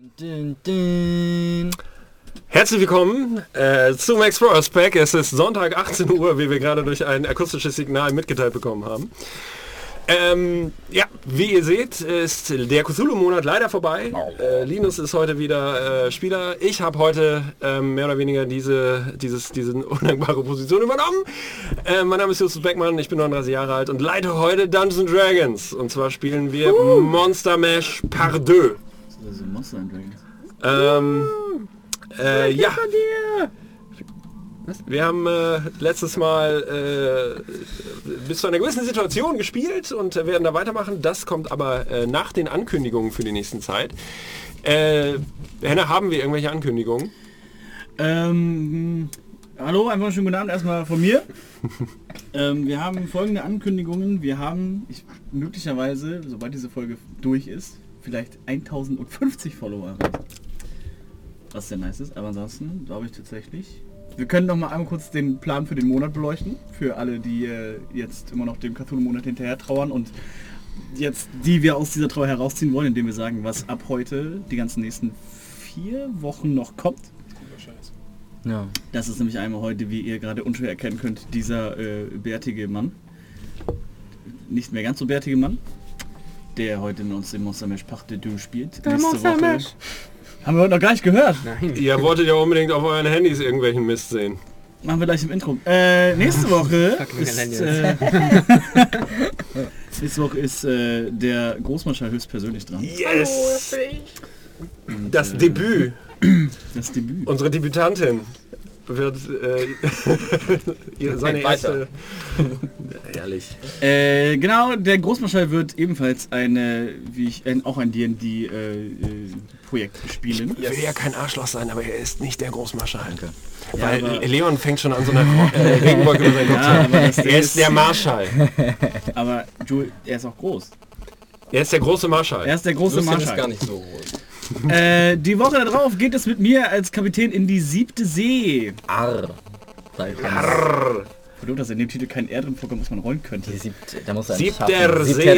Dün, dün. Herzlich willkommen äh, zum Explorers Pack. Es ist Sonntag 18 Uhr, wie wir gerade durch ein akustisches Signal mitgeteilt bekommen haben. Ähm, ja, wie ihr seht, ist der Cthulhu-Monat leider vorbei. Äh, Linus ist heute wieder äh, Spieler. Ich habe heute ähm, mehr oder weniger diese, dieses, diese undankbare Position übernommen. Äh, mein Name ist Justus Beckmann, ich bin 39 Jahre alt und leite heute Dungeons Dragons. Und zwar spielen wir Monster Mash Par deux. Also Monster and Dragons. Ähm, äh, ja. Wir haben äh, letztes Mal äh, bis zu einer gewissen Situation gespielt und äh, werden da weitermachen. Das kommt aber äh, nach den Ankündigungen für die nächsten Zeit. Äh, Henna, haben wir irgendwelche Ankündigungen? Ähm, hallo, einen wunderschönen guten Abend erstmal von mir. ähm, wir haben folgende Ankündigungen. Wir haben ich, möglicherweise, sobald diese Folge durch ist, vielleicht 1050 Follower. Was sehr nice ist, aber ansonsten glaube ich tatsächlich. Wir können noch mal einmal kurz den Plan für den Monat beleuchten. Für alle, die äh, jetzt immer noch dem Cthulhu-Monat hinterher trauern und jetzt die wir aus dieser Trauer herausziehen wollen, indem wir sagen, was ab heute die ganzen nächsten vier Wochen noch kommt. Ja. Das ist nämlich einmal heute, wie ihr gerade unschwer erkennen könnt, dieser äh, bärtige Mann. Nicht mehr ganz so bärtige Mann, der heute in uns im Monster Mesh Part de Deux spielt. Nächste Woche. Haben wir heute noch gar nicht gehört. Nein. Ihr wolltet ja unbedingt auf euren Handys irgendwelchen Mist sehen. Machen wir gleich im Intro. Äh, nächste Woche ist, äh, nächste Woche ist äh, der Großmarschall höchstpersönlich dran. Yes! Und, Das äh, Debüt. Das Debüt. Unsere Debütantin wird äh, seine erste... Ehrlich. Äh, genau, der Großmarschall wird ebenfalls eine, wie ich, ein, auch ein D&D äh, äh, Projekt spielen. Er will ja kein Arschloch sein, aber er ist nicht der Großmarschall. Ja, Weil aber- Leon fängt schon an so einer äh, Regenwolke über seinen Kopf Ja, Er ist der Marschall. Aber Joel, er ist auch groß. Er ist der große Marschall. Er ist der große Lucian ist Marschall. gar nicht so groß. Äh, die Woche darauf geht es mit mir als Kapitän in die siebte See. Arr. Arrrr. Verdammt, dass in dem Titel kein R drin vorkommt, was man rollen könnte. Die siebte, da muss er Siebter See. See.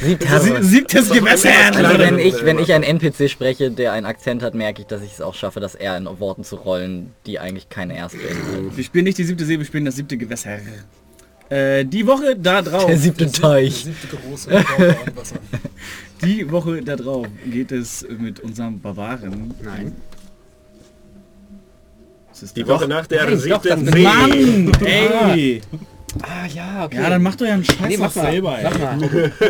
Siebter Sie, See. siebtes Das ist Gewässer! Also wenn ich, wenn ich einen NPC spreche, der einen Akzent hat, merke ich, dass ich es auch schaffe, das R in Worten zu rollen, die eigentlich keine Rs bilden. Wir spielen nicht die siebte See, wir spielen das siebte Gewässer. Äh, die Woche da drauf. Der siebte Teich. siebte große Wasser. Die Woche da drauf geht es mit unserem Barbaren. Nein. Das ist Die der- Woche nach der Nein, doch, siebten See. Mann! Ey! Ah ja, okay. Ja, dann mach doch ja einen Scheiß nee, mach doch mal. selber, ey. Mach mal.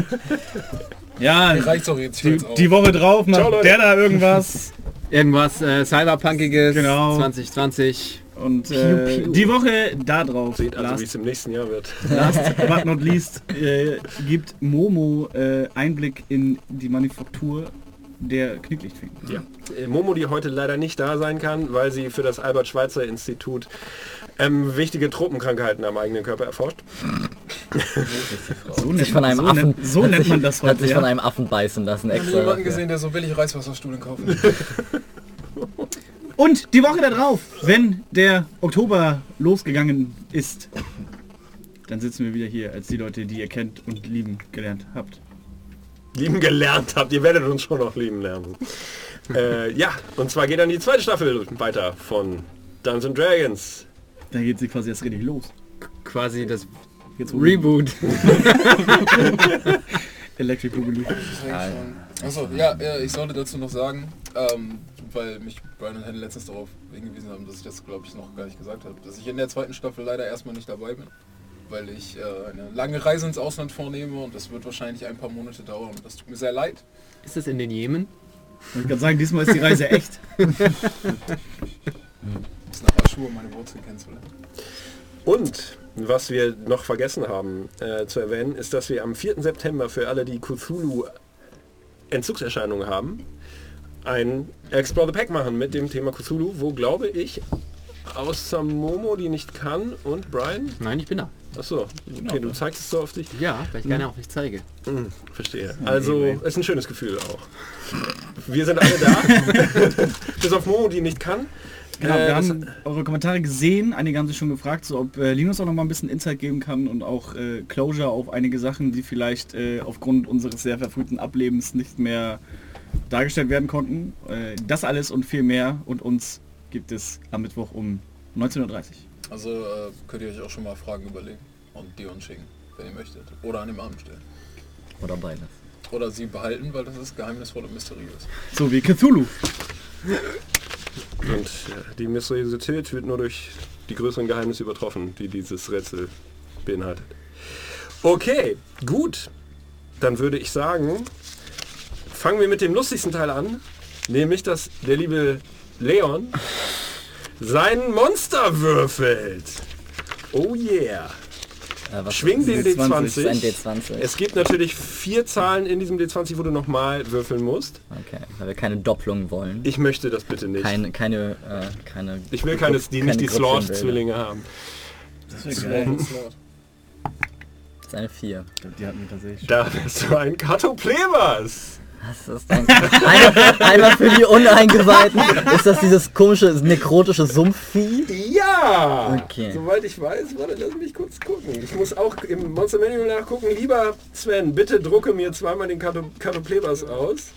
Ja, Reicht doch jetzt. die, die Woche drauf macht Ciao, der da irgendwas. Irgendwas äh, Cyberpunkiges Genau. 2020. Und äh, piu. die Woche da drauf, Sieht also, wie last, es im nächsten Jahr wird. last but not least, äh, gibt Momo äh, Einblick in die Manufaktur der Knicklichtfingen. Ja. Äh, Momo, die heute leider nicht da sein kann, weil sie für das Albert-Schweitzer-Institut ähm, wichtige Tropenkrankheiten am eigenen Körper erforscht. So, sich von einem so, Affen. nennt, so hat nennt sich, man das Hat heute. sich Ja. von einem Affen beißen lassen Ich habe extra. niemanden gesehen, der so billig Reißwasserstuhlen kauft. Und die Woche da drauf, wenn der Oktober losgegangen ist, dann sitzen wir wieder hier als die Leute, die ihr kennt und lieben gelernt habt. Lieben gelernt habt. Ihr werdet uns schon noch lieben lernen. äh, ja, und zwar geht dann die zweite Staffel weiter von Dungeons and Dragons. Da geht sie quasi erst richtig los. Quasi das Jetzt Reboot. Electric Boogaloo. Achso, ja, ja, ich sollte dazu noch sagen, ähm, weil mich Brian und Henry letztens darauf hingewiesen haben, dass ich das glaube ich noch gar nicht gesagt habe, dass ich in der zweiten Staffel leider erstmal nicht dabei bin, weil ich äh, eine lange Reise ins Ausland vornehme und das wird wahrscheinlich ein paar Monate dauern. Das tut mir sehr leid. Ist das in den Jemen? Ich kann sagen, diesmal ist die Reise echt. Ist nach Aschur meine Wurzeln kennenzulernen. Und was wir noch vergessen haben äh, zu erwähnen, ist, dass wir am 4. September für alle, die Cthulhu Entzugserscheinungen haben, ein Explore the Pack machen mit dem Thema Cthulhu, wo glaube ich außer Momo, die nicht kann, und Brian. Nein, ich bin da. Achso, okay, du zeigst es so auf dich. Ja, weil ich gerne auch nicht zeige. Hm, verstehe. Also, ist ein schönes Gefühl auch. Wir sind alle da. Bis auf Momo, die nicht kann. Genau, wir haben eure Kommentare gesehen. Einige haben sich schon gefragt, so ob äh, Linus auch noch mal ein bisschen Insight geben kann und auch äh, Closure auf einige Sachen, die vielleicht äh, aufgrund unseres sehr verfrühten Ablebens nicht mehr dargestellt werden konnten. Äh, das alles und viel mehr und uns gibt es am Mittwoch um 19.30 Uhr. Also äh, könnt ihr euch auch schon mal Fragen überlegen und die uns schicken, wenn ihr möchtet. Oder an dem Abend stellen. Oder beides. Oder sie behalten, weil das ist geheimnisvoll und mysteriös. So wie Cthulhu. Und äh, die Mysteriosität wird nur durch die größeren Geheimnisse übertroffen, die dieses Rätsel beinhaltet. Okay, gut. Dann würde ich sagen, fangen wir mit dem lustigsten Teil an, nämlich dass der liebe Leon sein Monster würfelt. Oh yeah. Äh, was Schwing den D20, Das ist ein D20. D20. Es gibt natürlich vier Zahlen in diesem D20, wo du nochmal würfeln musst. Okay, weil wir keine Doppelung wollen. Ich möchte das bitte nicht. Keine, keine, äh, keine... Ich will keine, die nicht die. Slot-Zwillinge haben. Das wäre geil. Das ist eine 4. Ich glaub, Die hatten wir tatsächlich schon. Da bist du ein Katoplebers. Das ist ein, einmal, einmal für die Uneingeweihten. Ist das dieses komische nekrotische Sumpfvieh? Ja! Okay. Soweit ich weiß, warte, lass mich kurz gucken. Ich muss auch im Monster Manual nachgucken. Lieber Sven, bitte drucke mir zweimal den Kato- Katoplebers aus.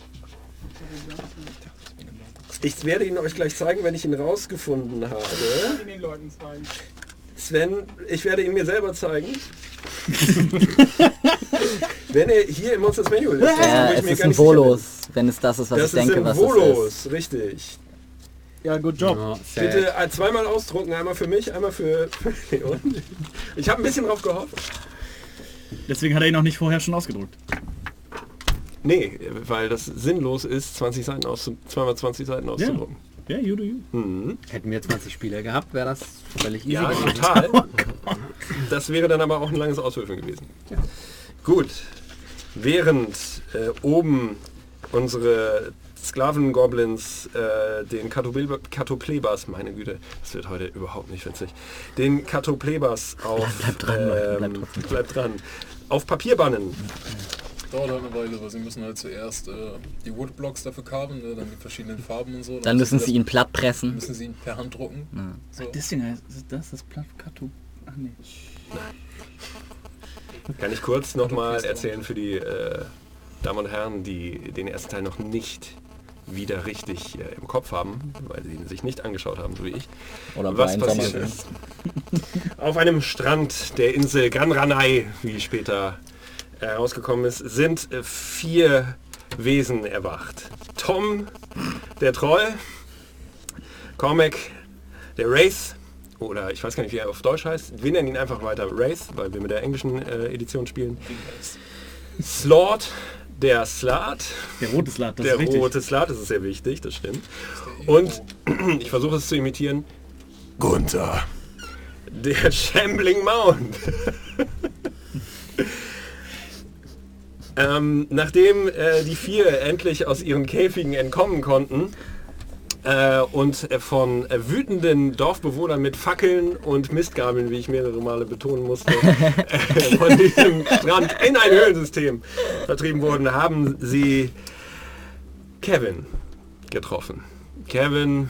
Ich werde ihn euch gleich zeigen, wenn ich ihn rausgefunden habe. Sven, ich werde ihn mir selber zeigen. wenn er hier im Monsters Manual ist, Ja, es mir ist Volos, wenn es das ist, was Das ich ist denke, was es ist. Volos, richtig. Ja, good job. Oh, sad. Bitte äh, zweimal ausdrucken, einmal für mich, einmal für, Leon. Ich habe ein bisschen drauf gehofft. Deswegen hat er ihn auch nicht vorher schon ausgedruckt. Nee, weil das sinnlos ist, 20 Seiten auszu zweimal 20 Seiten auszudrucken. Ja, you do you. Mhm. Hätten wir 20 Spieler gehabt, wäre das völlig easy Ja, total. Das wäre dann aber auch ein langes Auswürfeln gewesen. Gut. Während äh, oben unsere Sklaven-Goblins äh, den Katople- Katoplebas, meine Güte, das wird heute überhaupt nicht witzig, den Katoplebas auf, Bleib dran, Leute, bleib ähm, dran, auf Papier bannen. Dauert halt eine Weile, weil sie müssen halt zuerst äh, die Woodblocks dafür carven, ne, dann die verschiedenen Farben und so. Dann müssen das- sie ihn platt pressen. müssen sie ihn per Hand drucken. So. Das Ding heißt, ist das das Plattkato? Ach nee. Kann ich kurz nochmal erzählen für die äh, Damen und Herren, die den ersten Teil noch nicht wieder richtig äh, im Kopf haben, weil sie ihn sich nicht angeschaut haben, so wie ich. Oder was passiert ist. Auf einem Strand der Insel Gran Ranai, wie später herausgekommen ist, sind äh, vier Wesen erwacht. Tom, der Troll, Cormac, der Wraith, oder ich weiß gar nicht, wie er auf Deutsch heißt. Wir nennen ihn einfach weiter Wraith, weil wir mit der englischen äh, Edition spielen. Slord, der Slat, Der rote Slat, das der ist richtig. rote Slat, das ist sehr wichtig, das stimmt. Und ich versuche es zu imitieren. Gunther. Der Shambling Mound. ähm, nachdem äh, die vier endlich aus ihren Käfigen entkommen konnten äh, und von wütenden Dorfbewohnern mit Fackeln und Mistgabeln, wie ich mehrere Male betonen musste, äh, von diesem Strand in ein Höhlensystem vertrieben wurden, haben sie Kevin getroffen. Kevin,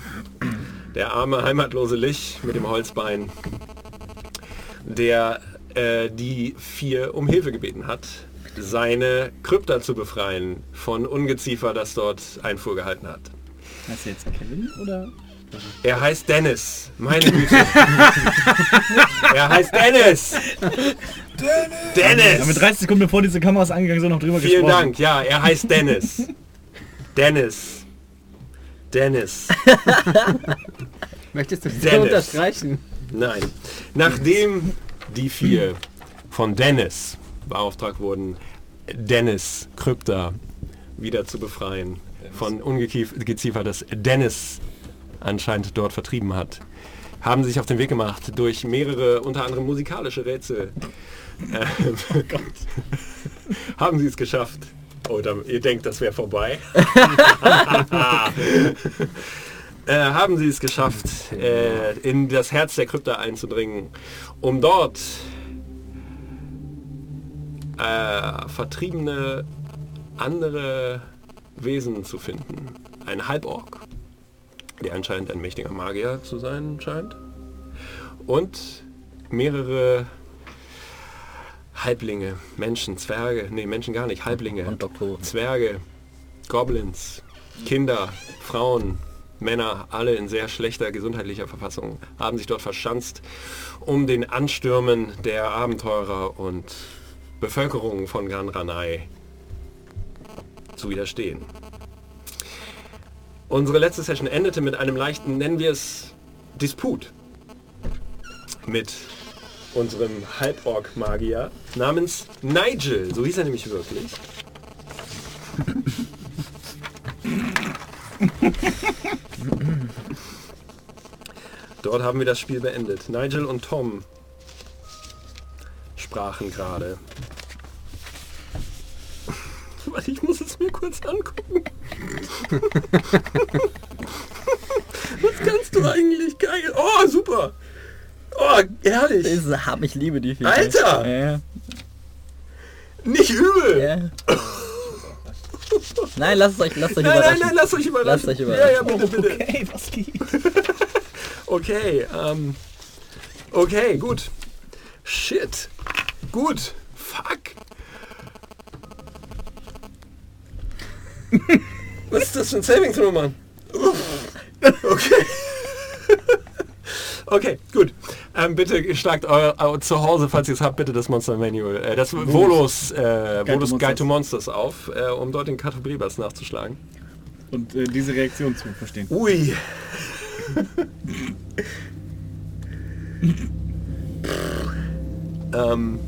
der arme heimatlose Lich mit dem Holzbein, der äh, die vier um Hilfe gebeten hat, seine Krypta zu befreien von Ungeziefer, das dort Einfuhr gehalten hat. Heißt er jetzt Kevin oder? Er heißt Dennis. Meine Güte. er heißt Dennis. Dennis. Ja, mit 30 Sekunden bevor diese Kameras angegangen sind, noch drüber Vielen gesprochen. Dank. Ja, er heißt Dennis. Dennis. Dennis. Möchtest du das Dennis. unterstreichen? Nein. Nachdem die vier von Dennis beauftragt wurden, Dennis Krypta wieder zu befreien von Ungeziefer, das Dennis anscheinend dort vertrieben hat, haben sich auf den Weg gemacht durch mehrere, unter anderem musikalische Rätsel. Ähm, haben sie es geschafft. Oh, da, ihr denkt, das wäre vorbei. äh, haben sie es geschafft, äh, in das Herz der Krypta einzudringen, um dort äh, vertriebene andere Wesen zu finden. Ein Halborg, der anscheinend ein mächtiger Magier zu sein scheint. Und mehrere Halblinge, Menschen, Zwerge, nee, Menschen gar nicht, Halblinge, Und Doktoren. Zwerge Goblins, Kinder, Frauen, Männer, alle in sehr schlechter gesundheitlicher Verfassung, haben sich dort verschanzt, um den Anstürmen der Abenteurer und Bevölkerung von Gran Ranai zu widerstehen. Unsere letzte Session endete mit einem leichten, nennen wir es, Disput mit unserem Halborg-Magier namens Nigel. So hieß er nämlich wirklich. Dort haben wir das Spiel beendet. Nigel und Tom sprachen gerade. Warte, ich muss es mir kurz angucken. Was kannst du eigentlich? Geil. Oh, super. Oh, herrlich. Diese Ham, ich liebe die Viecher. Alter! Ja, Nicht übel. ja. Nein, lasst euch, lasst euch Nein, nein, überraschen. nein, lasst euch überraschen. Lasst euch Ja, überraschen. ja, bitte, bitte. Okay, was geht? Okay, ähm. Okay, gut. Shit. Gut. Fuck. Was ist das für ein Saving Throw, Mann? Okay. Okay, gut. Ähm, bitte schlagt euer, euer zu Hause, falls ihr es habt, bitte das Monster Manual, äh, das Volos, äh, to Volos Guide Monsters. to Monsters auf, äh, um dort den Katabribas nachzuschlagen. Und äh, diese Reaktion zu verstehen. Ui. ähm,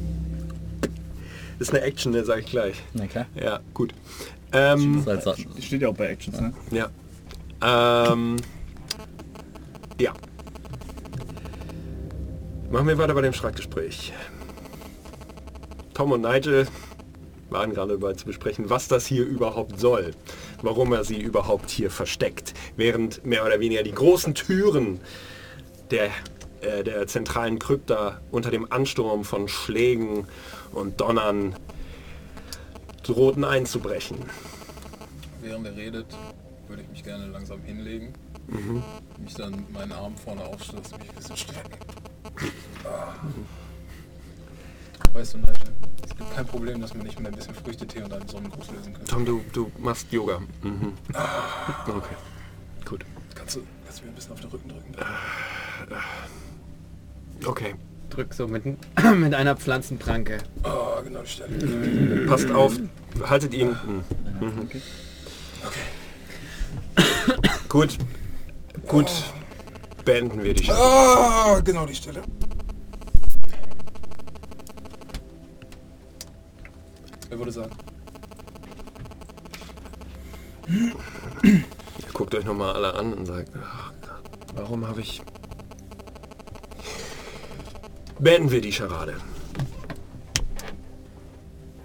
ist eine Action, ne, sag ich gleich. Na klar. Ja, gut. Ähm, so. Steht ja auch bei Actions, ne? ja. Ähm, ja. Machen wir weiter bei dem Schreckgespräch. Tom und Nigel waren gerade dabei zu besprechen, was das hier überhaupt soll. Warum er sie überhaupt hier versteckt. Während mehr oder weniger die großen Türen der, äh, der zentralen Krypta unter dem Ansturm von Schlägen und Donnern drohten einzubrechen. Während er redet, würde ich mich gerne langsam hinlegen. Mich dann meinen Armen vorne aufstürzen, mich ein bisschen strecken. Ah. Weißt du, Nigel, es gibt kein Problem, dass man nicht mit ein bisschen Früchtetee und einem Sonnengruß lösen kann. Tom, du, du machst Yoga. Mhm. Okay, gut. Kannst du, kannst du mir ein bisschen auf den Rücken drücken? Okay. Drück so mit, mit einer Pflanzenpranke. Ah, genau die Stelle. Passt auf, haltet ihn. Mhm. Gut. Gut. Beenden wir die Show. Ah, genau die Stelle. Er würde sagen, Ihr guckt euch nochmal alle an und sagt, ach Gott, warum habe ich... Beenden wir die Scharade.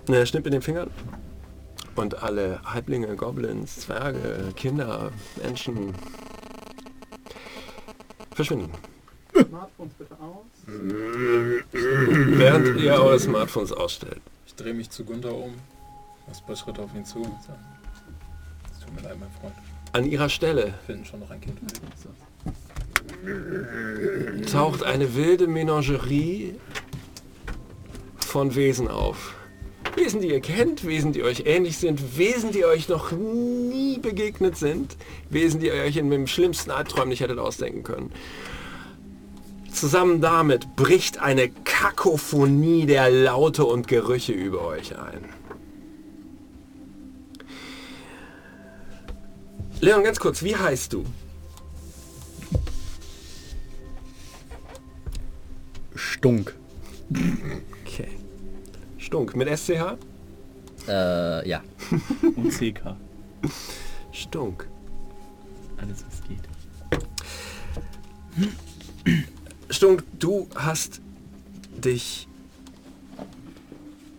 Na, Er schnippt mit den Fingern und alle Halblinge, Goblins, Zwerge, Kinder, Menschen verschwinden. Smartphones bitte aus. Während ihr eure Smartphones ausstellt. ich drehe mich zu Gunther um, ein paar Schritte auf ihn zu es tut mir leid, mein Freund. An ihrer Stelle Wir finden schon noch ein Kind. Taucht eine wilde Menagerie von Wesen auf. Wesen, die ihr kennt, Wesen, die euch ähnlich sind, Wesen, die euch noch nie begegnet sind, Wesen, die ihr euch in dem schlimmsten Albträumen nicht hättet ausdenken können. Zusammen damit bricht eine Kakophonie der Laute und Gerüche über euch ein. Leon, ganz kurz, wie heißt du? Stunk. Okay. Stunk mit SCH? Äh, ja. Und CK. Stunk. Alles was geht. Stunk, du hast dich...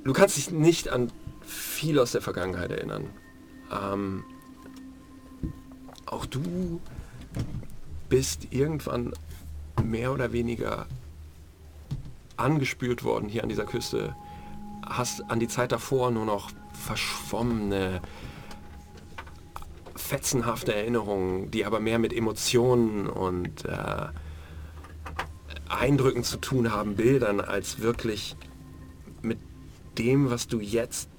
Du kannst dich nicht an viel aus der Vergangenheit erinnern. Ähm, auch du bist irgendwann mehr oder weniger angespült worden hier an dieser Küste. Hast an die Zeit davor nur noch verschwommene, fetzenhafte Erinnerungen, die aber mehr mit Emotionen und äh, Eindrücken zu tun haben, Bildern, als wirklich mit dem, was du jetzt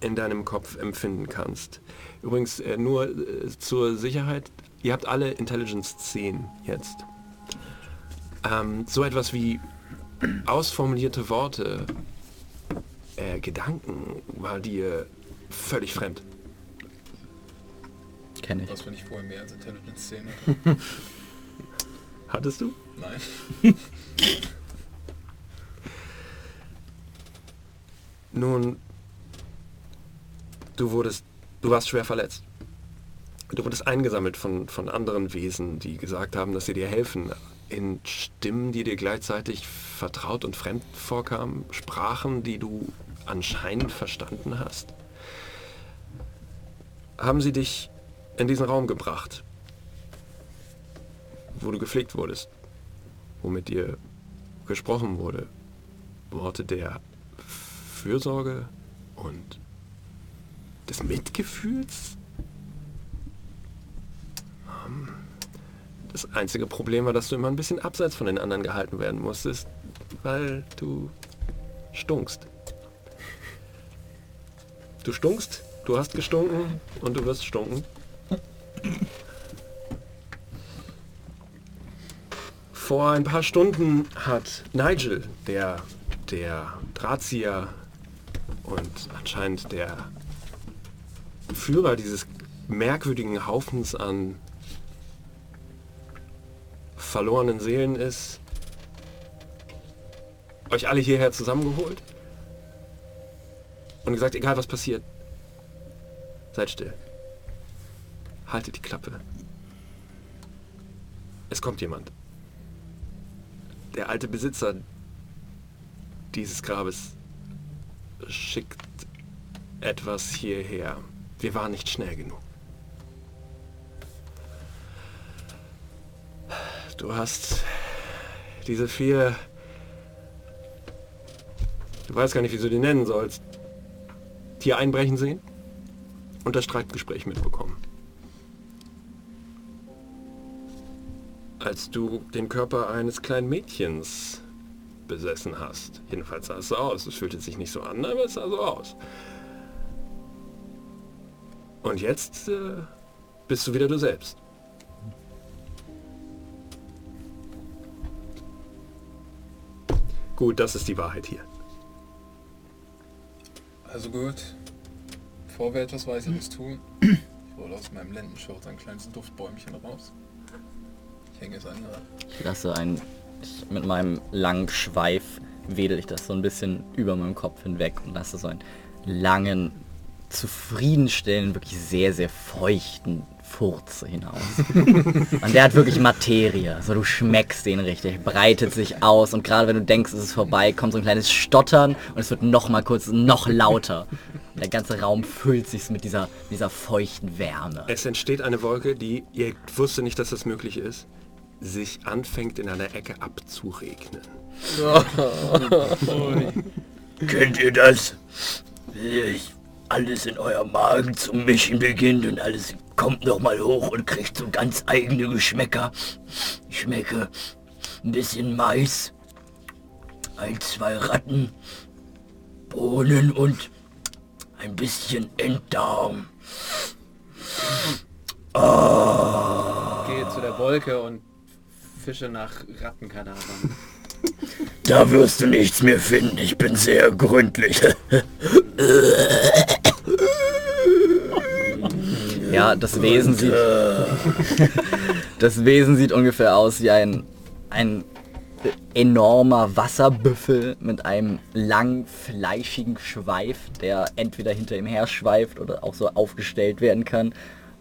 in deinem Kopf empfinden kannst. Übrigens, äh, nur äh, zur Sicherheit, ihr habt alle Intelligence 10 jetzt. Ähm, so etwas wie ausformulierte Worte, äh, Gedanken war dir völlig fremd. Kenne ich. Was, wenn ich vorher mehr als Intelligence 10 hatte? Hattest du? Nein. Nun, du wurdest, du warst schwer verletzt. Du wurdest eingesammelt von, von anderen Wesen, die gesagt haben, dass sie dir helfen. In Stimmen, die dir gleichzeitig vertraut und fremd vorkamen, Sprachen, die du anscheinend verstanden hast. Haben sie dich in diesen Raum gebracht, wo du gepflegt wurdest, wo mit dir gesprochen wurde. Worte der Fürsorge und des Mitgefühls? Ähm, Das einzige Problem war, dass du immer ein bisschen abseits von den anderen gehalten werden musstest, weil du stunkst. Du stunkst, du hast gestunken und du wirst stunken. Vor ein paar Stunden hat Nigel, der, der Drahtzieher und anscheinend der Führer dieses merkwürdigen Haufens an verlorenen Seelen ist, euch alle hierher zusammengeholt und gesagt, egal was passiert, seid still. Haltet die Klappe. Es kommt jemand. Der alte Besitzer dieses Grabes schickt etwas hierher. Wir waren nicht schnell genug. Du hast diese vier... Du weißt gar nicht, wie du die nennen sollst. Hier einbrechen sehen und das Streitgespräch mitbekommen. Als du den Körper eines kleinen Mädchens besessen hast. Jedenfalls sah es so aus. Es fühlte sich nicht so an, aber es sah so aus. Und jetzt äh, bist du wieder du selbst. Gut, das ist die Wahrheit hier. Also gut. Bevor wir etwas Weiteres tun, ich hole aus meinem Lendenschurz ein kleines Duftbäumchen raus. Ich hänge es an. Ich lasse ein, ich, mit meinem langen Schweif wedel ich das so ein bisschen über meinem Kopf hinweg und lasse so einen langen, zufriedenstellenden, wirklich sehr, sehr feuchten Furze hinaus. und der hat wirklich Materie. So du schmeckst den richtig, breitet sich aus und gerade wenn du denkst, es ist vorbei, kommt so ein kleines Stottern und es wird noch mal kurz noch lauter. Und der ganze Raum füllt sich mit dieser, dieser feuchten Wärme. Es entsteht eine Wolke, die, ihr wusstet nicht, dass das möglich ist, sich anfängt in einer Ecke abzuregnen. Kennt ihr das? Ich, alles in eurem Magen zu mischen beginnt und alles kommt noch mal hoch und kriegt so ganz eigene Geschmäcker. Ich schmecke ein bisschen Mais, ein, zwei Ratten, Bohnen und ein bisschen Enddarm. Gehe zu der Wolke und fische nach Rattenkadavern. Da wirst du nichts mehr finden. Ich bin sehr gründlich. Ja, das Wesen sieht. das Wesen sieht ungefähr aus wie ein, ein enormer Wasserbüffel mit einem lang fleischigen Schweif, der entweder hinter ihm her schweift oder auch so aufgestellt werden kann.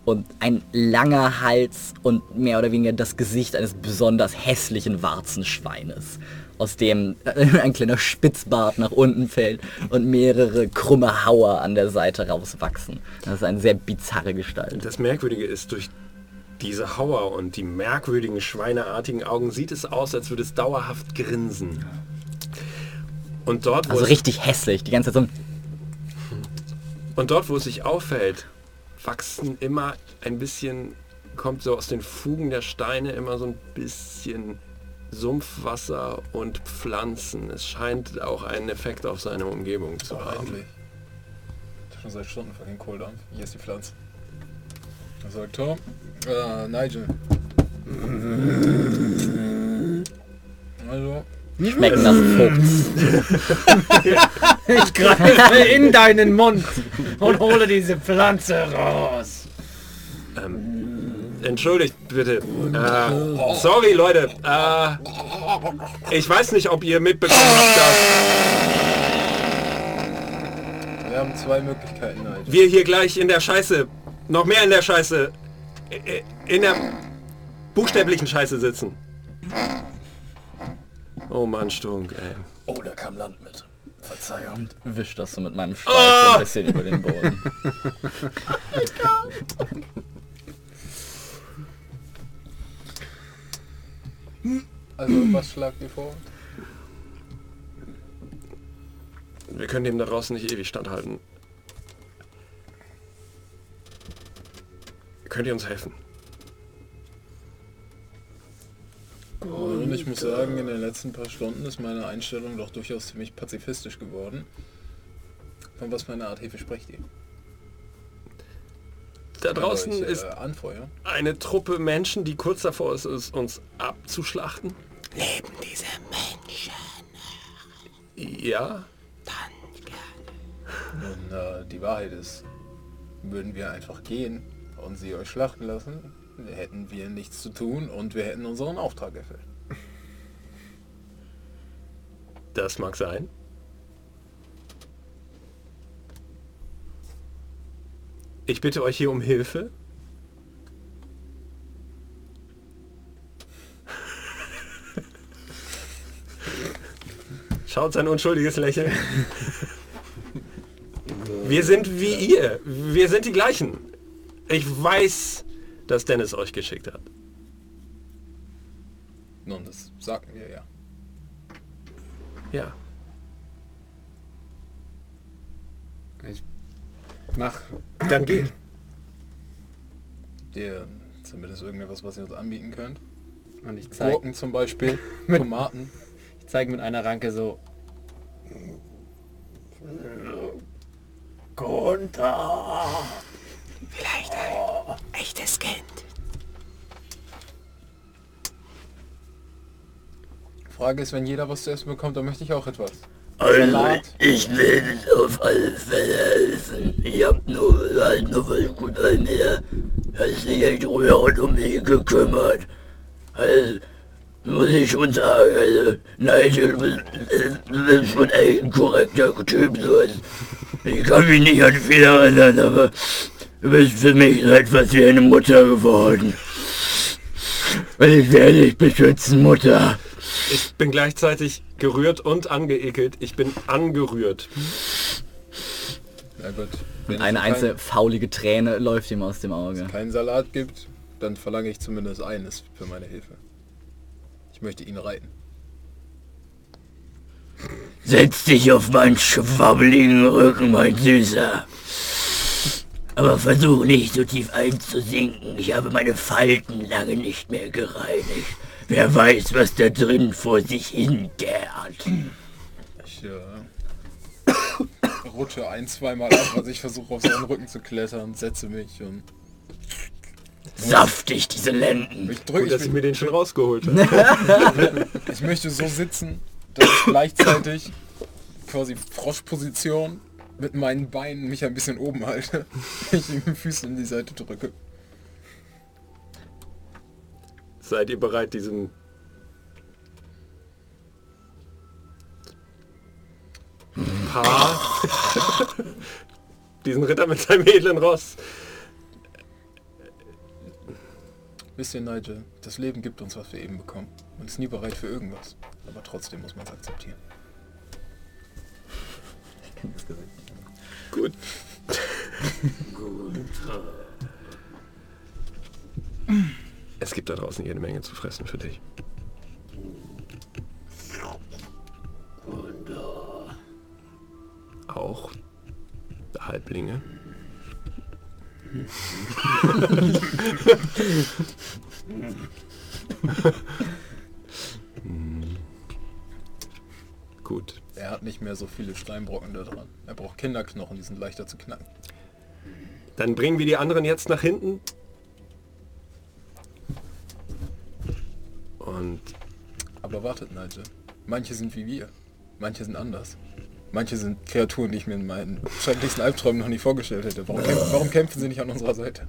Und ein langer Hals und mehr oder weniger das Gesicht eines besonders hässlichen Warzenschweines, aus dem ein kleiner Spitzbart nach unten fällt und mehrere krumme Hauer an der Seite rauswachsen. Das ist eine sehr bizarre Gestalt. Das Merkwürdige ist, durch diese Hauer und die merkwürdigen schweineartigen Augen sieht es aus, als würde es dauerhaft grinsen. Und dort, Also richtig hässlich, die ganze Zeit so und dort, wo es sich auffällt, wachsen immer ein bisschen, kommt so aus den Fugen der Steine immer so ein bisschen Sumpfwasser und Pflanzen. Es scheint auch einen Effekt auf seine Umgebung zu haben. Endlich. Das schon seit Stunden fucking Cooldown. Hier ist die Pflanze. Sagt Tom. Äh, Nigel. Also, Schmecken nach Fuchs. Ich greife in deinen Mund und hole diese Pflanze raus. Entschuldigt bitte. Äh, sorry Leute. Äh, ich weiß nicht, ob ihr mitbekommen habt, dass wir haben zwei Möglichkeiten, Nigel. wir hier gleich in der Scheiße, noch mehr in der Scheiße, äh, in der buchstäblichen Scheiße sitzen. Oh Mann, Stunk, ey. Oh, da kam Land mit. Verzeihung. Wisch das so mit meinem Schweif so Ah! ein bisschen über den Boden. Also, was schlagt ihr vor? Wir können dem da draußen nicht ewig standhalten. Könnt ihr uns helfen? Und ich muss sagen, in den letzten paar Stunden ist meine Einstellung doch durchaus ziemlich pazifistisch geworden. Von was für einer Art Hilfe sprecht ihr? Da draußen euch, äh, ist Anfeuer. eine Truppe Menschen, die kurz davor ist, es uns abzuschlachten. Leben diese Menschen Ja, dann gerne. Und äh, die Wahrheit ist, würden wir einfach gehen und sie euch schlachten lassen, hätten wir nichts zu tun und wir hätten unseren Auftrag erfüllt. das mag sein. Ich bitte euch hier um Hilfe. Schaut sein unschuldiges Lächeln. Wir sind wie ihr. Wir sind die gleichen. Ich weiß, dass Dennis euch geschickt hat. Nun, das sagten wir ja. Ja. Mach Dann geht. Habt ihr zumindest irgendetwas, was ihr uns anbieten könnt? und ich zeige Gurken zum Beispiel, Mit- Tomaten. ich zeig mit einer Ranke so. Gunther! Vielleicht ein echtes Kind. Frage ist, wenn jeder was zu essen bekommt, dann möchte ich auch etwas. Also, ich will auf alle Fälle helfen. Ich hab nur halt nur was gut an mir. Hast sich echt rührend um mich gekümmert. Also, muss ich schon sagen, also, Nigel, du bist, schon echt ein korrekter Typ. So. Ich kann mich nicht an viel erinnern, aber du bist für mich so etwas wie eine Mutter geworden. Und ich werde dich beschützen, Mutter. Ich bin gleichzeitig gerührt und angeekelt. Ich bin angerührt. Na gut. Wenn Eine es kein- einzelne faulige Träne läuft ihm aus dem Auge. keinen Salat gibt, dann verlange ich zumindest eines für meine Hilfe. Ich möchte ihn reiten. Setz dich auf meinen schwabbeligen Rücken, mein Süßer. Aber versuch nicht so tief einzusinken. Ich habe meine Falten lange nicht mehr gereinigt. Wer weiß, was da drin vor sich hingärt. Ich äh, rutsche ein, zweimal ab, also ich versuche auf seinen Rücken zu klettern setze mich und Saftig, diese Lenden. ich drücke, Gut, dass ich, ich mir den schon rausgeholt habe. ich möchte so sitzen, dass ich gleichzeitig quasi Froschposition mit meinen Beinen mich ein bisschen oben halte. Ich ihm die Füße in die Seite drücke. Seid ihr bereit, diesem Paar, diesen Ritter mit seinem edlen Ross, Wisst ihr, Nigel, das Leben gibt uns, was wir eben bekommen. Man ist nie bereit für irgendwas. Aber trotzdem muss man es akzeptieren. gut. Es gibt da draußen jede Menge zu fressen für dich. Auch Halblinge. Gut. Er hat nicht mehr so viele Steinbrocken da dran. Er braucht Kinderknochen, die sind leichter zu knacken. Dann bringen wir die anderen jetzt nach hinten. Und Aber wartet, Nigel. Manche sind wie wir. Manche sind anders. Manche sind Kreaturen, die ich mir in meinen schrecklichsten Albträumen noch nie vorgestellt hätte. Warum, kämpfen, warum kämpfen sie nicht an unserer Seite?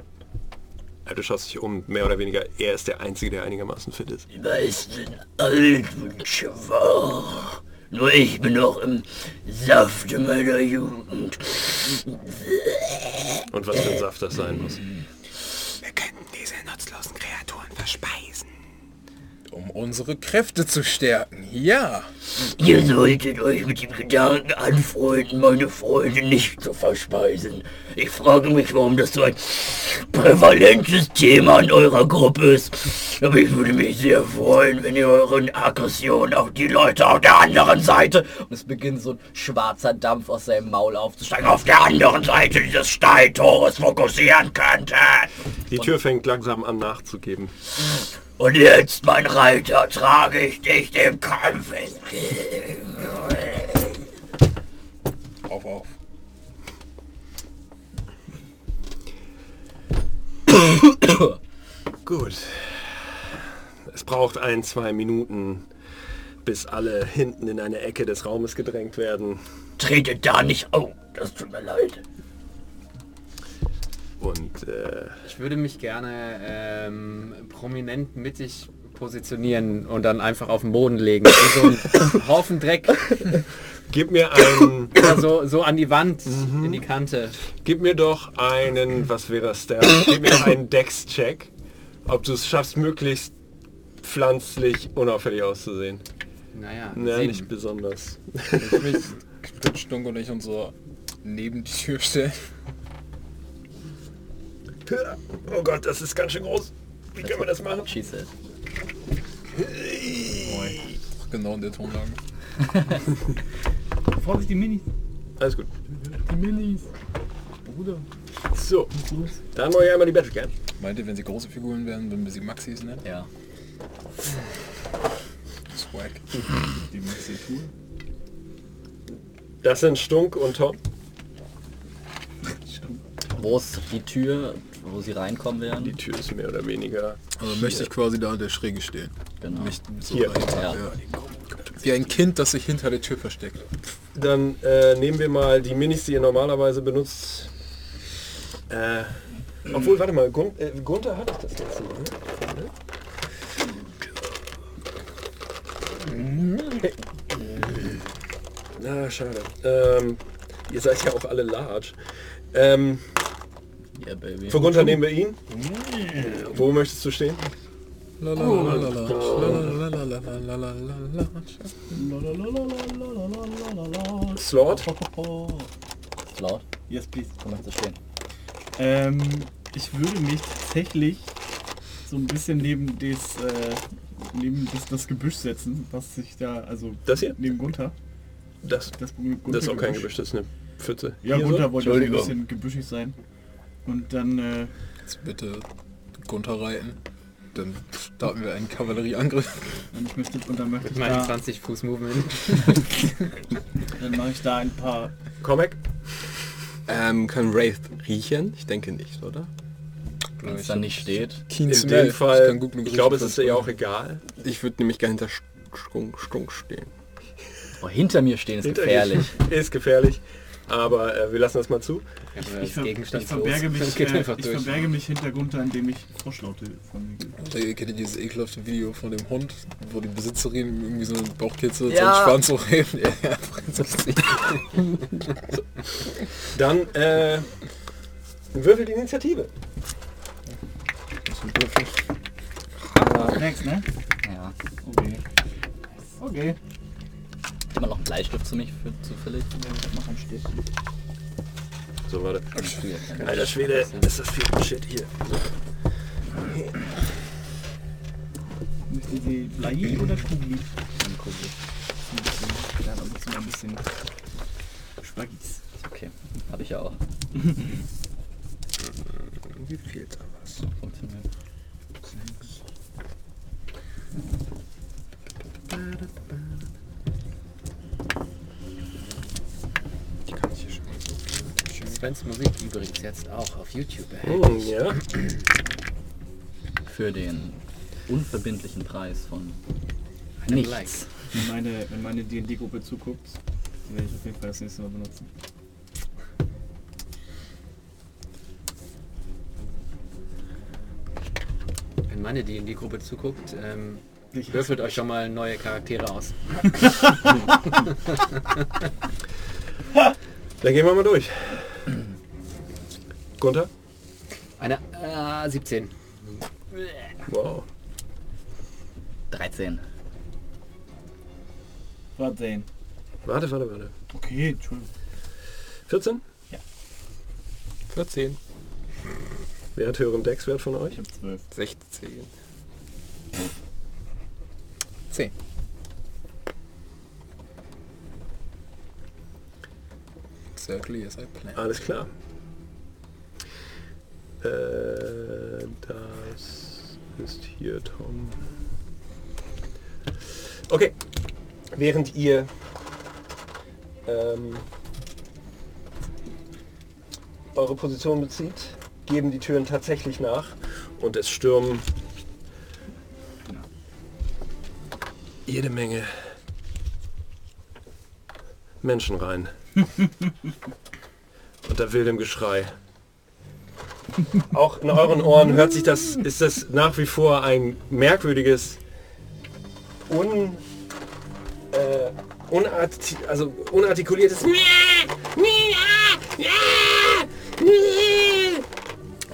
ja, du schaust dich um, mehr oder weniger. Er ist der Einzige, der einigermaßen fit ist. Die meisten alt und schwach. Nur ich bin noch im Safte meiner Jugend. Und was für ein Saft das sein muss. Wir könnten diese nutzlosen Kreaturen verspeisen. Um unsere Kräfte zu stärken. Ja. Ihr solltet euch mit dem Gedanken anfreunden, meine Freunde nicht zu verspeisen. Ich frage mich, warum das so ein prävalentes Thema in eurer Gruppe ist. Aber ich würde mich sehr freuen, wenn ihr euren Aggressionen auf die Leute auf der anderen Seite, Und es beginnt so ein schwarzer Dampf aus seinem Maul aufzusteigen. auf der anderen Seite dieses Steintores fokussieren könntet. Die Tür fängt langsam an nachzugeben. Und jetzt, mein Reiter, trage ich dich dem Kampf entgegen. Auf, auf. Gut. Es braucht ein, zwei Minuten, bis alle hinten in eine Ecke des Raumes gedrängt werden. Tretet da nicht... Oh, das tut mir leid. Und äh, Ich würde mich gerne ähm, prominent mittig positionieren und dann einfach auf den Boden legen. So ein Haufen Dreck. gib mir einen, Ja, so, so an die Wand, in die Kante. gib mir doch einen, was wäre das der? Gib mir doch einen Dex-Check, ob du es schaffst, möglichst pflanzlich unauffällig auszusehen. Naja, Ja, sieben. nicht besonders. Ich mich Stunk und ich uns so neben die Tür stellen. Oh Gott, das ist ganz schön groß. Wie können wir das machen? Said. Genau in der Tonlage. Vorsicht, die Minis. Alles gut. Die Minis. Bruder. So, dann mache ich einmal die Battlecam. Meint ihr, wenn sie große Figuren wären, würden wir sie Maxis nennen? Ja. Swag. Die Mixatur. Das sind Stunk und Tom. Wo ist die Tür, wo sie reinkommen Die werden? Tür ist mehr oder weniger Also möchte ich quasi da an der Schräge stehen. Genau. Mich so Hier. dahinter, Ja. ja. Wie ein Kind, das sich hinter der Tür versteckt. Dann äh, nehmen wir mal die Minis, die ihr normalerweise benutzt. Äh, obwohl, warte mal, Gun äh, Gunther hat das letzte Mal. Ne? Na, schade. Ähm, ihr seid ja auch alle large. Ähm, Yeah, baby. für Gunther nehmen wir ihn. Wo möchtest du stehen? Slot. Laut. Yes, please. Wo möchtest du stehen? Ähm, ich würde mich tatsächlich so ein bisschen neben das, äh, neben das, das Gebüsch setzen, was sich da, also Das hier? neben Gunther. Das, Das, Gunther das ist auch kein Gebüsch, das ist eine Pfütze. Ja, Hier Gunther so? wollte ein bisschen gebüschig sein. Und dann, äh, Jetzt bitte Gunther reiten. Dann starten wir einen Kavallerieangriff. und ich möchte, und dann möchte ich Meine da, 20 Fuß Movement. dann mache ich da ein paar, Comic? Ähm, kann Wraith riechen? Ich denke nicht, oder? Wenn es dann nicht steht. Keen In Smell. dem Fall, kann gut genug ich glaube, es ist ja auch egal. Ich würde nämlich gerne hinter Stunk, Stunk stehen. Oh, hinter mir stehen ist Hinter gefährlich. Ist gefährlich. Aber äh, wir lassen das mal zu. ich, ver ich, Gegenstand verberge mich, äh, ich verberge mich hinter Gunther, indem ich Froschlaute von mir gebe. Also, ihr kennt ja dieses ekelhafte Video von dem Hund, wo die Besitzerin irgendwie so eine Bauchkitzel Ja. zum Schwanz Prinzessin. Dann äh, würfel die Initiative. Next, ne? Ja. Okay. Okay. Hat man noch einen Bleistift zu mich für zufällig? Mach am Stift. So, warte. Ja, Alter Schwede, ist das viel Shit hier. Möchten Sie Blei oder. Ein bisschen, ja, da müssen wir ein bisschen Spaggis. Okay, habe ich ja auch. Irgendwie fehlt da was. Funktioniert. Svens Musik übrigens jetzt auch auf YouTube erhält. Hm, ja. Für den unverbindlichen Preis von Einem nichts. Like. Wenn meine, wenn meine D&D-Gruppe zuguckt, die werde ich auf jeden Fall das nächste Mal benutzen. Wenn meine die in die Gruppe zuguckt, ähm, würfelt euch schon mal neue Charaktere aus. Dann gehen wir mal durch. Gunther? Eine äh, 17. Wow. 13. Warte sehen. Warte, warte, warte. Okay, Entschuldigung. 14? 14. Wer hat höheren Deckswert von euch? Ich habe 12. 16. 10. Exactly as I planned. Alles klar. Äh, das ist hier Tom. Okay. Während ihr ähm, eure Position bezieht, geben die Türen tatsächlich nach und es stürmen jede Menge Menschen rein. Unter wildem Geschrei. Auch in euren Ohren hört sich das, ist das nach wie vor ein merkwürdiges, un, äh, unarti also unartikuliertes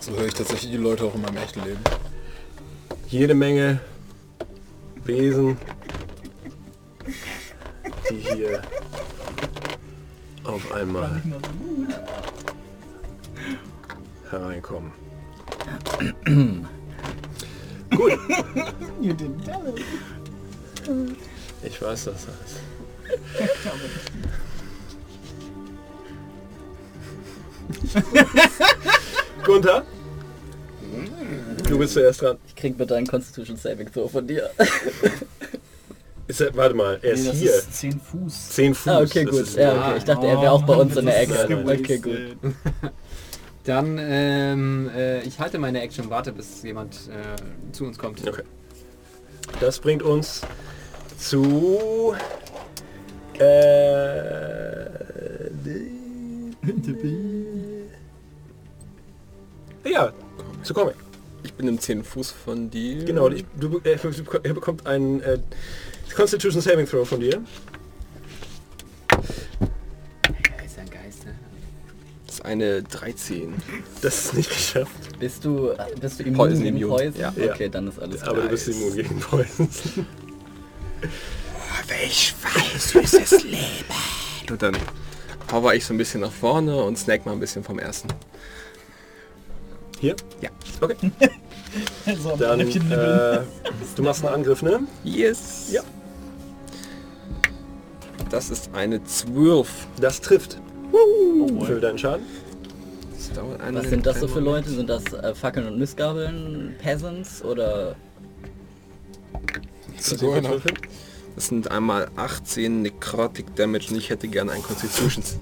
So höre ich tatsächlich die Leute auch in meinem echten Leben. jede Menge Besen, die hier auf einmal hereinkommen. Gut. Ich weiß das alles. Gunther, du bist zuerst dran. Ich krieg bitte einen Constitution Saving Throw von dir. Ist er, warte mal, er ist das hier. ist 10 Fuß. 10 Fuß. ah, okay, gut. ist- Ja, okay. Ich dachte, er wäre auch bei uns in der Ecke. ist. Okay, gut. Dann, ähm, äh, ich halte meine Action und warte, bis jemand äh, zu uns kommt. Okay. Das bringt uns zu... Äh, ja, zu Comic. Ich bin im 10 Fuß von dir. Genau, ich, du, er, er bekommt einen äh, Constitution Saving Throw von dir. Ist eine 13. Das ist nicht geschafft. Bist du, bist du immun Poison gegen immun, Poison? ja. Okay, dann ist alles Aber klar. du bist immun gegen Poisons. Ich weiß, wie es ist Leben. Und dann hover ich so ein bisschen nach vorne und snack mal ein bisschen vom ersten. Hier? Ja. Okay. So, Dann, äh, du machst einen Angriff, ne? Yes! Ja. Das ist eine 12. Das trifft. Für deinen Schaden. Das dauert einen Was sind das so für. Leute? Sind das äh, Fackeln und Missgabeln, Peasants oder... Zigeuner. Das sind einmal 18 Necrotic Damage und ich hätte gerne ein Constitutions.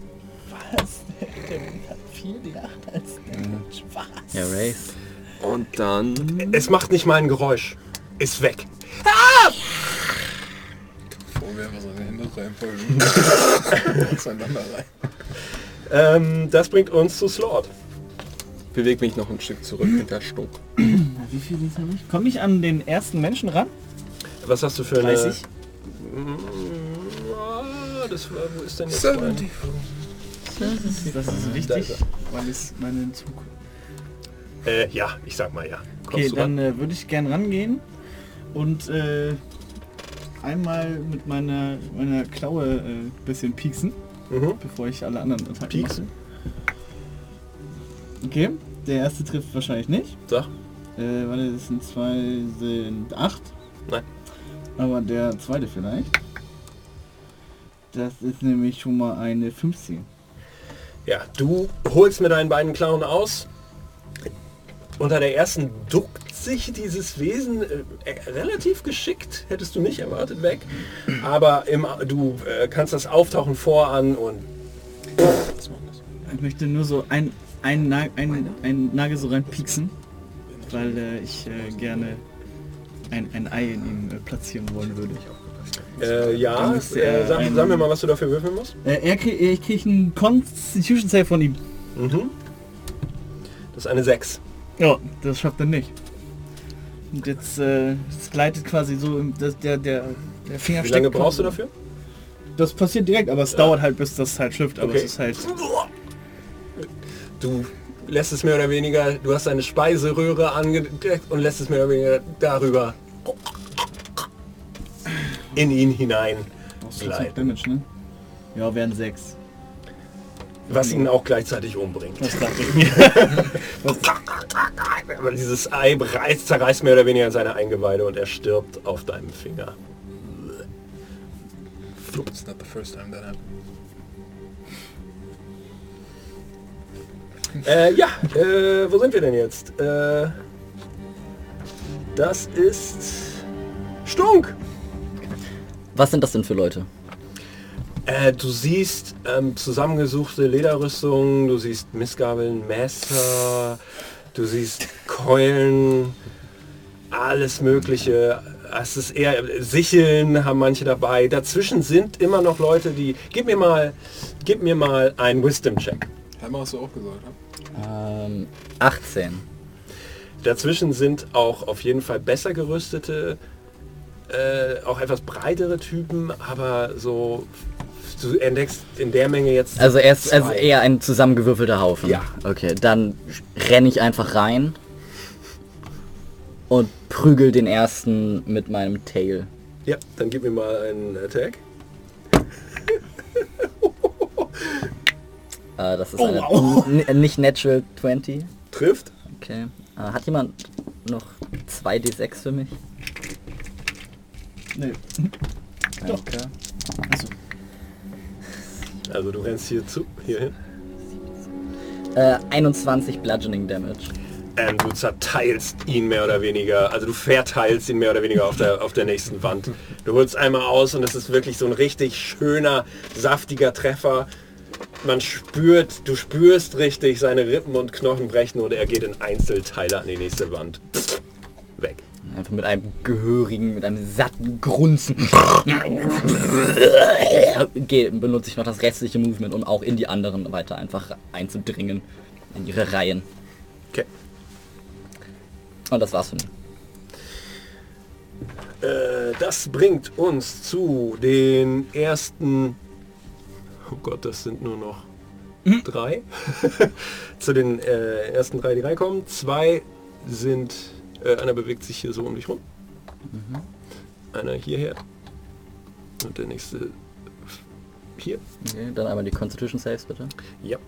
Ja, Race. Und dann... Es macht nicht mal ein Geräusch. Ist weg. Wo wir einfach so in die Hände reinfolgen. Auseinander rein. Ähm, das bringt uns zu Slord. Bewege mich noch ein Stück zurück hinter Stuck. Wie viel ist noch nicht? Komme ich an den ersten Menschen ran? Was hast du für eine... 30? Mm, ah, Das war, wo ist denn jetzt 70. Das ist, das ist wichtig, ist weil es meinen Zug... mein... Äh, ja, ich sag mal ja. Okay, Kommst du dann äh, würde ich gern rangehen und äh, einmal mit meiner, meiner Klaue ein äh, bisschen pieksen, Mhm. bevor ich alle anderen Attacken Pieksen? mache. Okay, der erste trifft wahrscheinlich nicht. Sag. Äh, warte, das sind zwei, sind acht. Nein. Aber der zweite vielleicht. Das ist nämlich schon mal eine 15. Ja, du holst mit deinen beiden Klauen aus. Unter der ersten duckt sich dieses Wesen äh, äh, relativ geschickt, hättest du nicht erwartet, weg. Aber im, du äh, kannst das Auftauchen voran und Ich möchte nur so ein, ein, Na ein, ein Nagel so reinpieksen, weil äh, ich äh, gerne ein, ein Ei in ihm äh, platzieren wollen würde. Äh, ja, äh, sag, einen- sag mir mal, was du dafür würfeln musst. Äh, er krieg, ich kriege einen Constitution Save von ihm. Mhm. Das ist eine 6. Ja, das schafft er nicht. Und jetzt äh, es gleitet quasi so im, das, der, der, der Finger Wie lange brauchst du dafür? Das passiert direkt, aber es dauert halt, bis das halt schlüpft. Aber Okay. es ist halt. Du lässt es mehr oder weniger, du hast eine Speiseröhre angedeckt und lässt es mehr oder weniger darüber in ihn hinein gleiten. Damage, ne? Ja, wären sechs. Was ihn auch gleichzeitig umbringt. Das dachte ich mir. Aber dieses Ei reißt, zerreißt mehr oder weniger seine Eingeweide und er stirbt auf deinem Finger. It's not the first time that happened. Äh, ja, äh, wo sind wir denn jetzt? Äh, das ist Stunk. Was sind das denn für Leute? Äh, du siehst ähm, zusammengesuchte Lederrüstungen, du siehst Missgabeln, Messer, du siehst Keulen, alles mögliche. Es ist eher Sicheln haben manche dabei. Dazwischen sind immer noch Leute, die. Gib mir mal, gib mir mal einen Wisdom-Check. Hammer hast du auch gesagt, ne? Ähm, 18. Dazwischen sind auch auf jeden Fall besser gerüstete, äh, auch etwas breitere Typen, aber so du entdeckst in der Menge jetzt. Also er ist also eher ein zusammengewürfelter Haufen. Ja. Okay, dann renne ich einfach rein und prügel den ersten mit meinem Tail. Ja, dann gib mir mal einen Attack. Äh, das ist Oh, eine wow. nicht Natural 20. Trifft. Okay. Äh, hat jemand noch 2d6 für mich? Nee. Danke. Achso. Also du rennst hier zu, hier hin. Äh, 21 Bludgeoning Damage. Ähm, du zerteilst ihn mehr oder weniger, also du verteilst ihn mehr oder weniger auf der, auf der nächsten Wand. Du holst einmal aus und es ist wirklich so ein richtig schöner, saftiger Treffer. Man spürt, du spürst richtig seine Rippen und Knochen brechen und er geht in Einzelteile an die nächste Wand. Weg. Einfach mit einem gehörigen, mit einem satten Grunzen. Benutze ich noch das restliche Movement, um auch in die anderen weiter einfach einzudringen. In ihre Reihen. Okay. Und das war's von mir. Äh, das bringt uns zu den ersten... Oh Gott, das sind nur noch drei. zu den äh, ersten drei, die reinkommen. Zwei sind... Äh, einer bewegt sich hier so um dich rum. Einer hierher. Und der nächste hier. Okay, dann einmal die Constitution Saves bitte. Ja.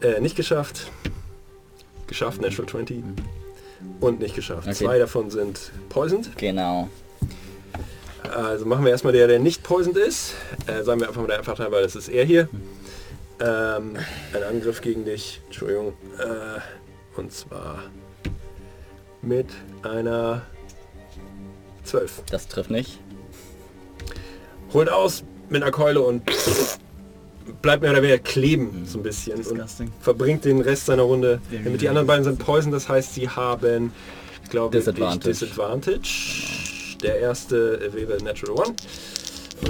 Äh, nicht geschafft. Geschafft, Natural 20. Und nicht geschafft. Okay. Zwei davon sind poisoned. Genau. Also machen wir erstmal der, der nicht poisoned ist. Äh, sagen wir einfach mal der einfach weil das ist er hier. Ähm, ein Angriff gegen dich. Entschuldigung. Äh, und zwar mit einer 12. Das trifft nicht. Holt aus mit einer Keule und bleibt mehr oder weniger kleben so ein bisschen und verbringt den Rest seiner Runde. Damit die anderen beiden sind Poison, das heißt, sie haben, glaube, Disadvantage. ich- Disadvantage. Der erste wäre Natural One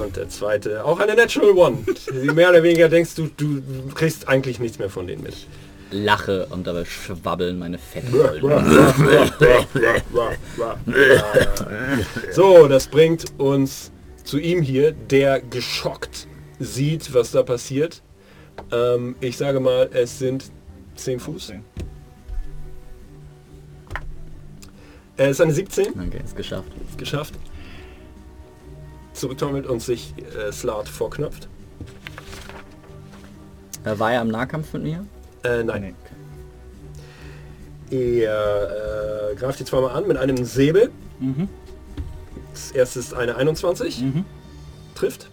und der zweite auch eine Natural One. Mehr oder weniger denkst du, du kriegst eigentlich nichts mehr von denen mit. Lache und dabei schwabbeln meine Fettrollen. So, das bringt uns zu ihm hier, der geschockt sieht, was da passiert. Ähm, ich sage mal, es sind 10 Fuß. Er ist eine 17, Okay, ist geschafft. geschafft. Zurücktrommelt und sich äh, Slat vorknöpft. War er im Nahkampf mit mir? Äh, nein. Er äh, greift die zweimal an mit einem Säbel. Mhm. Das erste ist eine 21. Mhm. Trifft.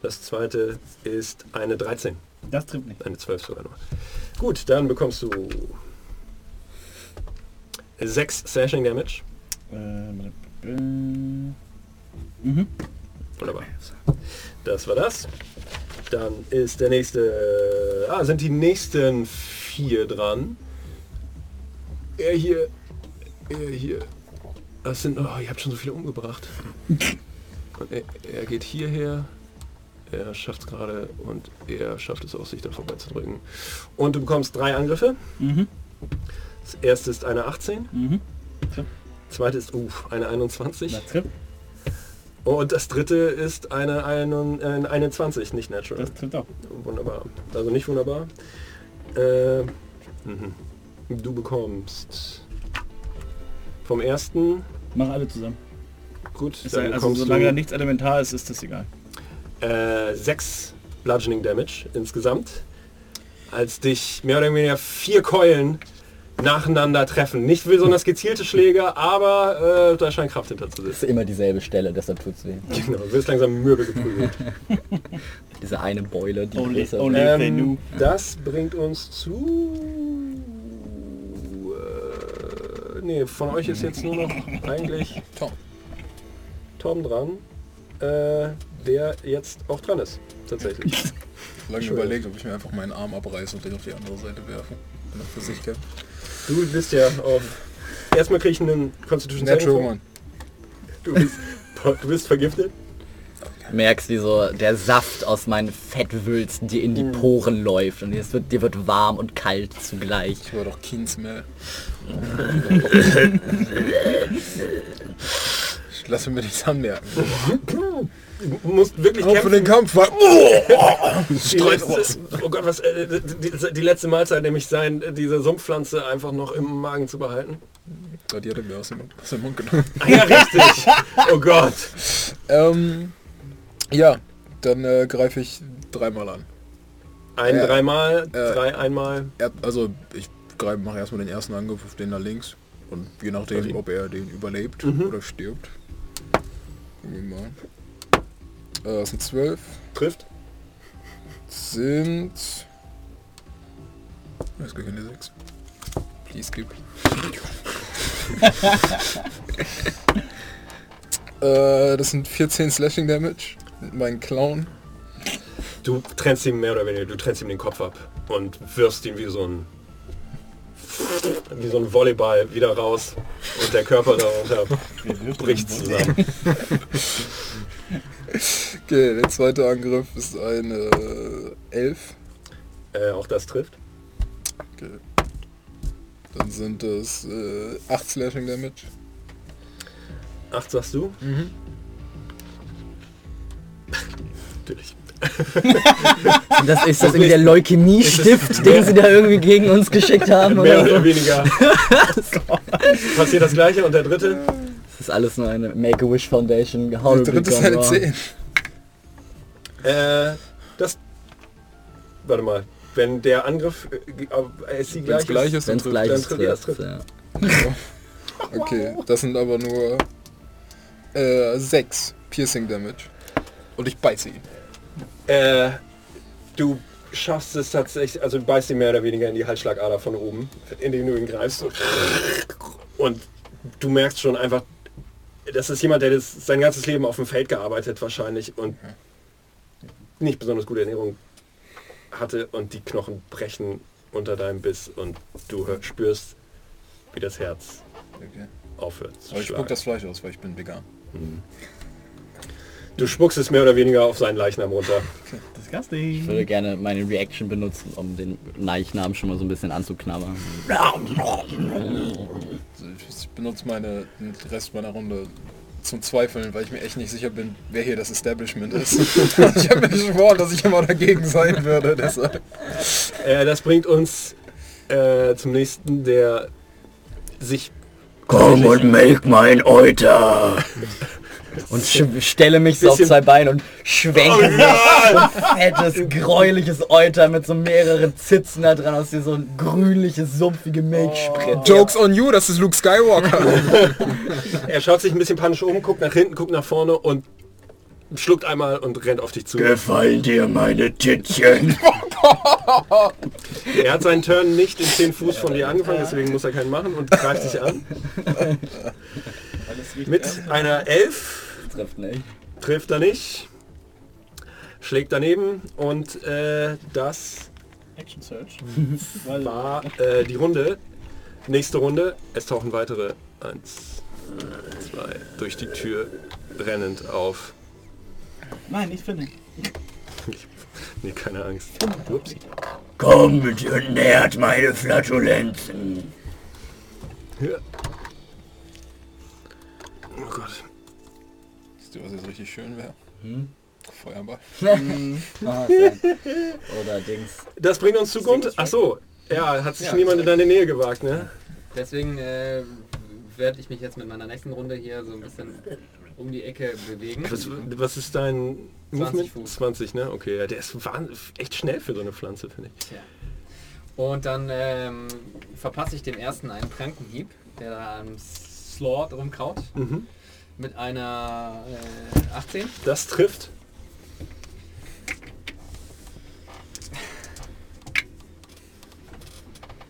Das zweite ist eine 13. Das trifft nicht. Eine 12 sogar nur. Gut, dann bekommst du 6 Slashing Damage. Äh, äh, mhm. Wunderbar. Das war das. Dann ist der nächste... Ah, sind die nächsten vier dran. Er hier... Er hier... Das sind... Oh, ihr habt schon so viele umgebracht. Und er, er geht hierher. Er schafft es gerade und er schafft es auch, sich da vorbeizudrücken. Und du bekommst drei Angriffe. Mhm. Das erste ist eine 18. Mhm. Zweite ist uh, eine 21. Und das dritte ist eine, eine, eine 21, nicht natural. Das trifft auch. Wunderbar. Also nicht wunderbar. Äh, mhm. Du bekommst vom ersten, Mach alle zusammen. gut, Ist dann also solange da nichts elementar ist, ist das egal. äh, sechs Bludgeoning Damage insgesamt, als dich mehr oder weniger vier Keulen nacheinander treffen. Nicht besonders gezielte Schläge, aber äh, da scheint Kraft hinter zu Das sitzen. ist immer dieselbe Stelle, deshalb tut's weh. Genau, du wirst langsam mürbe geprügelt. Diese eine Beule, die Only- größer only- Ähm, das bringt uns zu... Äh, nee, von euch ist jetzt nur noch eigentlich Tom. Tom dran, äh, der jetzt auch dran ist, tatsächlich. Lange überlegt, ob ich mir einfach meinen Arm abreiße und den auf die andere Seite werfe. Er für sich kämpft. Du bist ja auf... Erstmal krieg ich einen Constitution Natural. One. Du bist, du bist vergiftet. merkst, wie so der Saft aus meinen Fettwülsten dir in die Poren läuft und es wird, dir wird warm und kalt zugleich. Ich war doch Kinsmell. ich lasse mir nichts anmerken. Musst wirklich Auf für kämpfen. den Kampf! weil- Die letzte, oh Gott, was, äh, die, die letzte Mahlzeit, nämlich sein, diese Sumpfpflanze einfach noch im Magen zu behalten. Ja, die hat er mir aus dem, aus dem Mund genommen. Ah, ja, richtig. Oh Gott. Ähm, ja, dann äh, greife ich dreimal an. Ein Äh, dreimal, äh, drei einmal. Also ich greife, mache erstmal den ersten Angriff auf den da links. Und je nachdem, Okay. ob er den überlebt oder stirbt. Mal. Äh, das sind zwölf. Trifft. Sind... Das ist gar keine sechs. Please skip. äh, das sind 14 Slashing Damage mit meinem Clown. Du trennst ihm mehr oder weniger, du trennst ihm den Kopf ab und wirfst ihn wie so ein wie so ein Volleyball wieder raus und der Körper darunter bricht zusammen. Okay, der zweite Angriff ist eine 11. Äh, auch das trifft. Okay. Dann sind es äh, 8 Slashing Damage. Acht sagst du? Natürlich. Und das ist das irgendwie der Leukämie-Stift, den sie da irgendwie gegen uns geschickt haben Mehr oder so. oder weniger. Passiert das gleiche und der dritte? Das ist alles nur eine Make-A-Wish Foundation. Der horrible dritte ist eine wrong. 10. Äh, das. Warte mal. Wenn der Angriff äh, ist die Wenn gleich es gleich ist, dann Wenn's gleich dann ist, trifft, trifft. ja. Okay, das sind aber nur äh, 6 Piercing Damage. Und ich beiße ihn. Äh, du schaffst es tatsächlich, also du beißt ihn mehr oder weniger in die Halsschlagader von oben, indem du ihn greifst. Und du merkst schon einfach, das ist jemand, der das sein ganzes Leben auf dem Feld gearbeitet wahrscheinlich und nicht besonders gute Ernährung hatte und die Knochen brechen unter deinem Biss und du hör, spürst, wie das Herz Okay. aufhört zu Aber ich spuck das Fleisch aus, weil ich bin vegan. Du spuckst es mehr oder weniger auf seinen Leichnam runter. Disgusting. Ich würde gerne meine Reaction benutzen, um den Leichnam schon mal so ein bisschen anzuknabbern. Ich benutze meine, den Rest meiner Runde zum Zweifeln, weil ich mir echt nicht sicher bin, wer hier das Establishment ist. ich habe mir geschworen, dass ich immer dagegen sein würde. Deshalb. Äh, das bringt uns äh, zum nächsten, der sich Komm und melk mein Euter. Und stelle mich so auf zwei Beine und schwenke so ein fettes, gräuliches Euter mit so mehreren Zitzen da dran, aus dir so ein grünliches, sumpfige Milch spritzt. Jokes on you, das ist Luke Skywalker. Er schaut sich ein bisschen panisch um, guckt nach hinten, guckt nach vorne und schluckt einmal und rennt auf dich zu. Gefallen dir meine Tittchen? Er hat seinen Turn nicht in 10 Fuß von dir angefangen, deswegen muss er keinen machen und greift dich an. Mit einer 11 Trifft nicht. Trifft er nicht. Schlägt daneben und äh, das Action Search. War äh, die Runde. Nächste Runde. Es tauchen weitere eins, zwei durch die Tür rennend auf. nein, ich finde. Nee, keine Angst. Ups. Kommt und nährt meine Flatulenzen. Ja. Oh Gott. Wisst ihr, was jetzt richtig schön wäre? Feuerball. Ah. Oder Dings. Das bringt uns zu Grund. Ach so. Ja, hat sich Ja. niemand in deine Nähe gewagt, ne? Deswegen äh, werde ich mich jetzt mit meiner nächsten Runde hier so ein bisschen um die Ecke bewegen. Was, was ist dein 20 Movement? Fuß. 20, ne? Okay, ja, der ist echt schnell für so eine Pflanze, finde ich. Tja. Und dann ähm, verpasse ich dem ersten einen Prankenhieb, der da am Slot rumkaut. Mhm. Mit einer äh, 18. Das trifft.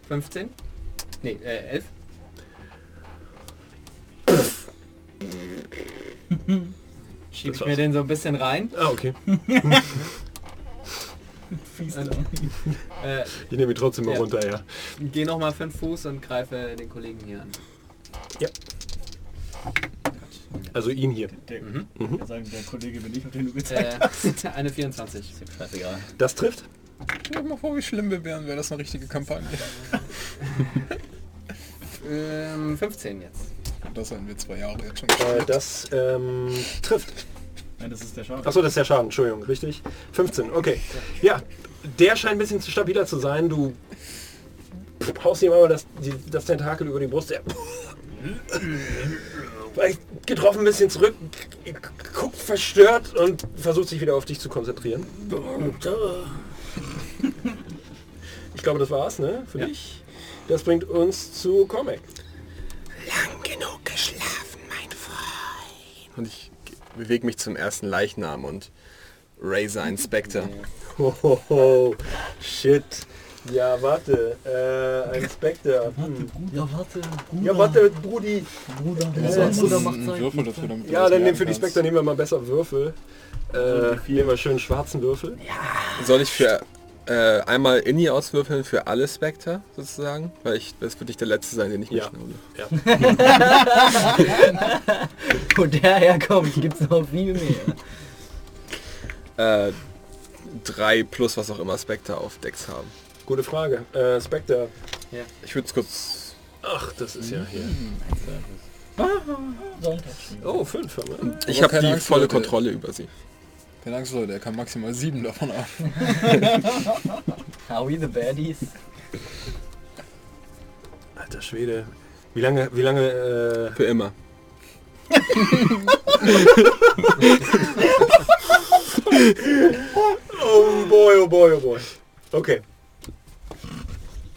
Fünfzehn? Nee, äh, 11. Schiebe ich mir den so ein bisschen rein. Ah, okay. Fies. Und, äh, Ich nehme ihn trotzdem mal Ja. runter, ja. Gehe nochmal fünf Fuß und greife den Kollegen hier an. Also ihn hier. Der, Mhm. wir sagen, der Kollege bin ich, auf den du gezeigt hast. Äh, eine 24. Scheißegal. Das trifft. Stell dir mal vor, wie schlimm wir wären, wäre das eine richtige Kampagne. Ähm, 15 jetzt. Das haben wir zwei Jahre jetzt schon Äh, das ähm, trifft. Nein, das ist der Schaden. Achso, das ist der Schaden, Entschuldigung, richtig? 15, okay. Ja, der scheint ein bisschen stabiler zu sein. Du haust ihm aber das, die, das Tentakel über die Brust. Er getroffen ein bisschen zurück, guckt verstört und versucht sich wieder auf dich zu konzentrieren. Ich glaube, das war's, ne? Für Ja. dich. Das bringt uns zu Comic. Lang genug geschlafen, mein Freund. Und ich bewege mich zum ersten Leichnam und raise einen Spectre. Hohoho, shit. Ja, warte. Äh, ein Spectre. Hm. Ja, warte. Ja, warte, Brudi. Bruder. Hast du Bruder, Bruder macht einen sein. Würfel dafür, damit Ja, dann nehmen für die? Spectre nehmen wir mal besser Würfel. Äh, nehmen wir schön schwarzen Würfel. Soll ich für äh, einmal Inni auswürfeln für alle Spectre sozusagen? Weil ich, das würde ich der letzte sein, den ich Ja. mitschnaube. Wo der herkommt, gibt's noch viel mehr. Äh, drei plus was auch immer Spectre auf Decks haben. Gute Frage. Äh, Spectre. Ich würde es kurz... Ach, das ist ja hier. Oh, fünf haben wir. Ich habe keine die Angst, volle Leute. Kontrolle über sie. Keine Angst, Leute, er kann maximal sieben davon ab. Are we the baddies? Alter Schwede. Wie lange, wie lange, äh, Für immer. Oh boy, oh boy, oh boy. Okay.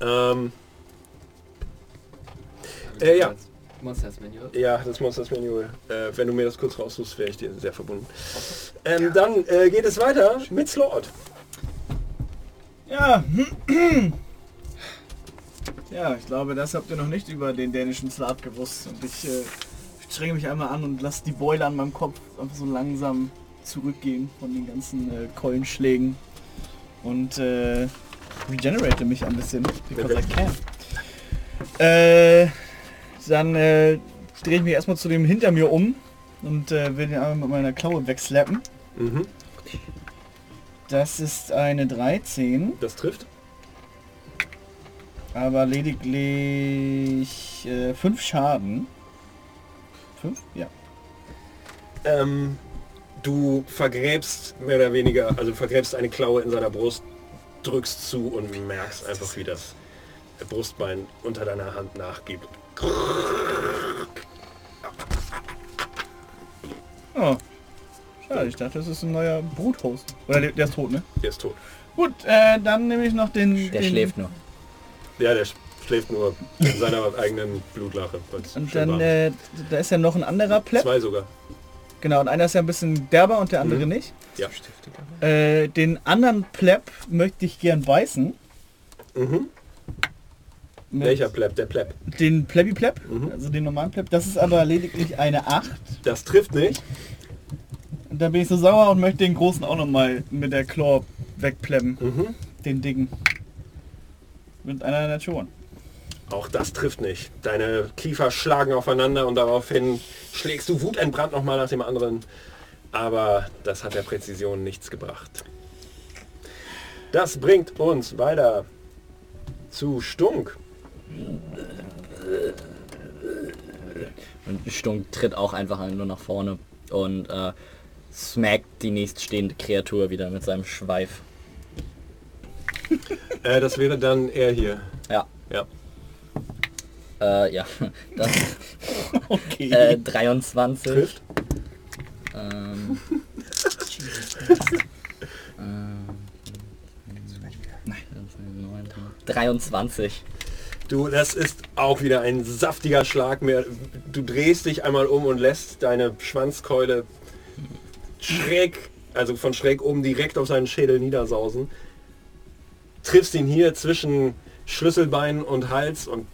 Ähm, Äh, ja. Monsters Manual. ja, das Monsters Manual. Äh, wenn du mir das kurz raussuchst, wäre ich dir sehr verbunden. Ähm, Dann äh, geht es weiter mit Slot. Ja. Ja, ich glaube, das habt ihr noch nicht über den dänischen Slav gewusst. Und ich äh, strenge mich einmal an und lasse die Beule an meinem Kopf einfach so langsam zurückgehen von den ganzen äh, Keulenschlägen. Und äh, regenerate mich ein bisschen, because I can. Äh, dann äh, drehe ich mich erstmal zu dem hinter mir um und äh, will den einmal mit meiner Klaue wegslappen. Mhm. Das ist eine 13. Das trifft. aber lediglich äh, fünf Schaden. Fünf? Ja. Ähm, du vergräbst mehr oder weniger, also vergräbst eine Klaue in seiner Brust, drückst zu und merkst einfach, wie das Brustbein unter deiner Hand nachgibt. Oh. Schade, ich dachte, das ist ein neuer Bruthost. Oder der, der ist tot, ne? Der ist tot. Gut, äh, dann nehme ich noch den... Der den, schläft nur. Ja, der schläft nur in seiner eigenen Blutlache. Und dann, äh, da ist ja noch ein anderer. Pleb. Zwei sogar. Genau, und einer ist ja ein bisschen derber und der andere Mhm. nicht. Ja. Äh, den anderen Pleb möchte ich gern beißen. Mhm. Mit Welcher Pleb? Der Pleb. Den Plebby Pleb, Mhm. also den normalen Pleb. Das ist aber lediglich eine 8. Das trifft nicht. Und dann bin ich so sauer und möchte den großen auch noch mal mit der Claw wegplemmen. Mhm. Den dicken. Mit einer Nation. Auch das trifft nicht. Deine Kiefer schlagen aufeinander und daraufhin schlägst du wutentbrannt nochmal nach dem anderen. Aber das hat der Präzision nichts gebracht. Das bringt uns weiter zu Stunk. Und Stunk tritt auch einfach nur nach vorne und äh, smackt die nächststehende Kreatur wieder mit seinem Schweif. Äh, das wäre dann er hier. Ja. Ja. Äh, ja. Das, Okay. äh, 23. Trifft. Ähm, ähm, 23. Du, das ist auch wieder ein saftiger Schlag mehr. Du drehst dich einmal um und lässt deine Schwanzkeule schräg, also von schräg oben direkt auf seinen Schädel niedersausen. Triffst ihn hier zwischen Schlüsselbein und Hals und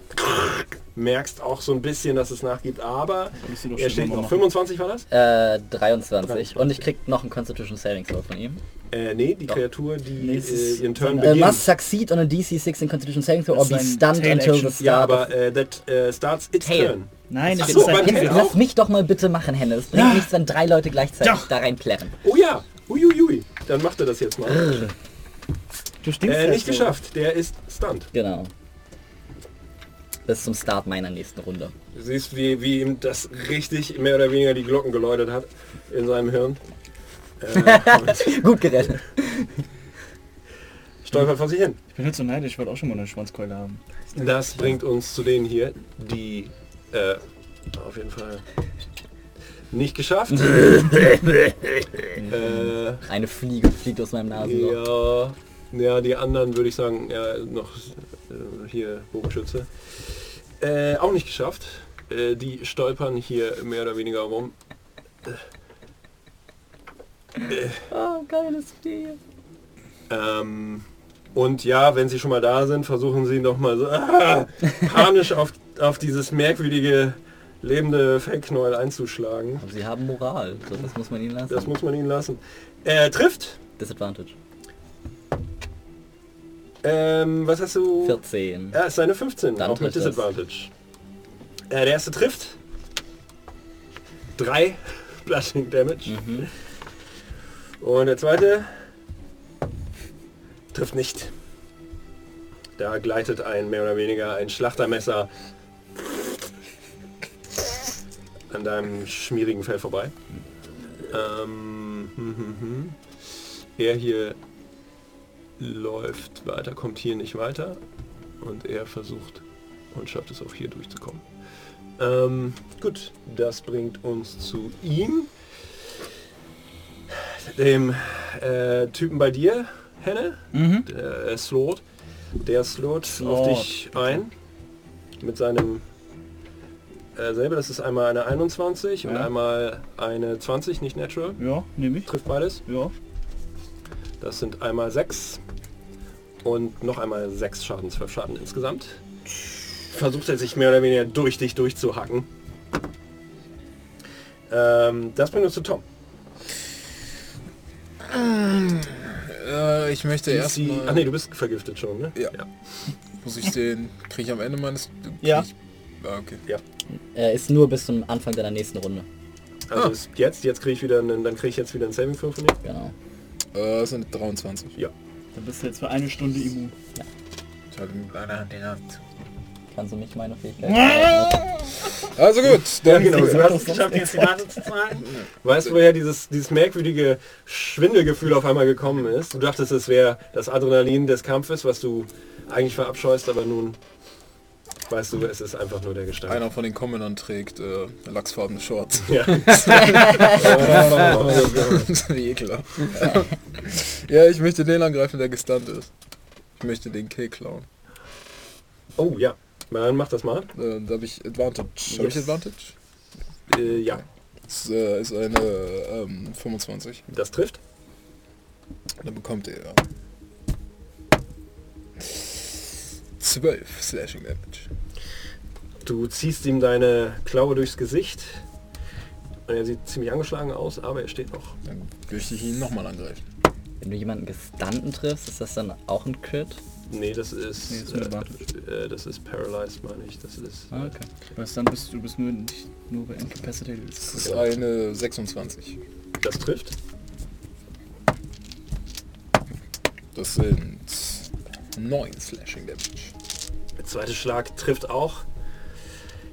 merkst auch so ein bisschen, dass es nachgibt, aber er steht noch. machen. 25 war das? Äh, 23. Und ich krieg noch einen Constitution Saving Throw von ihm. Äh, nee, die Doch. Kreatur, die Nee, äh, ist ihren Turn seine- Uh, beginnt. must succeed on a DC 16 Constitution Saving Throw or be ein stunned until the start ja, aber äh, that äh, starts its Tail. turn. Nein, das so, ist ein lass mich doch mal bitte machen, Hennes. Es bringt Ja. nichts, wenn drei Leute gleichzeitig Doch. da rein plärren. Oh ja, uiuiui, dann macht er das jetzt mal. Du stinkst Äh, halt nicht so. geschafft, der ist stunned. Genau. Bis zum Start meiner nächsten Runde. Du siehst, wie, wie ihm das richtig mehr oder weniger die Glocken geläutet hat in seinem Hirn. Äh, Gut gerettet. stolpert vor sich hin. Ich bin halt so neidisch, ich wollte auch schon mal eine Schwanzkeule haben. Das bringt uns zu denen hier, die äh, auf jeden Fall nicht geschafft. äh, Eine Fliege fliegt aus meinem Nasenloch. ja, ja, die anderen würde ich sagen, ja, noch äh, hier Bogenschütze. Äh, auch nicht geschafft. Äh, die stolpern hier mehr oder weniger rum. Oh, geiles Spiel. Ähm, und ja, wenn sie schon mal da sind, versuchen sie noch mal so ah, panisch auf, auf dieses merkwürdige lebende Fellknäuel einzuschlagen. Aber sie haben Moral. So, das muss man ihnen lassen. Das muss man ihnen lassen. Er trifft. Disadvantage. Ähm, was hast du? 14. Ja, ist seine 15, Dann auch mit. Disadvantage. Äh, der erste trifft. Drei Blushing Damage. Mhm. Und der zweite trifft nicht. Da gleitet ein mehr oder weniger ein Schlachtermesser an deinem schmierigen Fell vorbei. Ähm, hm, hm, hm. Er hier läuft weiter, kommt hier nicht weiter und er versucht und schafft es auch hier durchzukommen. Ähm, gut, das bringt uns zu ihm. Dem äh, Typen bei dir, Henne, Mhm. der äh, Slot. Der slot auf dich ein mit seinem äh, selber. Das ist einmal eine 21 und Ja. einmal eine 20, nicht natural. Ja, nehme ich. Trifft beides. Ja. Das sind einmal 6 und noch einmal 6 Schaden, 12 Schaden insgesamt. Versucht er sich mehr oder weniger durch dich durchzuhacken. Ähm, das bringt uns zu Tom. Äh, ich möchte DC erstmal... Ach nee, du bist vergiftet schon, ne? Ja. Muss ich den... Kriege ich am Ende meines... Ja. Ich, ah, okay. Er ist nur bis zum Anfang deiner nächsten Runde. Also Ah. ist jetzt, jetzt kriege ich wieder einen, dann kriege ich jetzt wieder einen Saving Throw von dir. Genau. Äh, sind 23. Dann bist du jetzt für eine Stunde immun. Ich halte mit einer Hand der Hand. Kannst du mich meine Fähigkeit? Also gut, Ja, dann... genau. Du hast es geschafft, jetzt die Nase zu zahlen. Weißt du, woher dieses, dieses merkwürdige Schwindelgefühl auf einmal gekommen ist? Du dachtest, es wäre das Adrenalin des Kampfes, was du eigentlich verabscheust, aber nun weißt du, es ist einfach nur der Gestank. Einer von den Commonern trägt äh, lachsfarbene Shorts. Ja. Wie ekelhaft. ja, ich möchte den angreifen, der gestunt ist. Ich möchte den Kill klauen. Oh ja, dann mach das mal. Äh, da habe ich Advantage. Habe ich Yes. Advantage? Äh, ja, Das äh, ist eine ähm, 25. das trifft. Dann bekommt er 12 Slashing Damage. Du ziehst ihm deine Klaue durchs Gesicht. Und er sieht ziemlich angeschlagen aus, aber er steht noch. Dann möchte ich ihn nochmal angreifen. Wenn du jemanden gestunnten triffst, ist das dann auch ein Crit? Nee, das ist, Nee, ist äh, äh, das ist paralyzed, meine ich. Das ist Ah, okay. Was dann bist du bist nur nicht nur bei Incapacitated. Das ist eine 26. das trifft. Das sind 9 Slashing Damage. Der zweite Schlag trifft auch.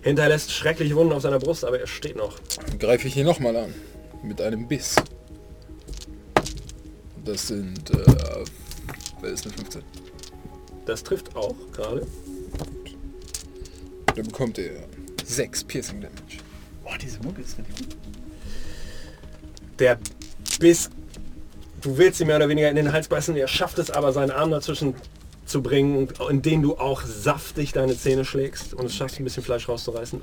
Hinterlässt schreckliche Wunden auf seiner Brust, aber er steht noch. Dann greife ich ihn nochmal an. Mit einem Biss. Das sind... Äh, wer ist eine 15? Das trifft auch gerade. Dann bekommt er 6 Piercing Damage. Boah, diese Mucke ist richtig gut. Der Biss, du willst ihn mehr oder weniger in den Hals beißen, er schafft es aber, seinen Arm dazwischen zu bringen, in den du auch saftig deine Zähne schlägst und es schaffst, ein bisschen Fleisch rauszureißen.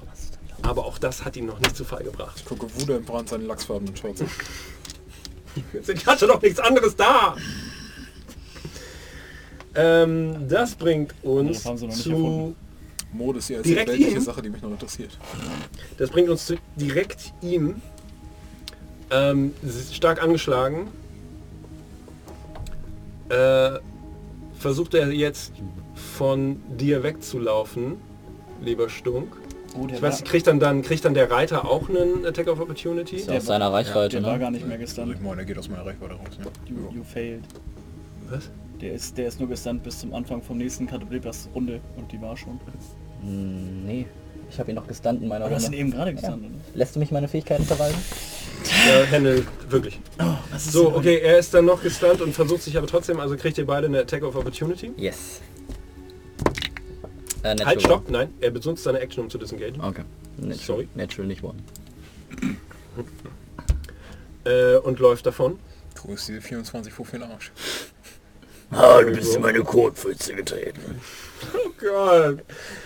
Aber auch das hat ihn noch nicht zu Fall gebracht. Ich gucke Wuda im Brand seine lachsfarbenen Shorts. Ich hatte doch nichts anderes da! Ähm, das bringt uns Das zu erfunden. Mode ist ja Direkt weltliche? Sache, die mich noch interessiert. Das bringt uns zu direkt ihm. Ähm, stark angeschlagen. Äh, versucht er jetzt von dir wegzulaufen, lieber Stunk. Oh, der Ich war, weiß, kriegt dann, dann kriegt dann der Reiter auch einen Attack of Opportunity? Ist aus seiner Reichweite, der war ne? gar nicht mehr gestunt. ich meine, er geht aus meiner Reichweite raus. Ne? You, you failed. Was? Der ist, der ist nur gestunt bis zum Anfang vom nächsten Katablebas Runde und die war schon. Hm, nee. Ich habe ihn noch gestunt in meiner Aber du hast ihn Runde. eben gerade gestunt, oder? Lässt du mich meine Fähigkeiten verwalten? Ja, Händel, wirklich. Was ist So, okay, er ist dann noch gestunt und versucht sich aber trotzdem, also kriegt ihr beide eine Attack of Opportunity. Yes. Äh, Halt, stopp, nein, er benutzt seine Action, um zu disengagen. one. Okay. Natural, Sorry. Natural nicht one. Äh, und läuft davon. Du ist die 24 Fuß für den Arsch. Ah, du bist in meine Kotpfütze getreten. Oh Gott.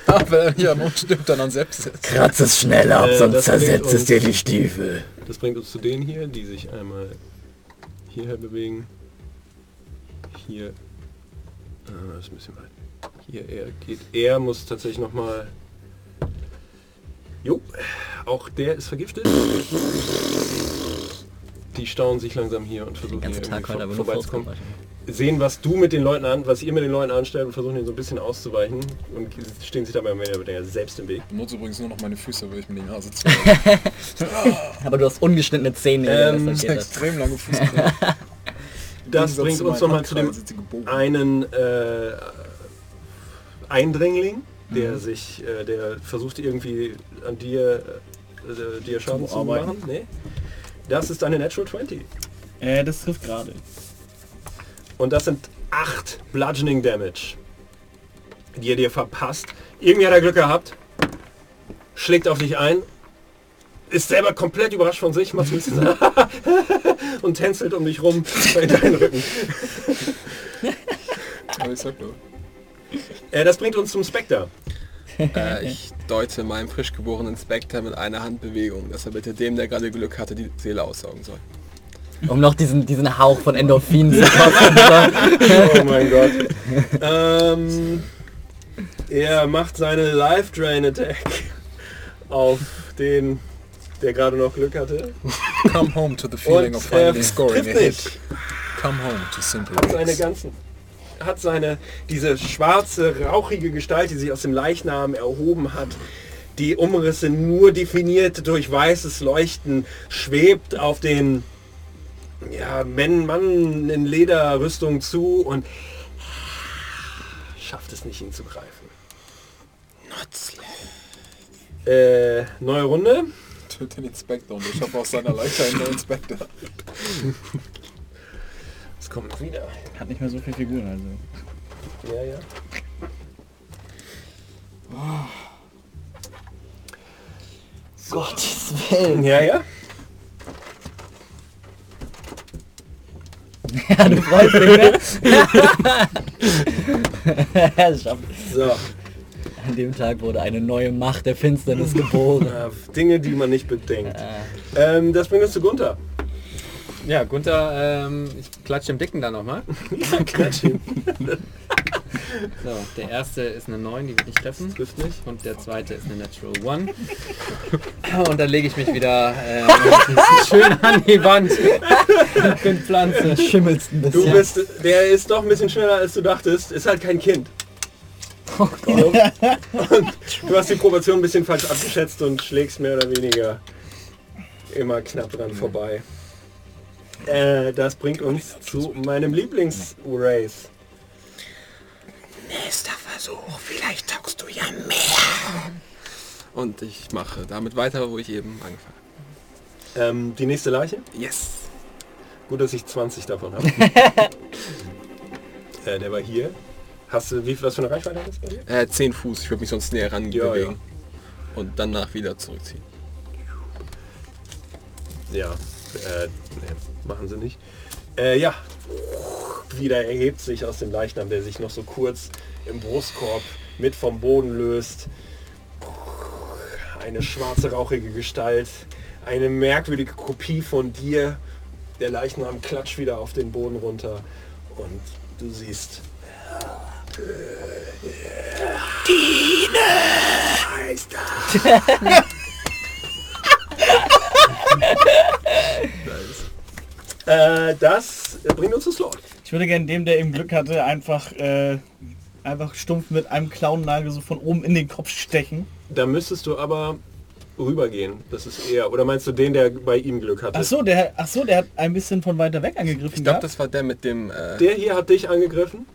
Ah, wenn an uns stimmt, dann an selbst. Kratz es schnell ab, Äh, sonst zersetzt es dir die Stiefel. Das bringt uns zu denen hier, die sich einmal hierher bewegen. Hier. Ah, das ist ein bisschen weit. Hier er geht. Er muss tatsächlich noch mal. Jo, auch der ist vergiftet. Die stauen sich langsam hier und versuchen Den hier ganzen Tag irgendwie vor, aber vorbeizukommen. Sehen, was du mit den Leuten an, was ihr mit den Leuten anstellt und versuchen ihnen so ein bisschen auszuweichen und stehen sich dabei mehr oder selbst im Weg. Ich benutze übrigens nur noch meine Füße, weil ich mir die Nase zu Aber du hast ungeschnittene Zähne. Ähm, das extrem lange Fußknochen. Das bringt uns nochmal zu dem einen äh, Eindringling, der sich, äh, der versucht irgendwie an dir, äh, dir Schaden zu, bearbeiten. machen. Nee. Das ist eine Natural 20. Äh, das trifft gerade. Und das sind 8 Bludgeoning Damage, die er dir verpasst. Irgendwie hat er Glück gehabt, schlägt auf dich ein, ist selber komplett überrascht von sich, macht ein bisschen und tänzelt um dich rum in deinen Rücken. Aber ich sag nur. Äh, das bringt uns zum Spectre. Äh, ich deute meinem frisch geborenen Spectre mit einer Handbewegung, dass er bitte dem, der gerade Glück hatte, die Seele aussaugen soll. Um noch diesen, diesen Hauch von Endorphinen zu kosten. Oh mein Gott. ähm, er macht seine Life Drain Attack auf den, der gerade noch Glück hatte. Come home to the feeling Und of äh, finally scoring a hit. Come home to simple Hat seine ganzen hat seine diese schwarze rauchige Gestalt, die sich aus dem Leichnam erhoben hat, die Umrisse nur definiert durch weißes Leuchten, schwebt auf den ja, Mann, Mann in Lederrüstung zu und schafft es nicht, ihn zu greifen. Äh, neue Runde. Töte den Inspektor und ich habe aus seiner Leiter einen neuen Inspektor. Es kommt wieder. Hat nicht mehr so viele Figuren, also. Ja, ja. Gottes Willen. Ja, ja. Ja, du freust dich, ne? So. An dem Tag wurde eine neue Macht der Finsternis geboren. Äh, Dinge, die man nicht bedenkt. Äh, Ähm, das bringt uns zu Gunther. Ja, Gunther, ähm, ich klatsche dem Dicken da nochmal. Klatsch ihn. So, der erste ist eine 9, die wird nicht treffen. Trifft nicht. Und der zweite ist eine Natural One. Und dann lege ich mich wieder äh, schön an die Wand. Ich bin Pflanze. Schimmelst ein Du bisschen. bist, der ist doch ein bisschen schneller als du dachtest. Ist halt kein Kind. Oh Und du hast die Proportion ein bisschen falsch abgeschätzt und schlägst mehr oder weniger immer knapp dran vorbei. Äh, das bringt uns zu meinem Lieblingsrace. Nächster Versuch, vielleicht taugst du ja mehr. Und ich mache damit weiter, wo ich eben angefangen Ähm, die nächste Leiche. habe. Yes. Gut, dass ich 20 davon habe. äh, der war hier. Hast du, wie, was für eine Reichweite hat das bei dir? Äh, 10 Fuß. Ich würde mich sonst näher ran Ja, bewegen. Und danach wieder zurückziehen. Ja, äh, nee, machen sie nicht. Äh, ja, wieder erhebt sich aus dem Leichnam, der sich noch so kurz im Brustkorb mit vom Boden löst. Eine schwarze, rauchige Gestalt, eine merkwürdige Kopie von dir. Der Leichnam klatscht wieder auf den Boden runter und du siehst Äh, das bringt uns zu Slot. Ich würde gerne dem, der eben Glück hatte, einfach, äh, einfach stumpf mit einem Klauennagel so von oben in den Kopf stechen. Da müsstest du aber rübergehen. Das ist eher. Oder meinst du den, der bei ihm Glück hatte? Ach so, der, ach so, der hat ein bisschen von weiter weg angegriffen. Ich glaube, das war der mit dem... Äh, Der hier hat dich angegriffen.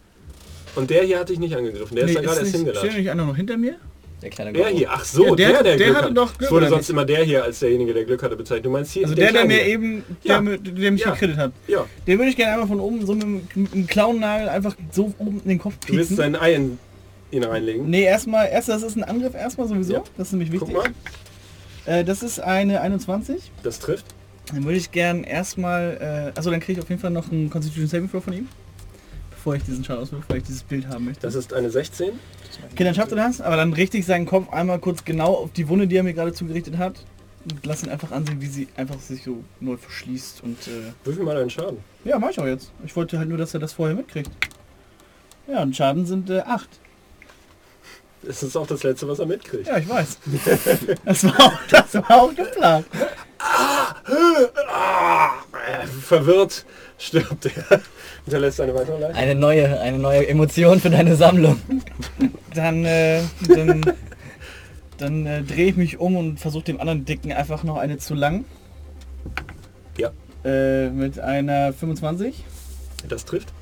Und der hier hat dich nicht angegriffen. Der ist da Nee, gerade ist erst nicht, steht nicht einer noch hinter mir? Der kleine Der Goro. hier, ach so, Ja, der- der, der, der Glück hatte hat. doch Glück, Es wurde sonst nicht? immer der hier als derjenige, der Glück hatte, bezeichnet. Du meinst hier, Also der, der mir eben, der, Ja. mit- der mich Ja. gekrittet hat. Ja, Den würde ich gerne einmal von oben so mit einem- mit einem Klauennagel einfach so oben in den Kopf du willst dein Ei in ihn reinlegen. Nee, erstmal, erst das ist ein Angriff erstmal sowieso. Ja. Das ist nämlich Guck wichtig. mal, Äh, das ist eine 21. das trifft. Dann würde ich gern erstmal, äh, also dann kriege ich auf jeden Fall noch einen Constitution Saving Throw von ihm. Bevor ich diesen Schaden auswürfe, weil ich dieses Bild haben möchte. Das ist eine 16. Okay, dann schafft er das, aber dann richte ich seinen Kopf einmal kurz genau auf die Wunde, die er mir gerade zugerichtet hat. Und lass ihn einfach ansehen, wie sie einfach sich so neu verschließt. Und äh, Würfel mal deinen Schaden. ja, mach ich auch jetzt. Ich wollte halt nur, dass er das vorher mitkriegt. Ja, und Schaden sind äh, 8. Das ist auch das Letzte, was er mitkriegt. Ja, ich weiß. Das war auch, das war auch geplant. Ah, äh, verwirrt stirbt er. Hinterlässt eine weitere Leiche. Eine neue, eine neue Emotion für deine Sammlung. Dann, äh, dann, dann äh, drehe ich mich um und versuche dem anderen Dicken einfach noch eine zu lang. Ja, Äh, mit einer 25. das trifft.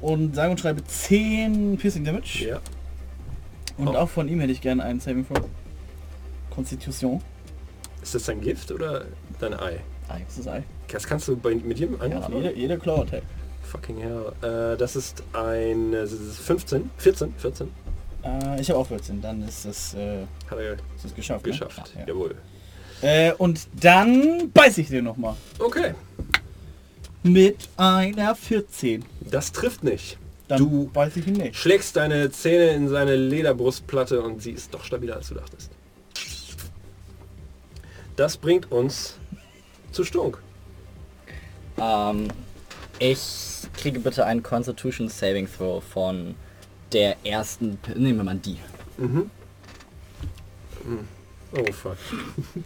Und sage und schreibe 10 Piercing Damage. Ja. Und Oh. auch von ihm hätte ich gerne einen Saving Throw. Constitution. Ist das dein Gift oder dein Ei? Ist Ei. Das kannst du bei, mit jedem Ja, Angriff machen? jeder, jeder Claw Attack. Fucking hell. Äh, das ist ein äh, das ist 15, 14, 14. Äh, ich habe auch 14, dann ist das, äh, Hat er ist das geschafft. ne? geschafft. Ja. Jawohl. Äh, und dann beiß ich den nochmal. Okay. Mit einer 14. Das trifft nicht. Dann Du- beiß ich ihn nicht. Schlägst deine Zähne in seine Lederbrustplatte und sie ist doch stabiler als du dachtest. Das bringt uns zu Stunk. Ähm, ich kriege bitte einen Constitution Saving Throw von der ersten... P- Nehmen wir mal die. Mhm. Hm. Oh fuck.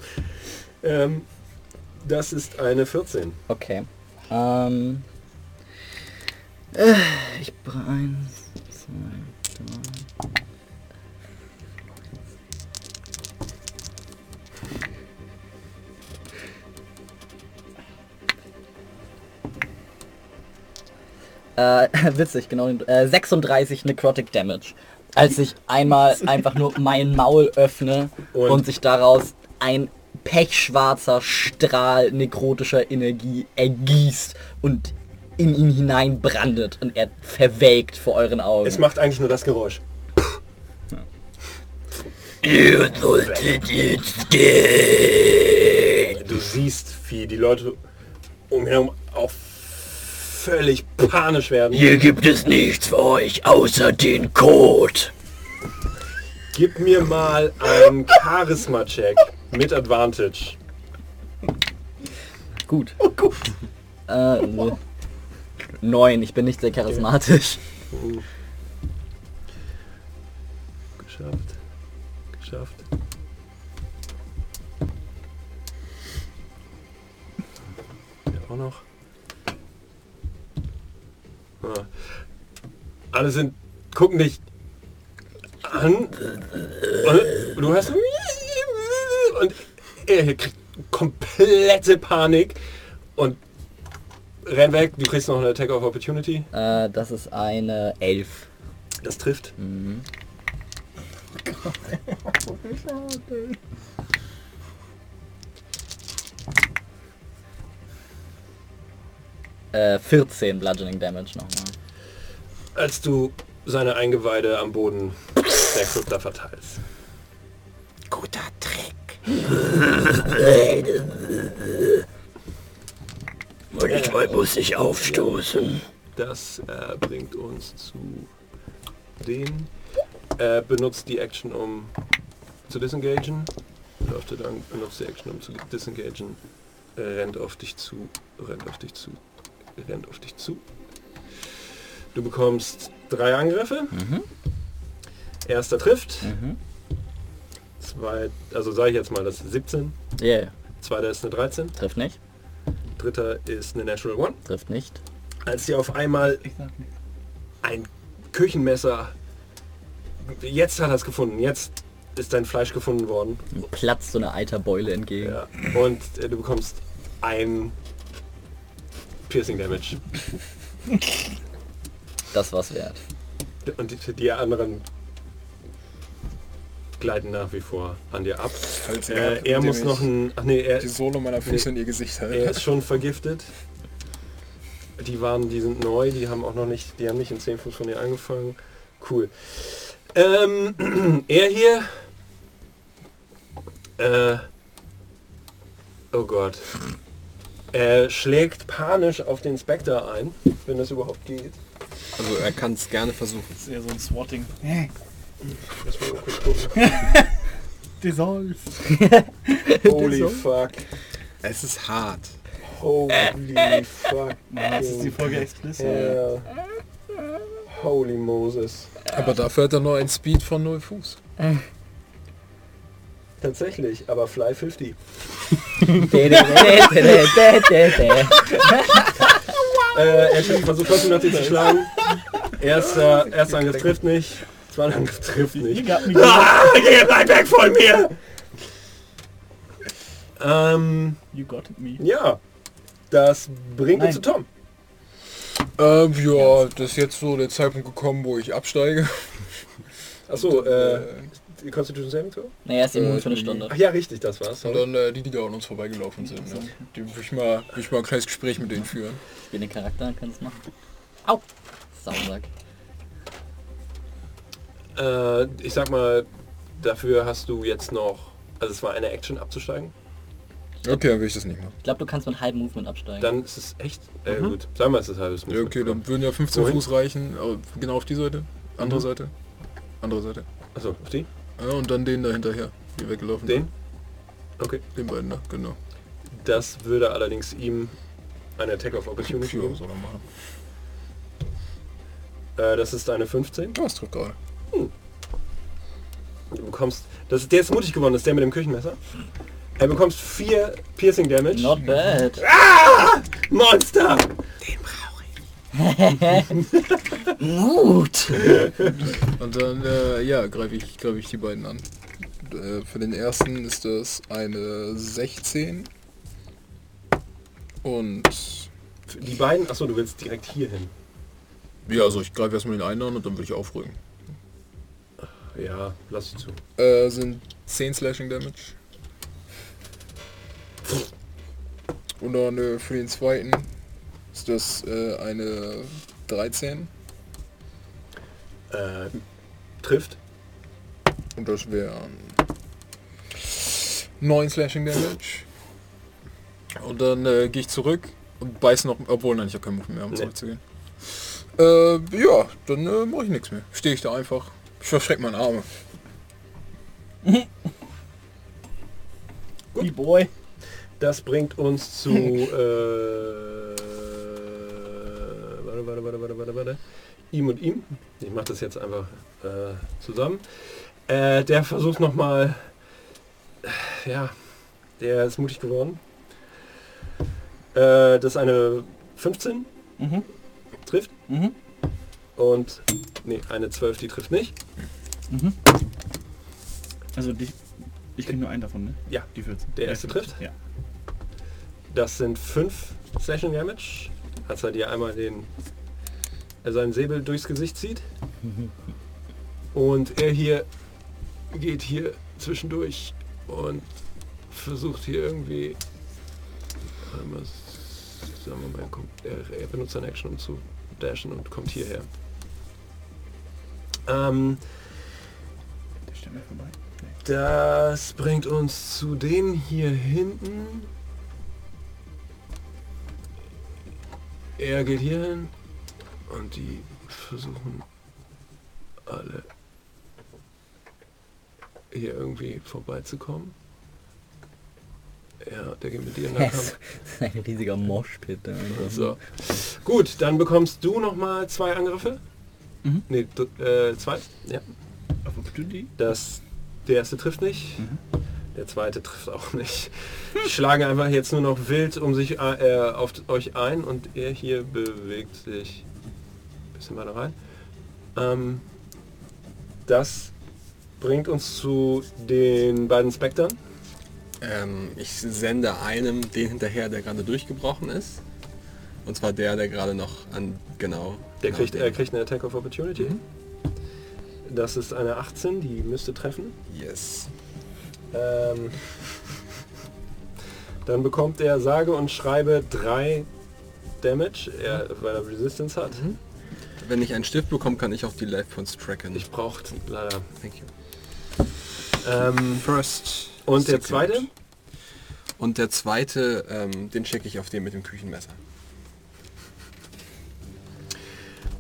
ähm, das ist eine 14. Okay. Ähm, äh, ich brauche eins, zwei, drei. Äh, witzig, genau. Äh, 36 Necrotic Damage. Als ich einmal einfach nur mein Maul öffne Und? und, sich daraus ein pechschwarzer Strahl nekrotischer Energie ergießt und in ihn hineinbrandet und er verwelkt vor euren Augen. Es macht eigentlich nur das Geräusch. Ihr solltet jetzt gehen. Du siehst, wie die Leute umherum auch völlig panisch werden. Hier gibt es nichts für euch außer den Code. Gib mir mal einen Charisma-Check mit Advantage. Gut. Äh, neun, ich bin nicht sehr charismatisch. Geschafft. Geschafft. Ja, auch noch. Alle sind, gucken dich an und du hörst und er kriegt komplette Panik und rennt weg. Du kriegst noch eine Attack of Opportunity. Äh, das ist eine Elf. Das trifft. Mhm. Äh, 14 Bludgeoning Damage nochmal. Als du seine Eingeweide am Boden der Krypta verteilst. Guter Trick. Manchmal muss ich aufstoßen. Das äh, bringt uns zu den. Er benutzt die Action, um zu disengagen. Läuft lang, benutzt die Action, um zu disengagen. Rennt auf dich zu, rennt auf dich zu, rennt auf dich zu. Du bekommst drei Angriffe. Mhm. Erster trifft. Mhm. Zwei, also sage ich jetzt mal, das ist 17. Yeah, Zweiter ist eine 13. trifft nicht. Dritter ist eine Natural One. Trifft nicht. Als dir auf einmal ein Küchenmesser. Jetzt hat er es gefunden. Jetzt ist dein Fleisch gefunden worden. Platzt so eine Eiterbeule entgegen. Ja. Und äh, du bekommst ein Piercing Damage. Das war's wert. Und die, die anderen gleiten nach wie vor an dir ab. Halt Äh, er muss noch ein. Ach nee, er, die Sohle meiner Füße in ihr Gesicht er halten. ist schon vergiftet. Die waren, die sind neu, die haben auch noch nicht, die haben nicht in 10 Fuß von dir angefangen. Cool. Ähm, er hier. Äh, oh Gott. Er schlägt panisch auf den Spectre ein, wenn das überhaupt geht. Also er kann es gerne versuchen. Das ist eher so ein Swatting. Lass mal kurz gucken. Dissolve. Holy fuck. Es ist hart. Holy fuck. Das ist die Folge explicit. Ja. Holy Moses. Aber dafür hat er nur einen Speed von 0 Fuß. Tatsächlich, aber Fly 50. Äh, er versucht trotzdem nach dir zu schlagen. Erster, erster Angriff trifft nicht. Zweiter Angriff trifft nicht. Ah, geh bleib weg von mir! Ähm, You got me. ja. Das bringt uns zu Tom. Ähm, ja, das ist jetzt so der Zeitpunkt gekommen, wo ich absteige. Achso, äh, die Constitution Saving Throw? Er ist immun Äh, für eine Stunde. Ach ja, richtig, das war's. Und dann äh, die, die da an uns vorbeigelaufen sind. Ne? Die will ich, mal, will ich mal ein kleines Gespräch mit denen führen. Ich bin den Charakter, kannst machen. Au! Sausack. Äh, ich sag mal, dafür hast du jetzt noch, also es war eine Action abzusteigen. Okay, dann will ich das nicht machen. Ich glaube, du kannst mit halbem Movement absteigen. Dann ist es echt, äh, gut, sagen wir es ist halbes Ja, okay, dann würden ja 15 Wohin? Fuß reichen. Genau auf die Seite. Andere Mhm. Seite. Andere Seite. Achso, auf die? Ja, und dann den da hinterher, die weggelaufen Den? sind. Okay. Den beiden da, genau. Das würde allerdings ihm eine Attack of Ja, Opportunity geben. soll er machen. Äh, das ist eine 15. Ja, das trifft gerade. Du bekommst, das ist, der ist mutig geworden, das ist der mit dem Küchenmesser. Er bekommt vier Piercing Damage. Not bad. Monster! Mut! Und dann, äh, ja, greife ich, greife ich die beiden an. Äh, für den ersten ist das eine 16. Und Die beiden, achso, du willst direkt hier hin. ja, also ich greife erstmal den einen an und dann will ich aufrücken. Ja, lass sie zu. Äh, sind 10 Slashing Damage. Und dann äh, für den zweiten ist das äh, eine 13. Äh, trifft. Und das wären 9 Slashing Damage. Und dann äh, gehe ich zurück und beiß noch, obwohl nein, ich habe keinen Move mehr, um Nee. zurückzugehen. Äh, ja, dann äh, mache ich nichts mehr. Stehe ich da einfach. Ich verschrecke meine Arme. Good boy. Das bringt uns zu. Äh, warte, warte, warte, warte, warte. Ihm und ihm. Ich mache das jetzt einfach äh, zusammen. Äh, der versucht nochmal. Ja, der ist mutig geworden. Äh, das ist eine 15. Mhm. Trifft. Mhm. Und. Nee, eine 12, die trifft nicht. Also dich, ich krieg nur einen davon, ne? Ja, Die 14. Der Ja, erste 14. trifft? Ja. Das sind 5 Slashing Damage. Als er dir einmal den. Er seinen Säbel durchs Gesicht zieht. Und er hier geht hier zwischendurch und versucht hier irgendwie. mal, Sagen wir mal, er, kommt, er, er benutzt seine Action um zu dashen und kommt hierher. Ähm, das bringt uns zu denen hier hinten. Er geht hier hin und die versuchen alle hier irgendwie vorbeizukommen. Ja, der geht mit dir in den Das Kampf. ist ein riesiger Moshpit. So. Gut, dann bekommst du noch mal zwei Angriffe. Mhm. Nee, d- äh, zwei. Ja. Das, der erste trifft nicht. Mhm. Der zweite trifft auch nicht. Die schlagen einfach jetzt nur noch wild um sich äh, auf euch ein und er hier bewegt sich bisschen weiter rein. Ähm, das bringt uns zu den beiden Spectern. Ähm, ich sende einem den hinterher, der gerade durchgebrochen ist. Und zwar der, der gerade noch an, genau. Der genau kriegt, er kriegt eine Attack of Opportunity. Das ist eine 18, die müsste treffen. Yes. Ähm, dann bekommt er sage und schreibe 3 Damage, er, weil er Resistance hat. Wenn ich einen Stift bekomme, kann ich auch die Life Points tracken. Ich brauche leider. Thank you. Ähm, First. und der second. zweite? Und der zweite, ähm, den checke ich auf den mit dem Küchenmesser.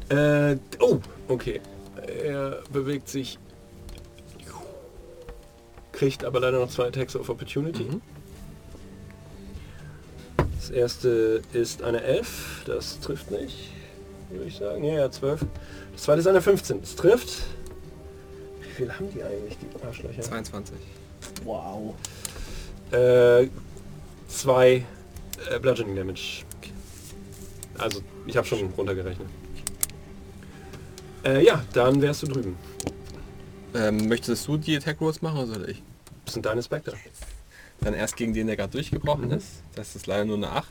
Äh, oh, okay. Er bewegt sich. Kriegt aber leider noch zwei Attacks of Opportunity. Mhm. Das erste ist eine 11, das trifft nicht, würde ich sagen. Ja, ja, 12. Das zweite ist eine 15, das trifft. Wie viel haben die eigentlich, die Arschlöcher? 22. Wow. Äh, zwei äh, Bludgeoning Damage. Also, ich habe schon runtergerechnet. Äh, ja, dann wärst du drüben. Ähm, möchtest du die Attack Rolls machen oder soll ich? Das sind deine Spectre. Dann erst gegen den, der gerade durchgebrochen Mhm. ist. Das ist leider nur eine 8.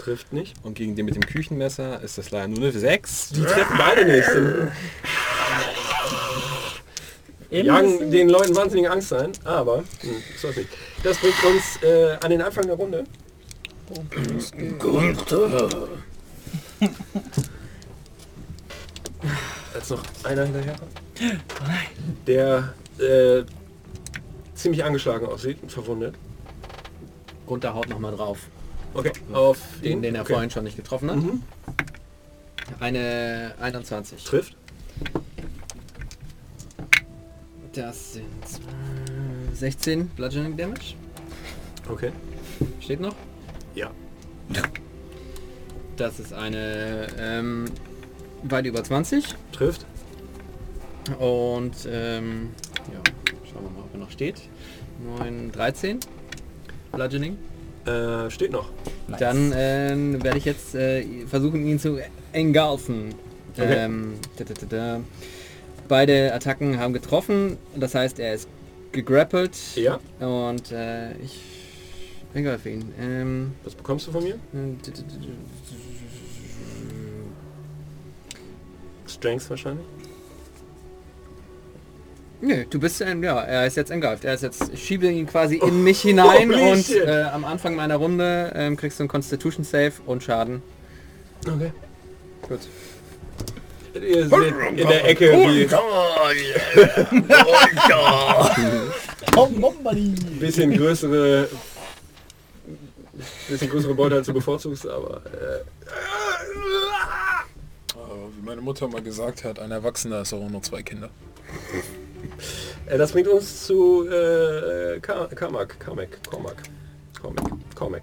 Trifft nicht. Und gegen den mit dem Küchenmesser ist das leider nur eine 6. Die treffen beide nicht. Jagen den Leuten wahnsinnig Angst ein, aber hm, ist das nicht. Das bringt uns äh, an den Anfang der Runde. Als noch einer hinterher kommt. Der äh, ziemlich angeschlagen aussieht und verwundet. Gunther haut nochmal drauf. Okay, auf Den, den er okay. vorhin schon nicht getroffen hat. Mhm. Eine 21. Trifft. Das sind äh, 16 Bludgeoning Damage. Okay. Steht noch? Ja. Das ist eine ähm, weit über 20. Trifft. Und ähm, ja, schauen wir mal, ob er noch steht. 9, 13. Bludgeoning. Äh, steht noch. Nice. Dann ähm, werde ich jetzt äh, versuchen, ihn zu engulfen. Okay. Ähm, da, da, da, da. Beide Attacken haben getroffen, das heißt, er ist gegrappelt Ja. und äh, ich engulfe ihn. Ähm, Was bekommst du von mir? Strength wahrscheinlich. Nö, du bist ein, ja, er ist jetzt engulft. Er ist jetzt, ich schiebe ihn quasi in mich hinein holy und äh, am Anfang meiner Runde ähm, kriegst du einen Constitution Save und Schaden. Okay. Gut. Ihr seht in der Ecke, wie bisschen größere bisschen größere Beute als du bevorzugst, aber äh, Äh, wie meine Mutter mal gesagt hat, ein Erwachsener ist auch nur zwei Kinder. Äh, das bringt uns zu äh, Kamak, Kamek, Cormac, Cormac, Cormac.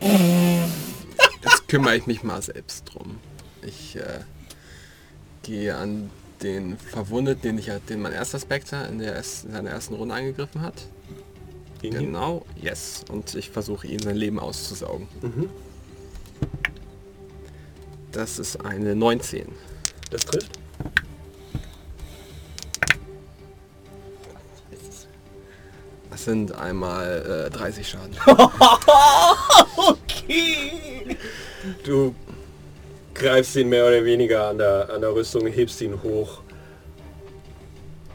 Jetzt kümmere ich mich mal selbst drum. Ich äh, gehe an den Verwundeten, den, ich, den mein erster Spectre in, der, in seiner ersten Runde angegriffen hat. Ihn hier? Genau, yes. Und ich versuche ihn sein Leben auszusaugen. Mhm. Das ist eine 19. Das trifft. Das sind einmal äh, 30 Schaden. Du greifst ihn mehr oder weniger an der, an der Rüstung, hebst ihn hoch.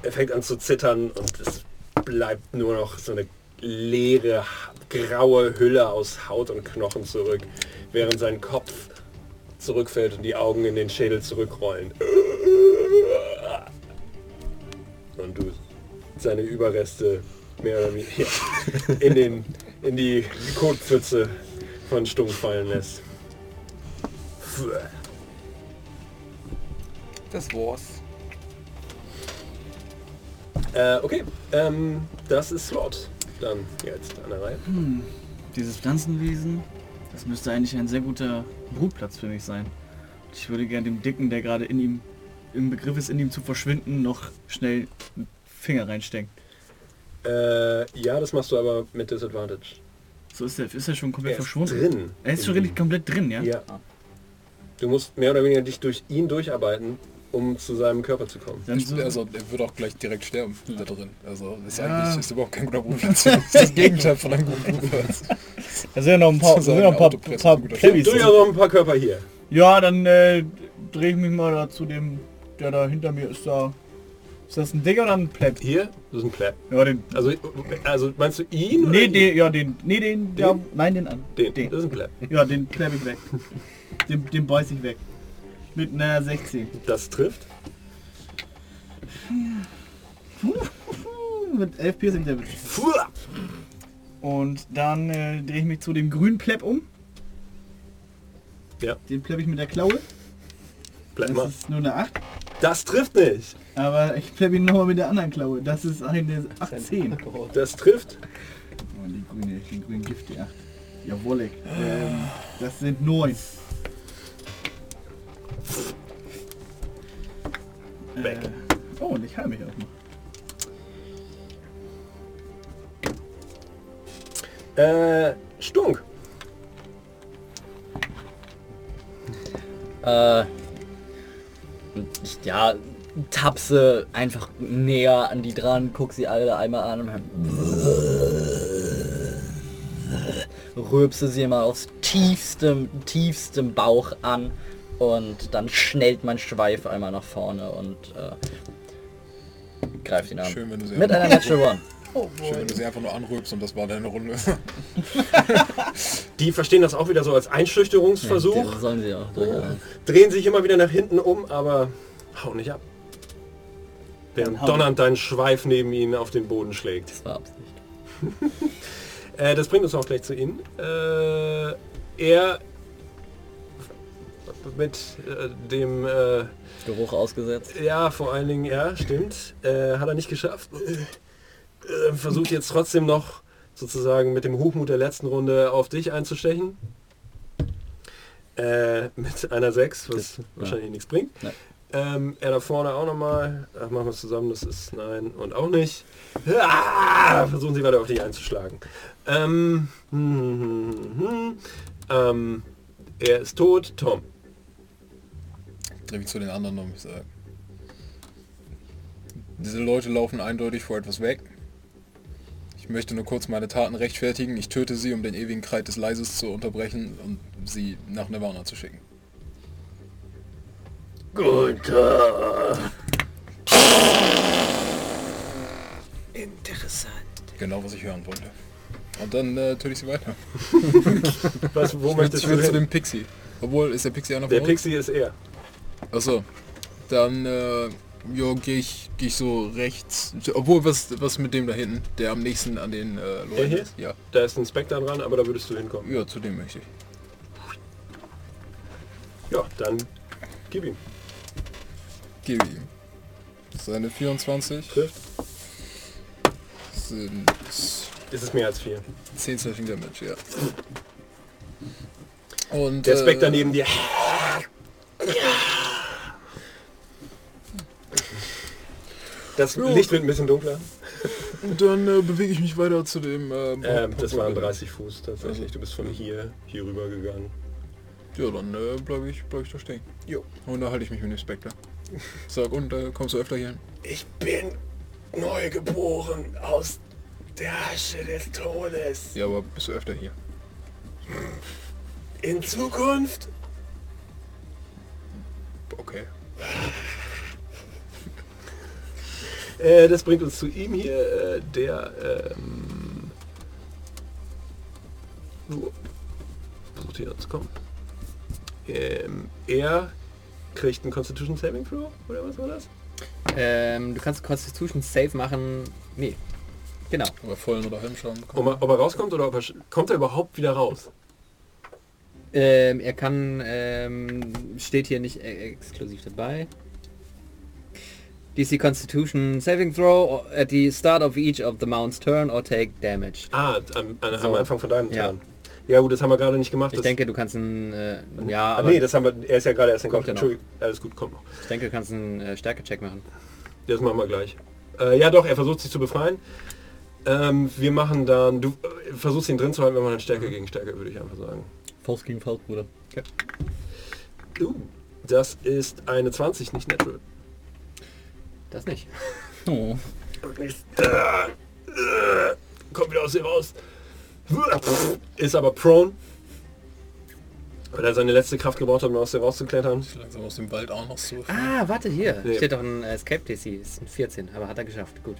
Er fängt an zu zittern und es bleibt nur noch so eine leere, graue Hülle aus Haut und Knochen zurück, während sein Kopf zurückfällt und die Augen in den Schädel zurückrollen. Und du seine Überreste mehr oder weniger in, den, in die Kotpfütze von Stunk fallen lässt. Das war's. Äh, okay, ähm, das ist Slot. Dann jetzt an der Reihe. Dieses Pflanzenwesen, das müsste eigentlich ein sehr guter Brutplatz für mich sein. Ich würde gerne dem Dicken, der gerade in ihm im Begriff ist, in ihm zu verschwinden, noch schnell einen Finger reinstecken. Äh, ja, das machst du aber mit Disadvantage. So ist er, ist er schon komplett Er ist verschwunden. drin. Er ist schon richtig komplett drin, ja? Ja. Du musst mehr oder weniger dich durch ihn durcharbeiten, um zu seinem Körper zu kommen. Dann so, Also er wird auch gleich direkt sterben da drin. Also ist Ja. eigentlich ist überhaupt kein guter Brutplatz. Das ist das Gegenteil von einem guten Brutplatz. da sind ja noch ein paar, sind ja noch ein paar, paar Plebis. Durchaus noch ein paar Körper hier. Ja, dann äh, drehe ich mich mal da zu dem, der da hinter mir ist da. Ist das ein Digger oder ein Pleb? Hier, das ist ein Pleb. Ja, den. Also, also meinst du ihn? oder Nee, den, ja, den. Nee, den, ja, Den? nein, den an. Den. Den. Das ist ein Pleb. Ja, den pleb ich weg. Den, den beiß ich weg. Mit einer 16. Das trifft. Mit 11 Piercing Damage. Und dann äh, drehe ich mich zu dem grünen Pleb um. Ja. Den pleb ich mit der Klaue. Bleib Das mal. ist nur eine 8. Das trifft nicht. Aber ich pleb ihn nochmal mit der anderen Klaue. Das ist eine 18. Das trifft. Oh, die grüne, die grüne Gift, die 8. Jawohl. Ähm, das sind 9. Weg. Äh, oh, und ich heile mich auch noch. Äh, Stunk. Äh, ja, tapse einfach näher an die dran, guck sie alle einmal an und rülpse sie mal aus tiefstem, tiefstem Bauch an und dann schnellt mein Schweif einmal nach vorne und äh, greift ihn an. Schön, wenn du sie Mit einer Natural One. Schön, wenn du sie einfach nur anrübst und das war deine Runde. Die verstehen das auch wieder so als Einschüchterungsversuch. Das sollen sie auch. durchaus. drehen sich immer wieder nach hinten um, aber hau nicht ab. Hau. donnernd dein Schweif neben ihnen auf den Boden schlägt. Das war Absicht. Äh, das bringt uns auch gleich zu ihnen. Äh, er mit äh, dem, äh, Geruch ausgesetzt. ja, vor allen Dingen, ja, stimmt, äh, hat er nicht geschafft. Äh, versucht jetzt trotzdem noch sozusagen mit dem Hochmut der letzten Runde auf dich einzustechen. Äh, mit einer 6, was Das- ja. wahrscheinlich nichts bringt. Ähm, er da vorne auch nochmal. Ach, machen wir es zusammen, das ist nein und auch nicht. Ah, versuchen sie weiter auf dich einzuschlagen. Ähm, hm, hm, hm, hm. ähm, er ist tot, Tom. Dreh mich zu den anderen um. Diese Leute laufen eindeutig vor etwas weg. Ich möchte nur kurz meine Taten rechtfertigen. Ich töte sie, um den ewigen Kreis des Leises zu unterbrechen und sie nach Nirvana zu schicken. Äh, Interessant. Genau, was ich hören wollte. Und dann äh, töte ich sie weiter. Was, wo Ich will, möchtest ich du will zu hin? dem Pixie. Obwohl, ist der Pixie einer von Der uns? Pixie ist er. Achso. Dann, äh, ja, gehe ich, geh ich so rechts. Obwohl, was, was mit dem da hinten? Der am nächsten an den äh, Leuten hier? ist? Ja. Da ist ein Spectre dran, aber da würdest du hinkommen. Ja, zu dem möchte ich. Ja, dann gib ihm. Gebe ihm. Seine 24 Trifft. sind Ist es mehr als vier. 10 Slashing Damage, ja. Und, Der äh, Spectre neben dir Das Ja. Licht wird ein bisschen dunkler. Und dann äh, bewege ich mich weiter zu dem... Äh, Ähm, das waren Portal. 30 Fuß tatsächlich. Du bist von hier, hier rüber gegangen. Ja, dann äh, bleibe ich, bleib ich da stehen. Jo. Und da halte ich mich mit dem Spectre. Sag, und äh, kommst du öfter hier hin? Ich bin neugeboren aus der Asche des Todes. Ja, aber bist du öfter hier? In Zukunft Okay. Äh, das bringt uns zu ihm hier, äh, der ähm, so, versucht hier zu kommen. Ähm, er kriegt einen Constitution Saving Throw, oder was war das? Ähm, du kannst Constitution Save machen. Nee. Genau. Aber vollen oder Helmschaden Ob er, ob er rauskommt oder ob er, kommt er überhaupt wieder raus? Ähm, er kann, ähm, steht hier nicht e- exklusiv dabei. DC Constitution Saving Throw at the start of each of the mount's turn or take damage. Ah, am, an, am So. Anfang von deinem Ja. Turn. Ja gut, das haben wir gerade nicht gemacht. Ich das, denke, du kannst einen, äh, ja, ah, aber nee, das haben wir, er ist ja gerade erst in Kopf. Entschuldigung, alles gut, kommt noch. ich denke, du kannst einen äh, Stärke-Check machen. Das machen wir gleich. Äh, ja doch, er versucht sich zu befreien. Ähm, wir machen dann, du äh, versuchst ihn drin zu halten, wir machen Stärke gegen Stärke, würde ich einfach sagen. Faust gegen Faust, Bruder. Uh, das ist eine 20, nicht natural. Das nicht. Oh. Äh, äh, kommt wieder aus dir raus. Ist aber prone. Weil er seine letzte Kraft gebraucht hat, um aus dir rauszuklettern. Langsam aus dem Wald auch noch so. Ah, warte hier. Nee. Steht doch ein Escape DC. Ist ein 14, aber hat er geschafft. Gut.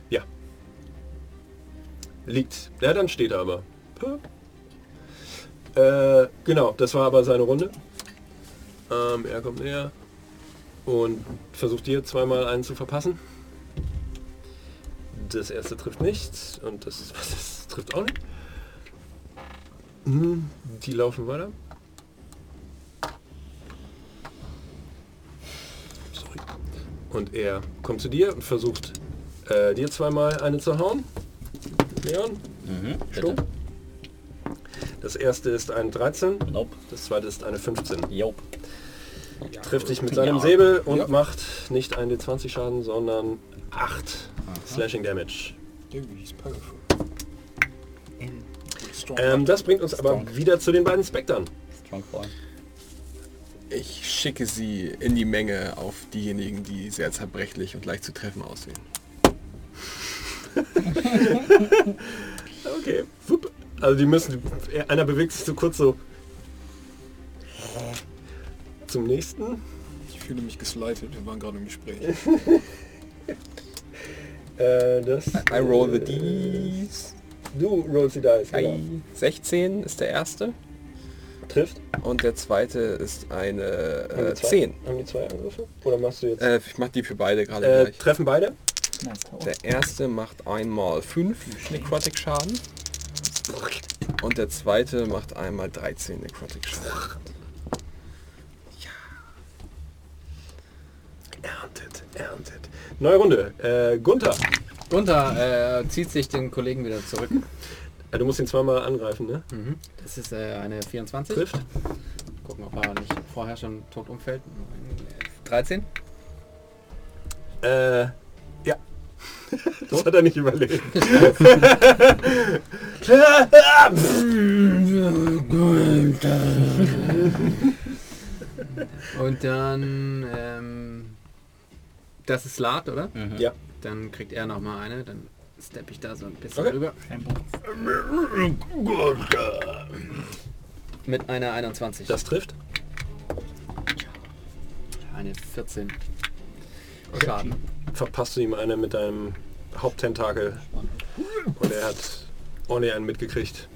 Liegt. Ja, dann steht er aber. Äh, genau, das war aber seine Runde. Ähm, er kommt näher und versucht dir zweimal einen zu verpassen. Das erste trifft nicht und das, das trifft auch nicht. Hm, Die laufen weiter. Sorry. Und er kommt zu dir und versucht äh, dir zweimal eine zu hauen. Leon, Mhm, Stopp. bitte. Das erste ist ein 13, Nope. das zweite ist eine 15. Jope. Trifft dich mit seinem Ja. Säbel und Ja. macht nicht einen D20 Schaden, sondern 8 Slashing Damage. Irgendwie ist powerful. Ähm, das bringt uns aber Strong. wieder zu den beiden Spektern. Ich schicke sie in die Menge auf diejenigen, die sehr zerbrechlich und leicht zu treffen aussehen. Okay. Wupp. Also die müssen, einer bewegt sich so kurz so zum nächsten. Ich fühle mich geslightet, wir waren gerade im Gespräch. Äh, das, I roll the äh, Ds. Du rollst die Dice, genau. Ei. 16 ist der erste Trifft. und der zweite ist eine Haben äh, zwei- 10. Haben die zwei Angriffe? Oder machst du jetzt... Äh, ich mach die für beide gerade Äh, gleich. treffen beide? Der erste macht einmal 5 Necrotic Schaden und der zweite macht einmal 13 Necrotic Schaden. Erntet, erntet. Neue Runde. Äh, Gunther. Gunther äh, zieht sich den Kollegen wieder zurück. Äh, du musst ihn zweimal angreifen, ne? Mhm. Das ist äh, eine 24. Trifft. Gucken, ob er nicht vorher schon tot umfällt. 13. Äh, ja. Das hat er nicht überlebt. Und dann, ähm, das ist Lad, oder? Mhm. ja. Dann kriegt er noch mal eine. Dann steppe ich da so ein bisschen Okay. rüber. Mit einer 21. Das trifft. Eine 14. Schaden. Verpasst du ihm eine mit deinem Haupttentakel. Und er hat ordentlich einen mitgekriegt.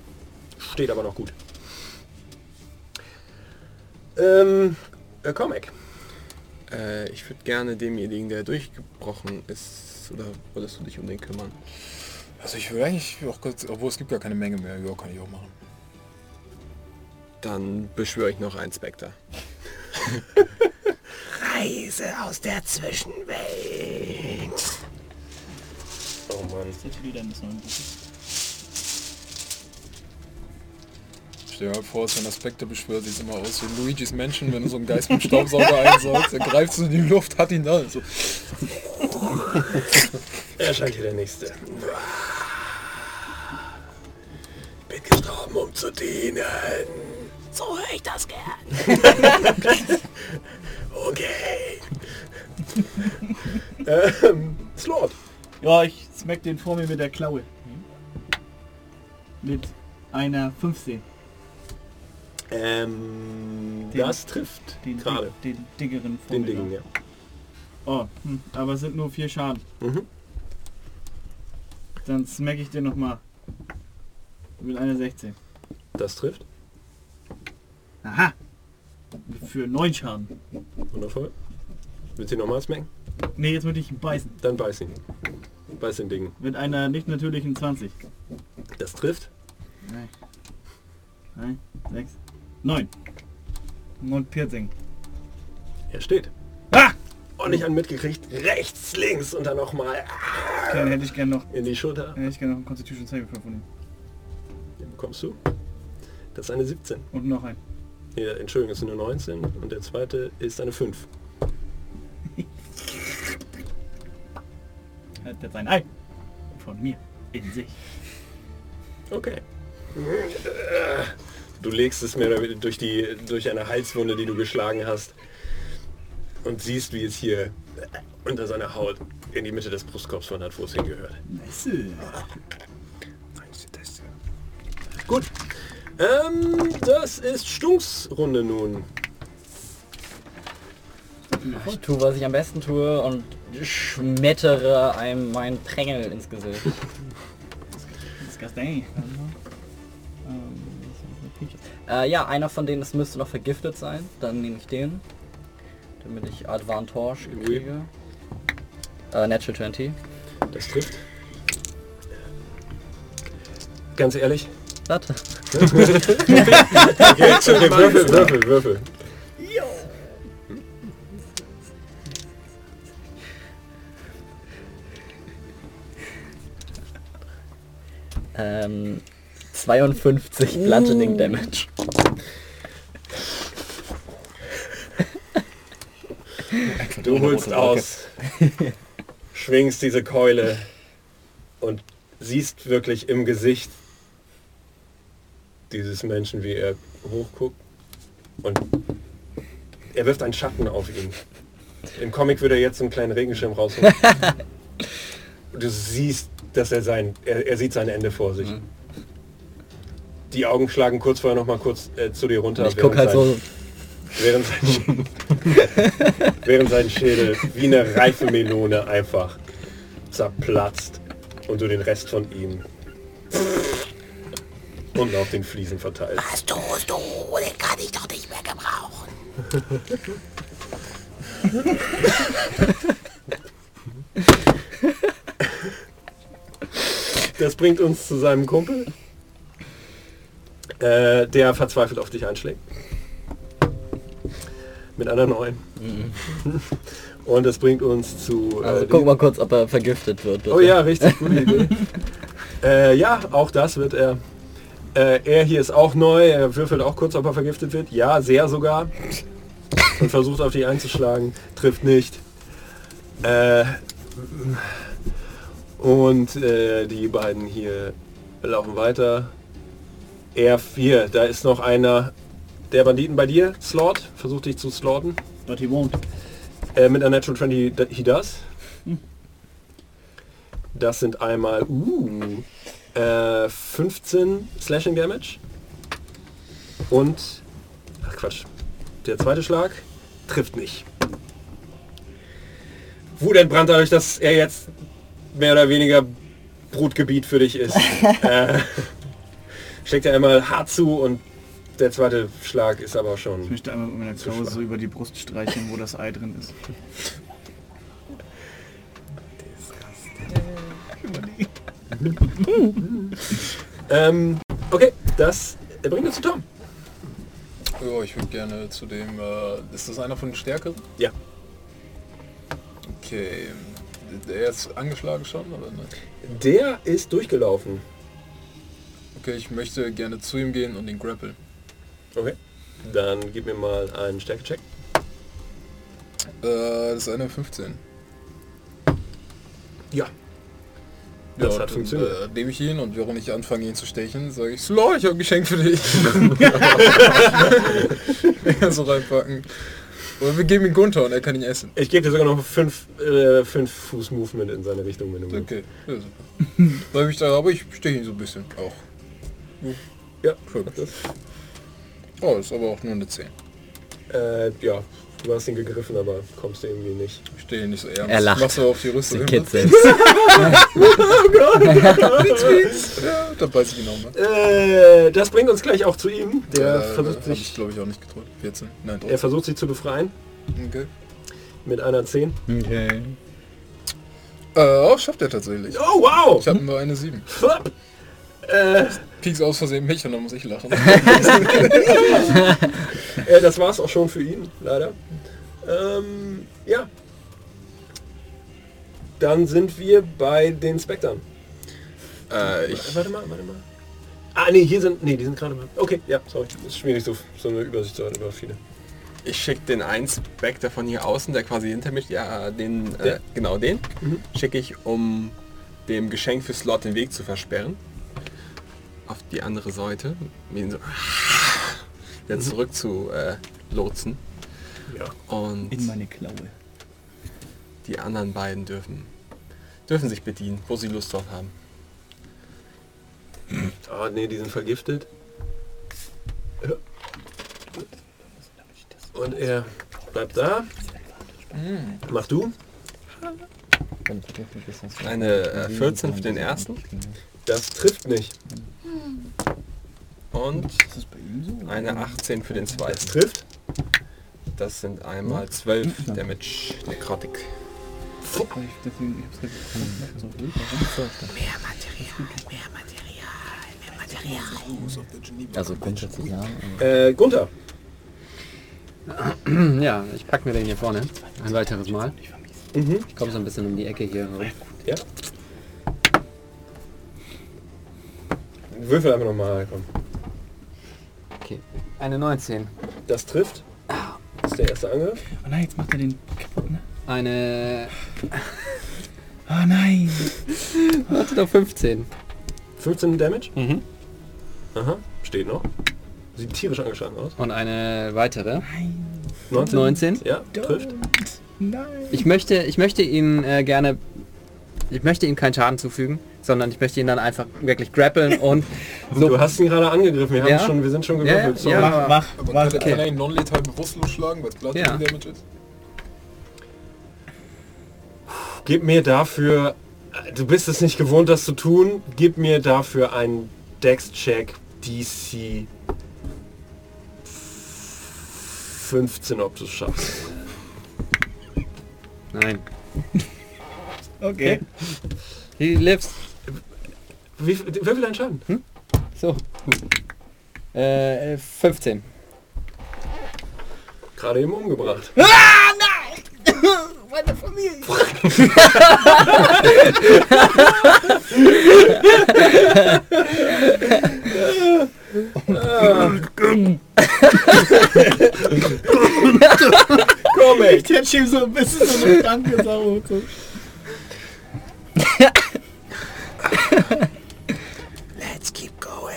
Steht aber noch gut. Ähm, äh, Comic. Äh, ich würde gerne demjenigen, der durchgebrochen ist, oder wolltest du dich um den kümmern? Also ich will eigentlich auch kurz, obwohl es gibt ja keine Menge mehr, ja, kann ich auch machen. Dann beschwöre ich noch einen Spectre. Reise aus der Zwischenwelt. Oh Mann. Jetzt wieder das neue Buch. Stell dir mal vor, wenn der Spectre beschwört, sieht immer aus wie Luigi's Mansion, wenn du so einen Geist mit dem Staubsauger einsaugst, er greift so in die Luft, hat ihn da. So. Erscheint hier der nächste. Bin gestorben, um zu dienen. So höre ich das gern. Okay. ähm, Slot. Ja, ich smack den vor mir mit der Klaue. Mit einer 15. Ähm, Den- das trifft Den, gerade. den dickeren vor Den mir. Dingen, ja. Oh, hm, aber es sind nur vier Schaden. Mhm. Dann smack ich den nochmal. Mit einer 16. Das trifft. Aha! Für 9 Schaden. Wundervoll. Willst du ihn nochmal smacken? Ne, jetzt würde ich ihn beißen. Dann beiß ihn. Beiß den Ding. Mit einer nicht natürlichen 20. Das trifft. 3, 6, 9. Und Piercing. Er steht. Ah! Und ich einen mitgekriegt. Rechts, links und dann nochmal Okay, dann hätte ich gerne noch, in die Schulter. hätte ich gerne noch einen Constitution Saving von ihm. Den bekommst du. Das ist eine 17. Und noch ein. Nee, Entschuldigung, das ist eine 19 und der zweite ist eine 5. Hat jetzt ein Ei. Von mir. In sich. Okay. Du legst es weniger durch, die, durch eine Halswunde, die du geschlagen hast und siehst, wie es hier unter seiner Haut in die Mitte des Brustkorbs wandert, wo es hingehört. Gut. Ähm, das ist Stunks Runde nun. Ich tue, was ich am besten tue und schmettere einem meinen Prängel ins Gesicht. Disgusting. Äh, ja, einer von denen, es müsste noch vergiftet sein. Dann nehme ich den. Damit ich Advantage kriege. Äh, Natural 20. Das trifft. Ganz ehrlich. Warte. Okay, okay würfel, würfel, würfel. Ähm, 52 Bludgeoning Damage. Du holst aus, schwingst diese Keule und siehst wirklich im Gesicht dieses Menschen, wie er hochguckt und er wirft einen Schatten auf ihn. Im Comic würde er jetzt so einen kleinen Regenschirm rausholen. Du siehst, dass er sein, er, er sieht sein Ende vor sich. Die Augen schlagen kurz vorher noch mal kurz äh, zu dir runter. Ich guck halt so, Während sein, während sein Schädel wie eine reife Melone einfach zerplatzt und du den Rest von ihm unten auf den Fliesen verteilst. Was tust du? Den kann ich doch nicht mehr gebrauchen. Das bringt uns zu seinem Kumpel, äh, der verzweifelt auf dich einschlägt. Mit einer neuen. Und das bringt uns zu... Äh, also die- guck mal kurz, ob er vergiftet wird. Bitte. Oh ja, richtig, gute Idee. äh, ja, auch das wird er. Äh, er hier ist auch neu, er würfelt auch kurz, ob er vergiftet wird. Ja, sehr sogar. Und versucht auf dich einzuschlagen. Trifft nicht. Äh, und äh, die beiden hier laufen weiter. Er hier, da ist noch einer der Banditen bei dir, Slot, versucht dich zu slotten. But he won't. Äh, mit einer Natural 20 da- he does. Das sind einmal uh, äh, 15 Slashing Damage. Und, ach Quatsch, der zweite Schlag trifft nicht. Wut entbrannt dadurch, dass er jetzt mehr oder weniger Brutgebiet für dich ist. äh, schlägt er einmal hart zu und der zweite Schlag ist aber Ich schon... möchte einmal mit meiner Klaue so über die Brust streicheln, wo das Ei drin ist. Ähm, okay, das bringt uns zu Tom. Ja, ich würde gerne zu dem. Äh, ist das einer von den Stärkeren? Ja. Okay. Der ist angeschlagen schon, oder nicht? Der ist durchgelaufen. Okay, ich möchte gerne zu ihm gehen und ihn grappeln. Okay. Dann gib mir mal einen Stärke-Check. Äh, das ist eine 15. Ja. Ja, Das und hat funktioniert. Äh, nehme ich ihn und während ich anfange ihn zu stechen, sage ich, Slaw, ich habe ein Geschenk für dich. so reinpacken. Oder wir geben ihn Gunther und er kann ihn essen. Ich gebe dir sogar noch fünf, äh, fünf Fuß Movement in seine Richtung, wenn du willst. Okay, ja, super. Ich da, aber ich steche ihn so ein bisschen auch. Ja, das. Oh, ist aber auch nur eine 10. Äh, ja, du hast ihn gegriffen, aber kommst du irgendwie nicht. Ich stehe ihn nicht so ernst. Er lacht. Machst du auf die Rüstung. Den hin? Kid selbst. Ja, dann beiß ich ihn auch mal. Äh, das bringt uns gleich auch zu ihm. Der Ja, versucht hab ich sich, glaube ich auch nicht getroffen. 14. Nein, er versucht sich zu befreien Okay. mit einer 10. Okay. Äh, oh, schafft er tatsächlich. Oh wow! Ich habe nur eine 7. Äh, Pieks aus Versehen mich und dann muss ich lachen. äh, das war's auch schon für ihn, leider. Ähm, ja. Dann sind wir bei den Spectern. Äh, ich, Warte mal, warte mal. Ah, nee, hier sind, nee, die sind gerade, okay, ja, sorry. Ist schwierig, so, so eine Übersicht zu haben über viele. ich schicke den einen Spectre von hier außen, der quasi hinter mich, ja, den, äh, genau den, Mhm. schicke ich, um dem Geschenk für Slot den Weg zu versperren. Auf die andere Seite, um ihn so wieder zurück zu äh, lotsen. Ja. Und In meine Klaue. die anderen beiden dürfen, dürfen sich bedienen, wo sie Lust drauf haben. Ah, nee, die sind vergiftet. Ja. Und er bleibt da. Mach du. Eine äh, 14 für den ersten Das trifft nicht. und ihm so? eine 18 für den Das zweiten. trifft. Das sind einmal 12 Damage Necrotic. Ich, deswegen, ich hab's gerade so ruhig. Also Günther zusammen. Äh, Gunther. Ja, ich pack mir den hier vorne. Ein weiteres Mal. Mhm. Ich komme so ein bisschen um die Ecke hier herum. Ja. Würfel einfach nochmal, komm. Okay. Eine 19. Das trifft. Das ist der erste Angriff. Oh nein, jetzt macht er den kaputt, ne? Eine... Oh nein! Warte doch 15. 15 Damage. Mhm. Aha. Steht noch. Sieht tierisch angeschlagen aus. Und eine weitere. 19. 19. Ja, trifft. Nein! Ich möchte, ich möchte ihn äh, gerne... Ich möchte ihm keinen Schaden zufügen, sondern ich möchte ihn dann einfach wirklich grappeln und so... Du hast ihn gerade angegriffen. Wir, haben Ja? schon, wir sind schon Ja, gewürfelt. ja, sorry. ja. Mach, mach, Aber mach. kann, kann er ihn non-letal bewusstlos schlagen, weil es Blood Ja. Damage ist? Gib mir dafür... Du bist es nicht gewohnt, das zu tun. Gib mir dafür einen Dex-Check DC 15, ob du es schaffst. Nein. Okay. He lives. Wie, wie viel dein Schaden? So. Äh, 15. Gerade eben umgebracht. Komm ey. Ich hätte ihm so ein bisschen so eine kranke Sau. Let's keep going,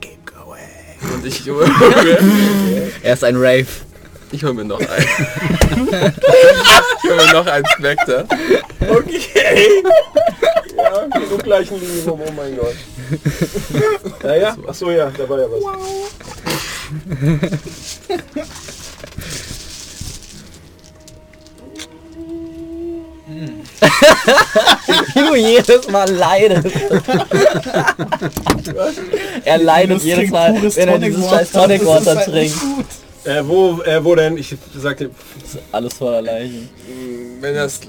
keep going. Und ich hole mir, Er ist ein Rave. ich hol mir noch einen. ich hol mir noch einen Spectre. Okay. Ja, so gleichen Minimum, oh mein Gott. Ja, ja, achso, ja, da war ja was. Wie du jedes Mal leidest. er leidet Das jedes Mal, wenn er dieses scheiß Tonic Water halt trinkt. Äh, wo, äh, wo denn? Ich sagte, Alles voller Leichen. Wenn das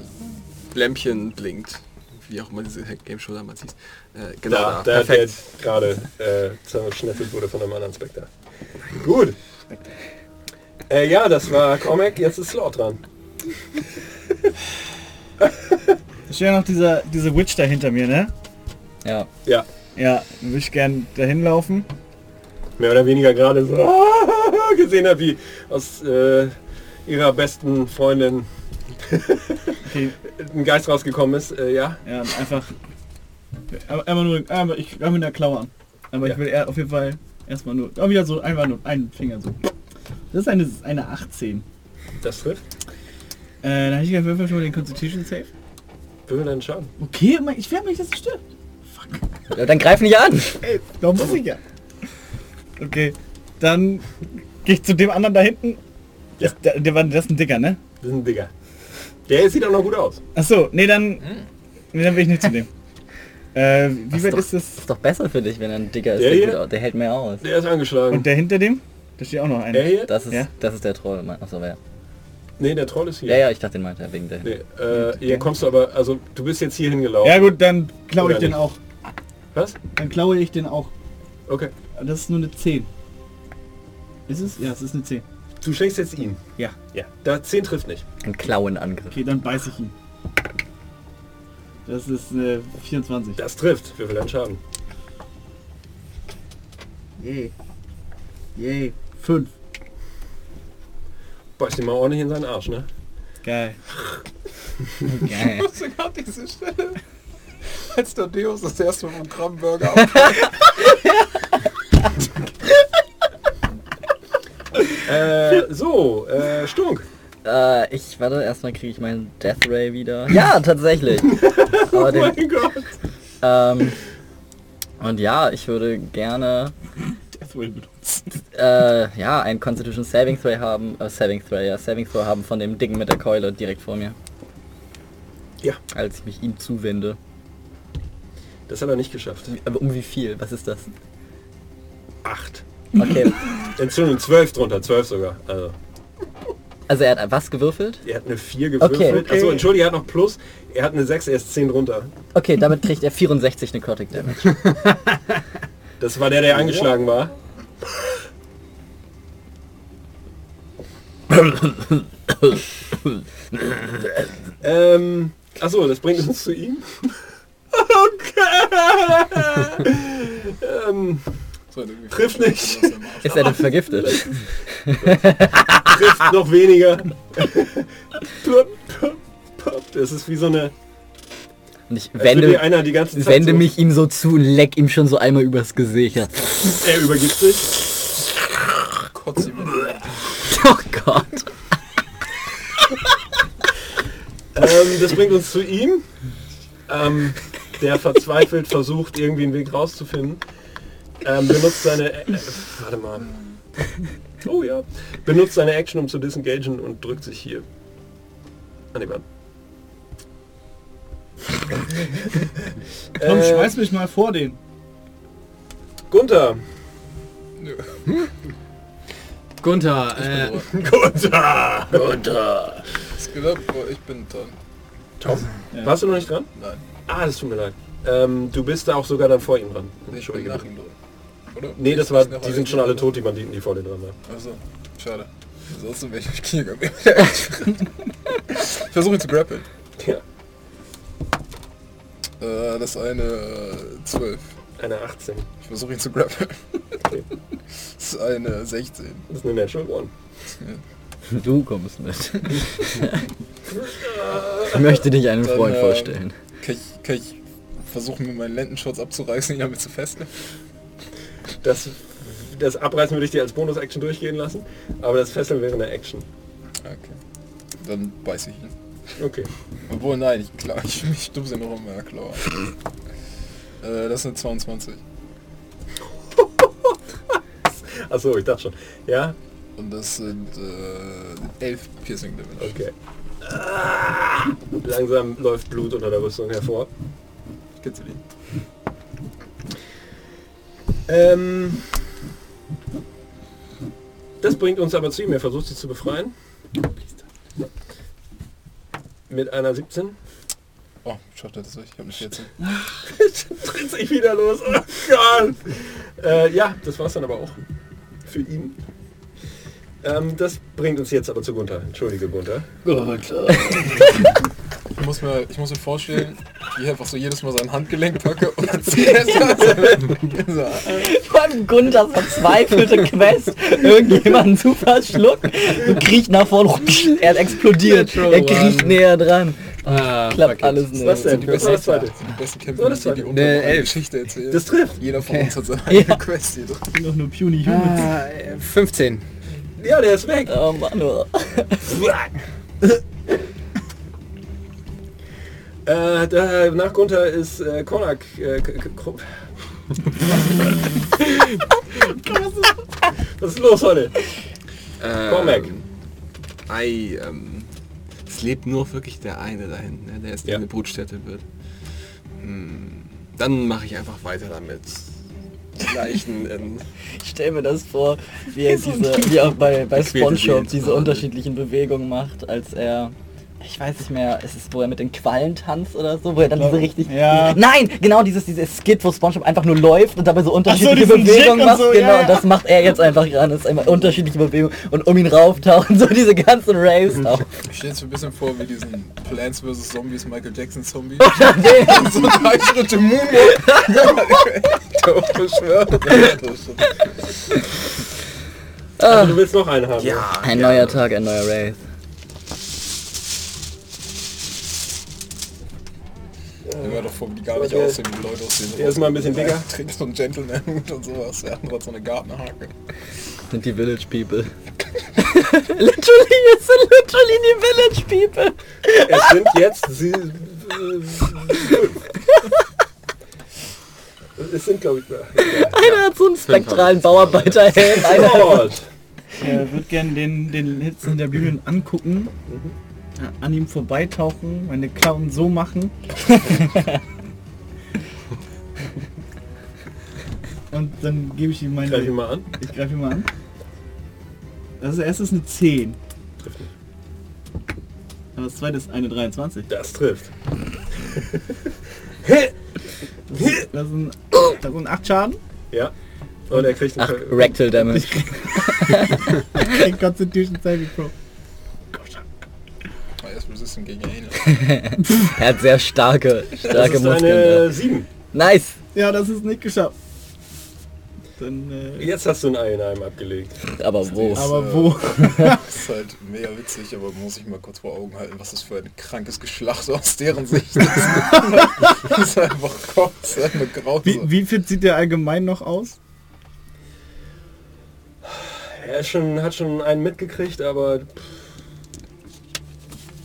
Lämpchen blinkt. Wie auch immer diese Game Show damals hieß. Äh, genau da, da. da der Perfekt. gerade äh, zerschnippelt wurde von einem anderen Spectre. Gut. Äh, ja, das war Comic, jetzt ist Slot dran. Da steht ja noch dieser, diese Witch da hinter mir, ne? Ja. Ja, Ja, dann würde ich gern dahin laufen. mehr oder weniger gerade so gesehen hat, wie aus äh, ihrer besten Freundin Okay, ein Geist rausgekommen ist, äh, ja. ja, einfach... Aber Einmal nur... Einmal, ich fange mit der Klaue an. Aber Ja. ich will eher auf jeden Fall erstmal nur... Oh, wieder so, einfach nur einen Finger so. Das ist eine, eine 18. Das trifft. Äh, dann hätte ich gerne würfel schon mal den Constitution Save. Würfel deinen Schaden. Okay, ich werde mich, dass es stirbt. Ja, dann greif nicht an. Ey, da muss ich ja. Okay, dann gehe ich zu dem anderen da hinten. Das, der, der war, das ist ein Dicker, ne? Das ist ein Digger. Der sieht auch noch gut aus. Achso, nee, dann... Nee, dann will ich nicht zu dem. Äh, wie Das weit doch, ist das? ist doch besser für dich, wenn er ein Dicker ist. Der Der, hier? der hält mehr aus. Der ist angeschlagen. Und der hinter dem? Da steht auch noch einer. der hier? Das ist, Ja. das ist der Troll. Achso, ja. Nee, der Troll ist hier. Ja, ja, ich dachte, den meinte er wegen der. Nee, äh, hier kommst du aber, also du bist jetzt hier hingelaufen. Ja gut, dann klaue ich Oder den nicht? auch. Was? Dann klaue ich den auch. Okay. Das ist nur eine 10. Ist es? Ja, es ist eine 10. Du schenkst jetzt ihn. Ja. Ja. Da 10 trifft nicht. Ein Klauenangriff. Okay, dann beiß ich ihn. Das ist eine 24. Das trifft. Würfel deinen Schaden. Yay. Yay. 5. Beißt ihn mal ordentlich in seinen Arsch, ne? Geil. Geil. musste gerade diese Stelle, als der Deus das erste Mal vom Krabbenburger ab. Äh, so, äh, Stunk. Äh, ich warte, erstmal kriege ich meinen Death Ray wieder. Ja, tatsächlich. Oh den, mein Gott. ähm, und ja, ich würde gerne Death Will benutzt. Äh, ja, ein Constitution Saving Throw haben, äh, Saving Throw, ja, Saving Throw haben von dem Dicken mit der Keule direkt vor mir. Ja. Als ich mich ihm zuwende. Das hat er nicht geschafft. Aber um wie viel? Was ist das? Acht. Okay. Entzündung 12 drunter, 12 sogar. Also, Also er hat was gewürfelt? er hat eine 4 gewürfelt. Okay. Okay. Achso, entschuldige, er hat noch Plus. Er hat eine 6, er ist 10 drunter. Okay, damit kriegt er 64 Necrotic Damage. Das war der, der angeschlagen war. ähm, achso, das bringt uns zu ihm. Okay. ähm, Trifft nicht. Ist er denn vergiftet? trifft noch weniger. Das ist wie so eine... Und ich wende, einer die ganze Zeit wende so, mich ihm so zu und leck ihm schon so einmal übers Gesicht. Er übergibt sich. Ihm Hand. Oh Gott. Ähm, das bringt uns zu ihm, ähm, der verzweifelt versucht, irgendwie einen Weg rauszufinden. Ähm, benutzt seine... Äh, äh, warte mal. Oh ja. Benutzt seine Action, um zu disengagen und drückt sich hier an die Wand. Komm, Äh, schmeiß mich mal vor den. Gunther. Nö, Gunther, ich äh. Gunther! Gunther. Es geht ab, aber ich bin dran. Tom. Ja. Warst du noch nicht dran? Nein, Ah, das tut mir leid. Ähm, du bist da auch sogar dann vor ihm dran. ich bin nach ihm dran. Oder? Nee, das Ich- war, ich die sind schon alle tot, die Banditen, die vor dir dran waren. Also, schade. Ansonsten wäre ich Knie gegangen. ich versuche ihn zu grappeln. Ja. Äh, das eine äh, 12. Eine 18. Ich versuche ihn zu grappeln. Okay. Das ist eine 16. Das ist eine Natural One. Du kommst mit. ich möchte dich einem Dann, Freund ähm, vorstellen. Kann ich, kann ich versuchen, mir meinen Lendenschutz abzureißen, ihn damit zu fesseln? Das, das Abreißen würde ich dir als Bonus-Action durchgehen lassen, aber das Fesseln wäre eine Action. Okay. Dann beiß ich ihn. Okay. Obwohl, nein, ich klar, ich, ich dubse noch immer klar. Äh, das eine 22. Achso, ich dachte schon. Ja? Und das sind äh, 11 Piercing Damage. Okay. Ah, langsam läuft Blut unter der Rüstung hervor. Ich kitzel ihn. Ähm, das bringt uns aber zu ihm. Er versucht sie zu befreien. Mit einer 17. Oh, schafft er das durch? Ich habe eine 14. Dreht sich wieder los. Oh Gott. Äh, ja, das war's dann aber auch. Für ihn. Ähm, das bringt uns jetzt aber zu Gunther. Entschuldige, Gunther. Gunther. Ich muss mir, ich muss mir vorstellen, ich einfach so jedes Mal sein Handgelenk packe und dann zieht er es allem Gunthers verzweifelte Quest. Irgendjemanden zu verschlucken. Du kriechst nach vorne. Er explodiert. Er kriecht näher dran. Ah, Klappt alles nicht. Was denn? Die Was besten, war das zweite? die besten Kämpfe, das die unter Nee. Geschichte erzählen. Das trifft. Jeder von uns hat seine Ja. eigene Quest hier drin. Noch nur puny Humans. Ah, äh, 15. Ja, der ist weg. Oh Mann, oh. Äh, da, nach Gunther ist äh, Konak. Äh. Was ist los heute? Cormac. Ähm, Ei, ähm, es lebt nur wirklich der eine da hinten, ne, der jetzt Ja. eine Brutstätte wird. Hm, dann mache ich einfach weiter damit. Leichen in... Ich stell mir das vor, wie er diese, wie er bei, bei Spongebob diese unterschiedlichen Bewegungen macht, als er ich weiß nicht mehr, ist es, wo er mit den Quallen tanzt oder so, wo er dann diese richtig... Ja. Nein, genau dieses, dieses Skit, wo Spongebob einfach nur läuft und dabei so unterschiedliche diesen Bewegungen macht. so, genau, ja, ja. und das macht er jetzt einfach ran. Das ist einfach unterschiedliche Bewegungen und um ihn rauftauchen so diese ganzen Raves auf. Ich stelle mir ein bisschen vor wie diesen Plants vs. Zombies Michael Jackson Zombie. Nee. so drei Schritte Moonwalk. Also du willst noch einen haben. Ja, Ein ja. neuer Tag, ein neuer Wraith. War doch vor, die gar nicht aussehen wie die Leute aussehen. der ist mal ein bisschen dicker. Trägt so einen Gentleman-Hut und sowas. Der andere hat so eine Gartenhake. Sind die Village People. literally, es sind literally die Village People. Es sind jetzt sie, äh. Es sind glaube ich. Ja. Einer hat so einen spektralen Bauarbeiterhelm. Einer Gott. Er wird gern den, den Hits in der Bühne angucken, ja, an ihm vorbeitauchen, meine Klauen so machen. Und dann gebe ich ihm meine... Greif ihn mal an. Ich greife ihn mal an. Das erste ist eine 10. Trifft nicht. Aber das zweite ist eine 23. Das trifft. Das sind, das sind 8 Schaden. Ja. Und er kriegt Ach, einen Rectal Damage. Constitution Saving Pro. Ist resistant gegen Anal. Er hat sehr starke, Das starke ist Muskeln. eine 7. da. Nice. Ja, das ist nicht geschafft. Dann, äh, Jetzt hast du ein Ei in einem abgelegt. Aber wo? aber wo? Das ist halt mega witzig, aber muss ich mal kurz vor Augen halten, was das für ein krankes Geschlacht aus deren Sicht ist. das ist einfach Gott, das ist einfach. Wie, wie fit sieht der allgemein noch aus? Er ist schon, hat schon einen mitgekriegt, aber pff,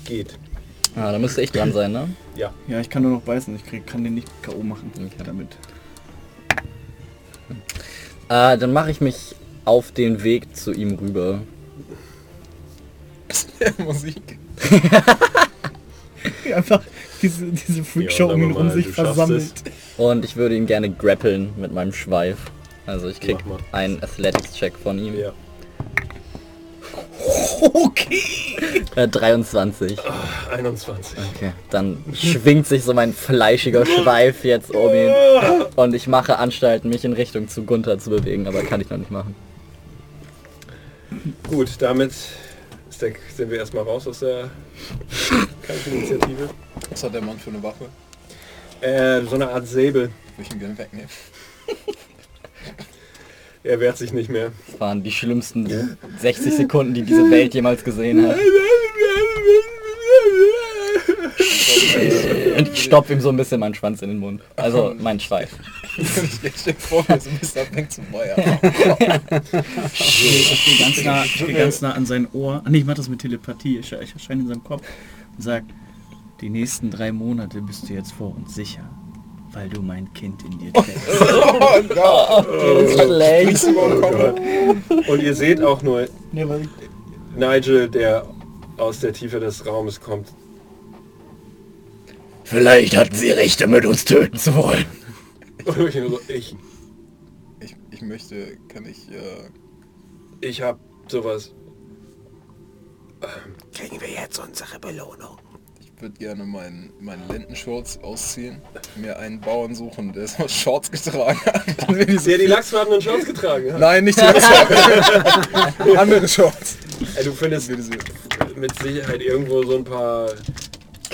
geht. Ah, da müsste ich dran sein, ne? Ja. Ja, ich kann nur noch beißen. Ich krieg, kann den nicht K.O. machen Okay. damit. Äh, dann mache ich mich auf den Weg zu ihm rüber. Musik. Einfach diese, diese Freakshow Ja, um ihn rum sich versammelt. Und ich würde ihn gerne grappeln mit meinem Schweif. Also ich krieg einen Athletics-Check von ihm. Ja. Okay. Äh, 23. 21. Okay. Dann schwingt sich so mein fleischiger Schweif jetzt um ihn. Und ich mache Anstalten, mich in Richtung zu Gunther zu bewegen, aber kann ich noch nicht machen. Gut, damit ist der, sind wir erstmal raus aus der Kampfinitiative. Was hat der Mann für eine Waffe? Äh, so eine Art Säbel. Will ich ihn gerne wegnehmen. Er wehrt sich nicht mehr. Das waren die schlimmsten 60 Sekunden, die diese Welt jemals gesehen hat. Und ich stopfe ihm so ein bisschen meinen Schwanz in den Mund. Also mein Schweif. ich stell dir vor, wie so ein bisschen abhängt zum Feuer. Ich gehe ganz nah, ich geh ganz nah an sein Ohr. Ah, nee, ich mach das mit Telepathie. Ich, ich erscheine in seinem Kopf und sag, die nächsten drei Monate bist du jetzt vor uns sicher. Weil du mein Kind in dir trägst. Oh Gott. Ist schlecht. Und ihr seht auch nur Nigel, der aus der Tiefe des Raumes kommt. Vielleicht hatten sie Recht damit, uns töten zu wollen. Ich, Ich, ich möchte, kann ich, äh, ich hab sowas. Kriegen wir jetzt unsere Belohnung? Ich würde gerne meinen meinen Lendenshorts ausziehen, mir einen Bauern suchen, der so Shorts getragen hat. Ich so Der die lachsfarbenen Shorts getragen hat. Nein, nicht die Lachsfarbe. Andere Shorts. Ey, du findest mit Sicherheit irgendwo so ein paar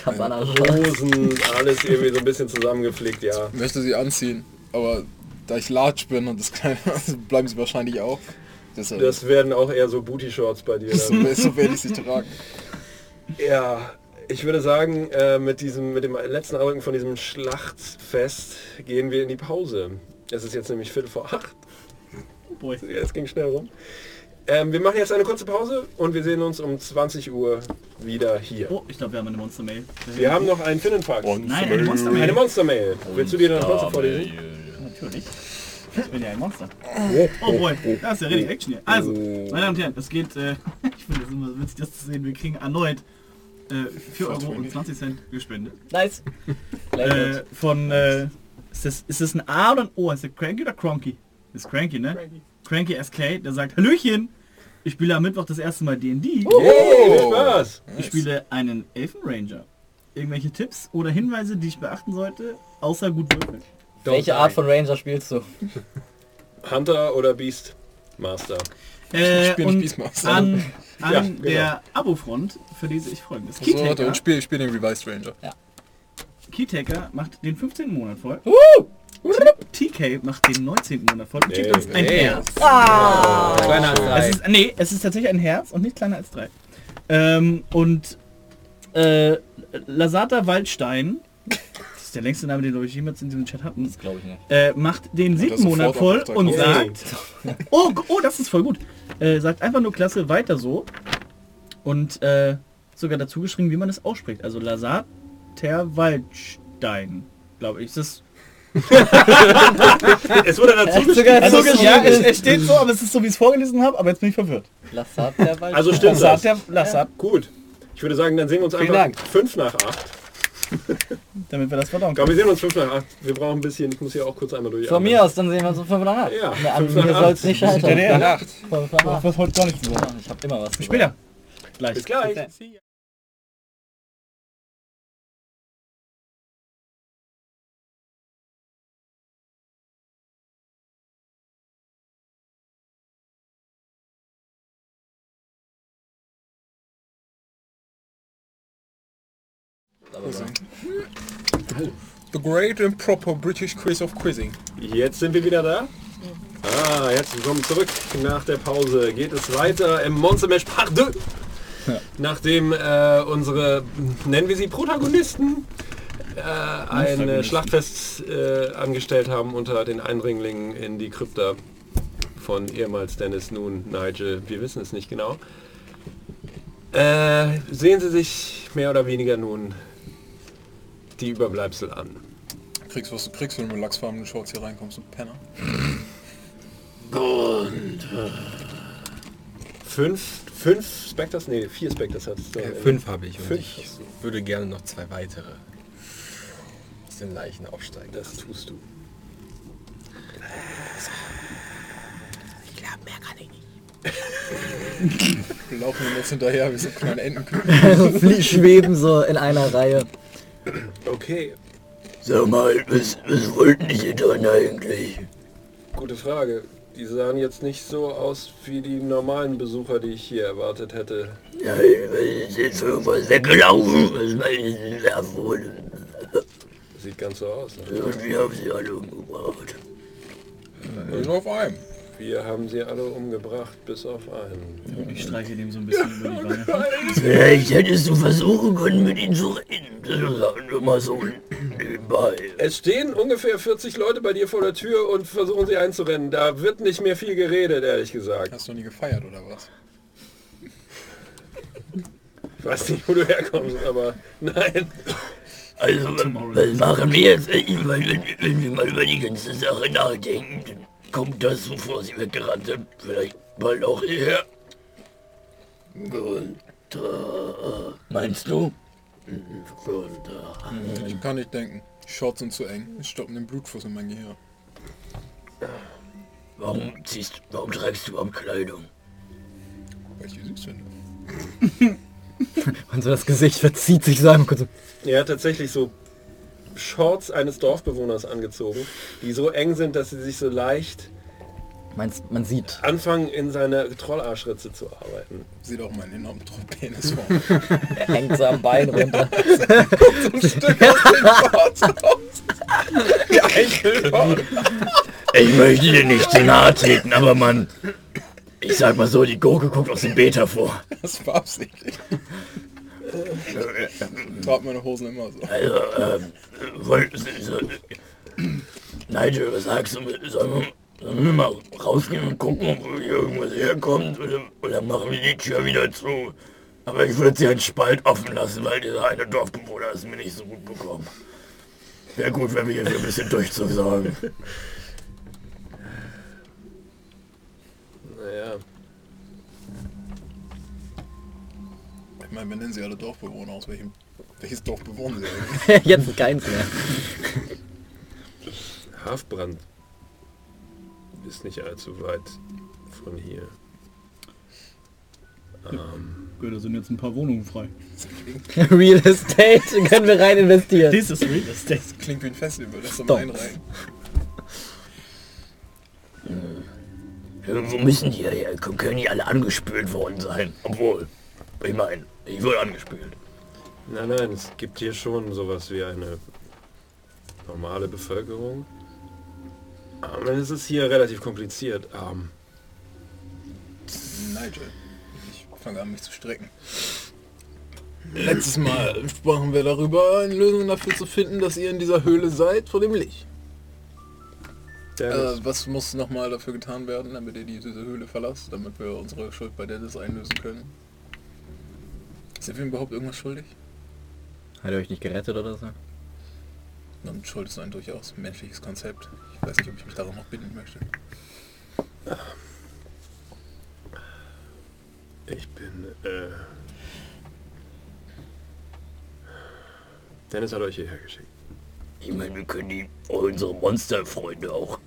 Hosen, alles irgendwie so ein bisschen zusammengepflegt, ja. Ich möchte sie anziehen, aber da ich large bin und das kleine, bleiben sie wahrscheinlich auch. Deshalb Das werden auch eher so Booty-Shorts bei dir. so werde ich sie tragen. ja, ich würde sagen, äh, mit, diesem, mit dem letzten Augen von diesem Schlachtfest gehen wir in die Pause. Es ist jetzt nämlich Viertel vor acht. Oh boy. Ja, es ging schnell rum. Ähm, wir machen jetzt eine kurze Pause und wir sehen uns um 20 Uhr wieder hier. Oh, ich glaube, wir haben eine Monster-Mail. Wir haben noch einen Finnenfax. Nein, eine Monster-Mail. Eine Monster-Mail. Willst du dir dann trotzdem vorlesen? Natürlich. Ich bin ja ein Monster. Oh boy, da ist ja richtig Action hier. Also, meine Damen und Herren, es geht, äh, ich finde es immer witzig, das zu sehen, wir kriegen erneut äh, 4 Euro und 20 Cent gespendet. Nice. Äh, von, äh, ist das, ist das ein A oder ein O? Ist das Cranky oder Cronky? Das ist Cranky, ne? Cranky. SK, der sagt, Hallöchen, ich spiele am Mittwoch das erste Mal D&D. Hey, viel Spaß! Ich spiele einen Elfenranger. Irgendwelche Tipps oder Hinweise, die ich beachten sollte, außer gut würfeln? Welche Art von Ranger spielst du? Hunter oder Beast Master? Äh, spiele nicht und Beastmaster. an, an Ja, genau. der Abo-Front verlese ich folgendes. So, warte, und spiel, spiel den Revised Ranger. Keytaker macht den 15. Monat voll. TK macht den 19. Monat voll und schickt uns ein Hey. Herz. Kleiner als Es drei. ist, nee, es ist tatsächlich ein Herz und nicht kleiner als drei. Ähm, und äh, Lasata Waldstein, ist der längste Name, den glaube ich jemals in diesem Chat hatten, Das glaube ich nicht. äh, macht den siebten Monat voll und Oh. sagt, oh, oh, das ist voll gut, äh, sagt einfach nur klasse, weiter so und äh, sogar dazu geschrieben, wie man es ausspricht. Also Lasat Waldstein, glaube ich. Ist das Es wurde dazu Echt sogar also, so ja, es, geschrieben. es steht so, aber es ist so, wie ich es vorgelesen habe, aber jetzt bin ich verwirrt. Lassat der Wald. Also stimmt Lasat das. der Lasat, Gut. Ich würde sagen, dann sehen wir uns Vielen einfach Dank. 5 nach 8. damit wir das verdauen Komm, können. wir sehen uns 5 nach 8. Wir brauchen ein bisschen, ich muss hier auch kurz einmal durch. Von mir aus, dann sehen wir uns um 5 nach 8. Ja, Ne, an mir soll es nicht scheitern. Ja, ja. Nacht. Fünf nach acht. Das heute gar nicht so. Ja, Ich habe immer was. Bis später. Gleich. Bis gleich. The Great and Proper British Quiz of Quizzing. Jetzt sind wir wieder da. Ah, herzlich willkommen zurück. Nach der Pause geht es weiter im Monster Mash Part 2. Nachdem äh, unsere, nennen wir sie Protagonisten, äh, ein äh, Schlachtfest äh, angestellt haben unter den Eindringlingen in die Krypta von ehemals Dennis, nun Nigel, wir wissen es nicht genau. Äh, sehen Sie sich mehr oder weniger nun die Überbleibsel an. Kriegst, was du kriegst, wenn du mit lachsfarbenen Shorts hier reinkommst, du Penner. Fünf, fünf Spectres? Nee, vier Spectres hat es. Äh, fünf habe ich und Fünf ich hast du. würde gerne noch zwei weitere aus den Leichen aufsteigen. Das tust du. Ich glaube, mehr kann ich nicht. Wir laufen jetzt hinterher wie so kleine Entenküken. Schweben so in einer Reihe. Okay, Sag mal, was, was wollten die dann eigentlich? gute Frage. Die sahen jetzt nicht so aus wie die normalen Besucher, die ich hier erwartet hätte. Ja, was ist jetzt irgendwas weggelaufen? Was meinen Sie davon? Sieht ganz so aus. Ne? Und wir haben sie alle umgebracht. Nur auf einem. Wir haben sie alle umgebracht, bis auf einen. Ich streiche dem so ein bisschen über die Wange. Vielleicht hättest du versuchen können, mit ihnen zu reden. Das sagen wir mal so nebenbei. Es stehen ungefähr 40 Leute bei dir vor der Tür und versuchen sie einzurennen. Da wird nicht mehr viel geredet, ehrlich gesagt. Hast du nie gefeiert oder was? Ich weiß nicht, wo du herkommst, aber nein. Also, was machen wir jetzt? eigentlich? Weil wenn, wenn wir mal über die ganze Sache nachdenken, dann kommt das, wovor sie weggerannt sind, vielleicht bald auch hierher. Gunther. Meinst du? Gunther. Ich kann nicht denken. Die Shorts sind zu eng. Es stoppen den Blutfluss in mein Gehirn. Warum ziehst, warum trägst du überhaupt Kleidung? Weil ich süß finde. Und so das Gesicht verzieht sich so einmal kurz. so. Er hat tatsächlich so Shorts eines Dorfbewohners angezogen, die so eng sind, dass sie sich so leicht Meinst, man sieht. anfangen, in seine Trollarschritze zu arbeiten. Sieht auch meinen enormen Penis vor. Er hängt so am Bein runter. Ich möchte dir nicht zu nahe treten, aber man... Ich sag mal so, die Gurke guckt aus dem Beta vor. Das war absichtlich. Tragt meine Hosen immer so. Also, ähm, wollt, so, Nigel, was sagst du? Sollen wir, sollen wir mal rausgehen und gucken, ob hier irgendwas herkommt? Oder, oder machen wir die Tür wieder zu? Aber ich würde sie einen Spalt offen lassen, weil dieser eine Dorfbewohner es mir nicht so gut bekommen. Wäre gut, wenn wir hier für ein bisschen Durchzug sorgen. Naja, Ich meine, wir nennen sie alle Dorfbewohner aus. Welchem, welches Dorf bewohnen sie eigentlich? Jetzt keins mehr. Hafbrand ist nicht allzu weit von hier. Ähm, Gut, da sind jetzt ein paar Wohnungen frei. Real Estate können wir rein investieren. Dies ist Real Estate. Das klingt wie ein Festival, das Stop. Main rein. Irgendwo müssen die ja herkommen, können die alle angespült worden sein. Obwohl, ich meine, ich wurde angespült. nein, nein, es gibt hier schon sowas wie eine normale Bevölkerung. Aber es ist hier relativ kompliziert. Ähm, Nigel, ich fange an mich zu strecken. Letztes Mal sprachen wir darüber, eine Lösung dafür zu finden, dass ihr in dieser Höhle seid vor dem Licht. Dennis, Äh, was muss nochmal dafür getan werden, damit ihr diese Höhle verlasst, damit wir unsere Schuld bei Dennis einlösen können? Sind wir ihm überhaupt irgendwas schuldig? Hat er euch nicht gerettet oder so? Und Schuld ist ein durchaus menschliches Konzept. Ich weiß nicht, ob ich mich daran noch binden möchte. ich bin... Äh, Dennis hat euch hierher geschickt. Ich meine, wir können die unsere Monsterfreunde auch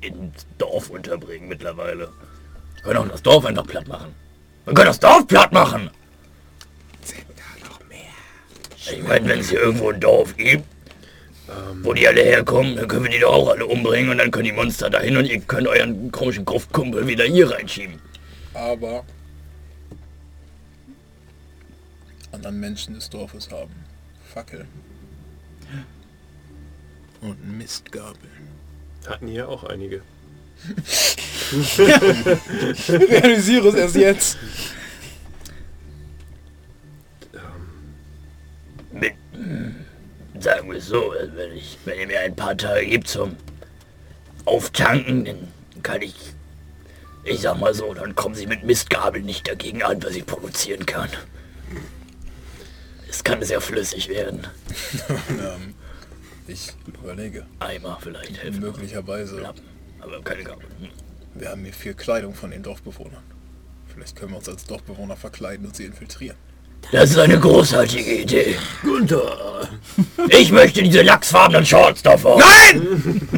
ins Dorf unterbringen mittlerweile. Wir können auch das Dorf einfach platt machen. Wir können das Dorf platt machen! Sind da noch mehr? Ich meine, wenn es hier irgendwo ein Dorf gibt, wo die alle herkommen, dann können wir die doch auch alle umbringen und dann können die Monster dahin und ihr könnt euren komischen Gruftkumpel wieder hier reinschieben. Aber anderen Menschen des Dorfes haben Fackeln und Mistgabeln. Hatten hier auch einige. Realisiere es erst jetzt. Mit, sagen wir es so, also wenn, ich, wenn ihr mir ein paar Tage gibt zum Auftanken, dann kann ich, ich sag mal so, dann kommen sie mit Mistgabeln nicht dagegen an, was ich produzieren kann. Es kann sehr flüssig werden. ähm, ich überlege, Eimer vielleicht helfen. möglicherweise, Lappen, aber keine Gabel. Hm. wir haben hier viel Kleidung von den Dorfbewohnern. Vielleicht können wir uns als Dorfbewohner verkleiden und sie infiltrieren. Das ist eine großartige Idee. Gunther, ich möchte diese lachsfarbenen Shorts davon. Nein!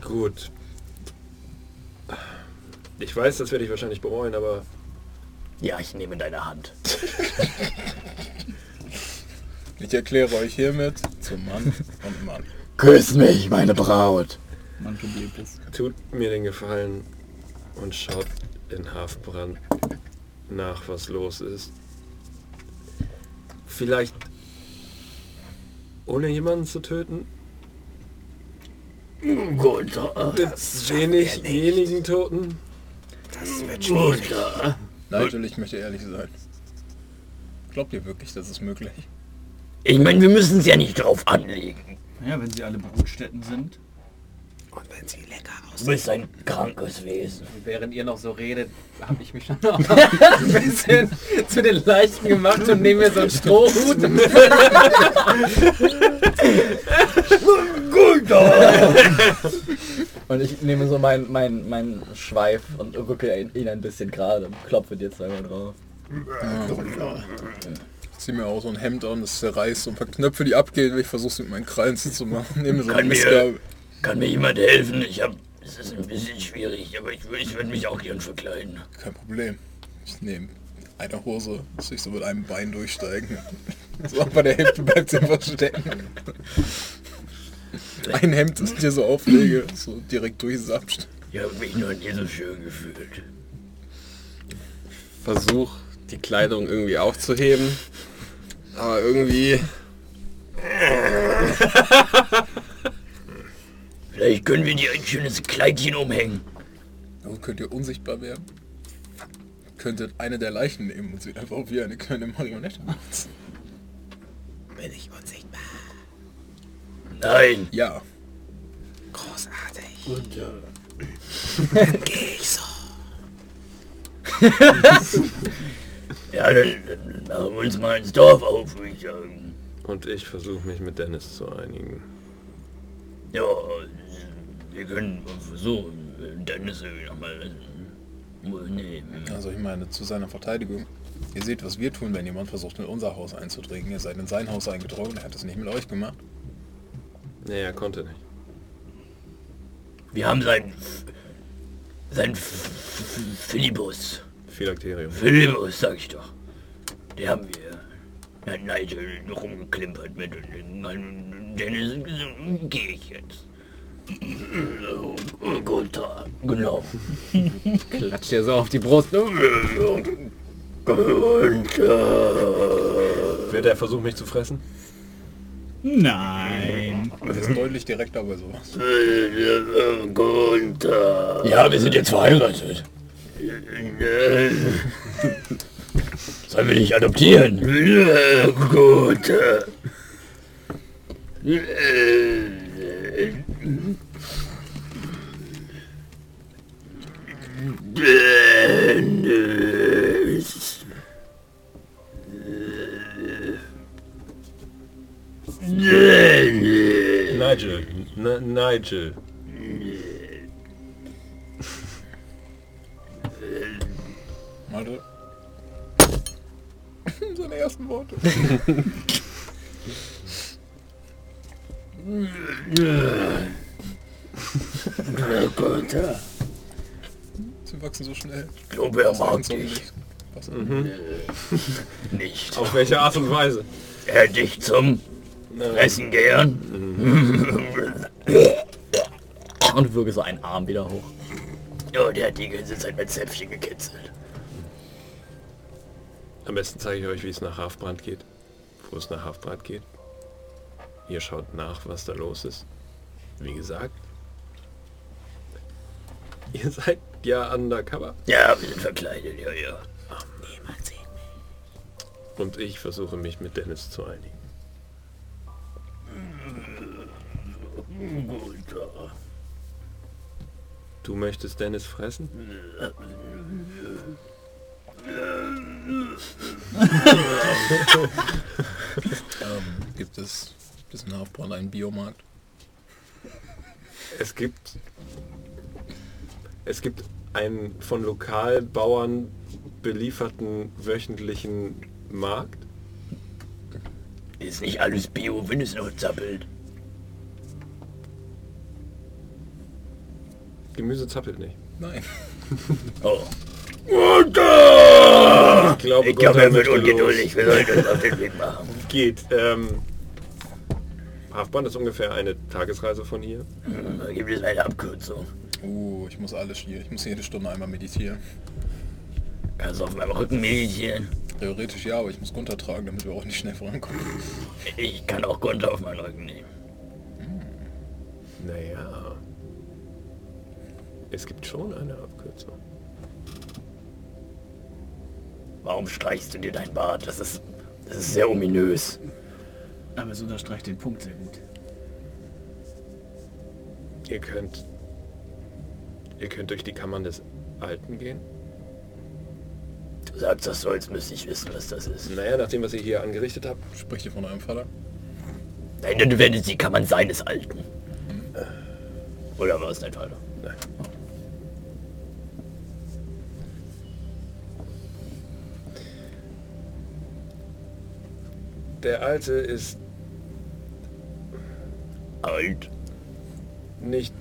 Gut. Ich weiß, das werde ich wahrscheinlich bereuen, aber Ja, ich nehme deine Hand. Ich erkläre euch hiermit zum Mann und Mann. Küss mich, meine Braut. Manche belebt es. tut mir den Gefallen und schaut in Hafbrand nach, was los ist. Vielleicht ohne jemanden zu töten? Gunther, Mit wenig, wenigen Toten? Das wird schwierig. Gunther. Nigel, ich möchte ehrlich sein. Glaubt ihr wirklich, das ist möglich? Ich meine, wir müssen es ja nicht drauf anlegen. Ja, wenn sie alle Brutstätten sind. Und wenn sie lecker Du aussehen. bist ein krankes Wesen. Während ihr noch so redet, habe ich mich schon noch ein bisschen zu den Leichen gemacht und nehme mir so einen Strohhut. Und ich nehme so meinen mein, mein Schweif und rücke ihn, ein bisschen gerade und klopfe dir zweimal drauf. Ich zieh mir auch so ein Hemd an, das zerreißt und verknöpfe die abgeht, ich versuche es mit meinen Krallen zu machen. Nehme so eine mir- Mistgabel. Kann mir jemand helfen? Ich hab... Es ist ein bisschen schwierig, aber ich, ich würde mich auch gern verkleiden. Kein Problem. Ich nehme eine Hose, dass ich so mit einem Bein durchsteigen. So bei der Hälfte bleibt sie einfach stecken. ein Hemd, das ich dir so auflege, so direkt durchsapscht. Ich habe mich noch nie so schön gefühlt. Versuch die Kleidung irgendwie aufzuheben. Aber irgendwie. Vielleicht können wir dir ein schönes Kleidchen umhängen. Also könnt ihr unsichtbar werden. Könntet eine der Leichen nehmen und sie einfach wie eine kleine Marionette machen. Bin ich unsichtbar. Nein. Ja. Großartig. Und, äh, Dann gehe ich so. ja, dann, dann machen wir uns mal ins Dorf auf, würde ich sagen. Und ich versuche mich mit Dennis zu einigen. Ja, wir können versuchen, Dennis nochmal... Nee, Also ich meine, zu seiner Verteidigung. Ihr seht, was wir tun, wenn jemand versucht, in unser Haus einzudringen. Ihr seid in sein Haus eingedrungen, er hat das nicht mit euch gemacht. Nee, er konnte nicht. wir haben sein... sein Philibus. Philakterium. Philibus, sag ich doch. Den haben wir. Hat Nigel rumgeklimpert mit und dann Dennis gehe ich jetzt. Oh, Gunther, genau. Klatscht dir so auf die Brust. Wird er versuchen, mich zu fressen? Nein. Das ist deutlich direkter bei sowas. Ja, wir sind jetzt verheiratet. Sollen wir dich adoptieren? Gunther. Dennis. Dennis. Nigel. N Nigel. Warte. Seine ersten Worte. Gunther. Sie wachsen so schnell. Ich glaube, er mag dich. nicht. Was? Nicht. Auf welche Art und Weise? Er dich zum Essen gern. Und würge so einen Arm wieder hoch. Oh, der hat die ganze Zeit mein Zäpfchen gekitzelt. Am besten zeige ich euch, wie es nach Hafbrand geht. Wo es nach Hafbrand geht. Ihr schaut nach, was da los ist. Wie gesagt. Ihr seid ja undercover. Ja, wir sind verkleidet, ja, ja. Niemand sieht mich. Und ich versuche mich mit Dennis zu einigen. Du möchtest Dennis fressen? Ähm, gibt es gibt es in Hafbronn einen Biomarkt? Es gibt es gibt einen von Lokalbauern belieferten wöchentlichen Markt. Ist nicht alles Bio, wenn es noch zappelt. Gemüse zappelt nicht. Nein. Oh. Ich glaube, Ich glaube, Gunther er wird ungeduldig. Wir sollten uns auf den Weg machen. Geht. Ähm, Hafband ist ungefähr eine Tagesreise von hier. Da gibt es eine Abkürzung. Uh, ich muss alles hier. Ich muss jede Stunde einmal meditieren. Kannst du auf meinem Rücken meditieren. Theoretisch ja, aber ich muss Gunther tragen, damit wir auch nicht schnell vorankommen. Ich kann auch Gunther auf meinen Rücken nehmen. Naja. Es gibt schon eine Abkürzung. Warum streichst du dir dein Bart? Das ist, das ist sehr ominös. Aber es unterstreicht den Punkt sehr gut. Ihr könnt. Ihr könnt durch die Kammern des Alten gehen. Du sagst das so, als müsste ich wissen, was das ist. Naja, nach dem, was ihr hier angerichtet habt, Spricht ihr von eurem Vater? Nein, du wendest die Kammern seines Alten. Oder war es dein Vater? Nein. Der Alte ist Alt. nicht...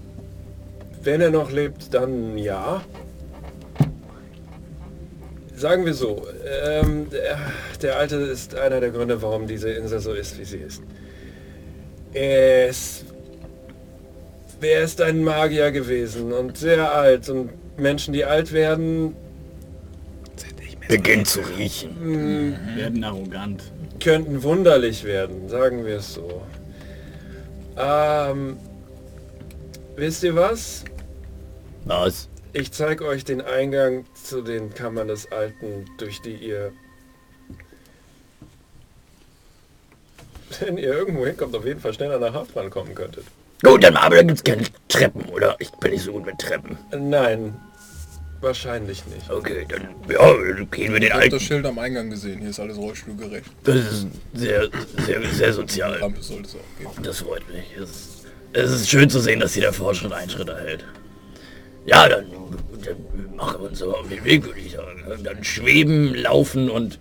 Wenn er noch lebt, dann ja. Sagen wir so, ähm, der, der Alte ist einer der Gründe, warum diese Insel so ist, wie sie ist. Es wer ist ein Magier gewesen und sehr alt und Menschen, die alt werden, Beginnt zu riechen. Werden arrogant. könnten wunderlich werden, sagen wir es so. Ähm, wisst ihr was? Was? Ich zeige euch den Eingang zu den Kammern des Alten, durch die ihr... Wenn ihr irgendwo hinkommt, auf jeden Fall schneller nach Haftmann kommen könntet. Gut, dann aber da gibt's keine Treppen, oder? Ich bin nicht so gut mit Treppen. Nein, wahrscheinlich nicht. Okay, dann ja, dann gehen wir den Ich habe alten. das Schild am Eingang gesehen. Hier ist alles rollstuhlgerecht. Das ist sehr, sehr, sehr sozial. Rampe sollte es auch geben. Das freut mich. Es ist, es ist schön zu sehen, dass hier der Fortschritt Einschritt erhält. Ja, dann, dann machen wir uns aber auf den Weg, würde ich sagen. Dann schweben, laufen und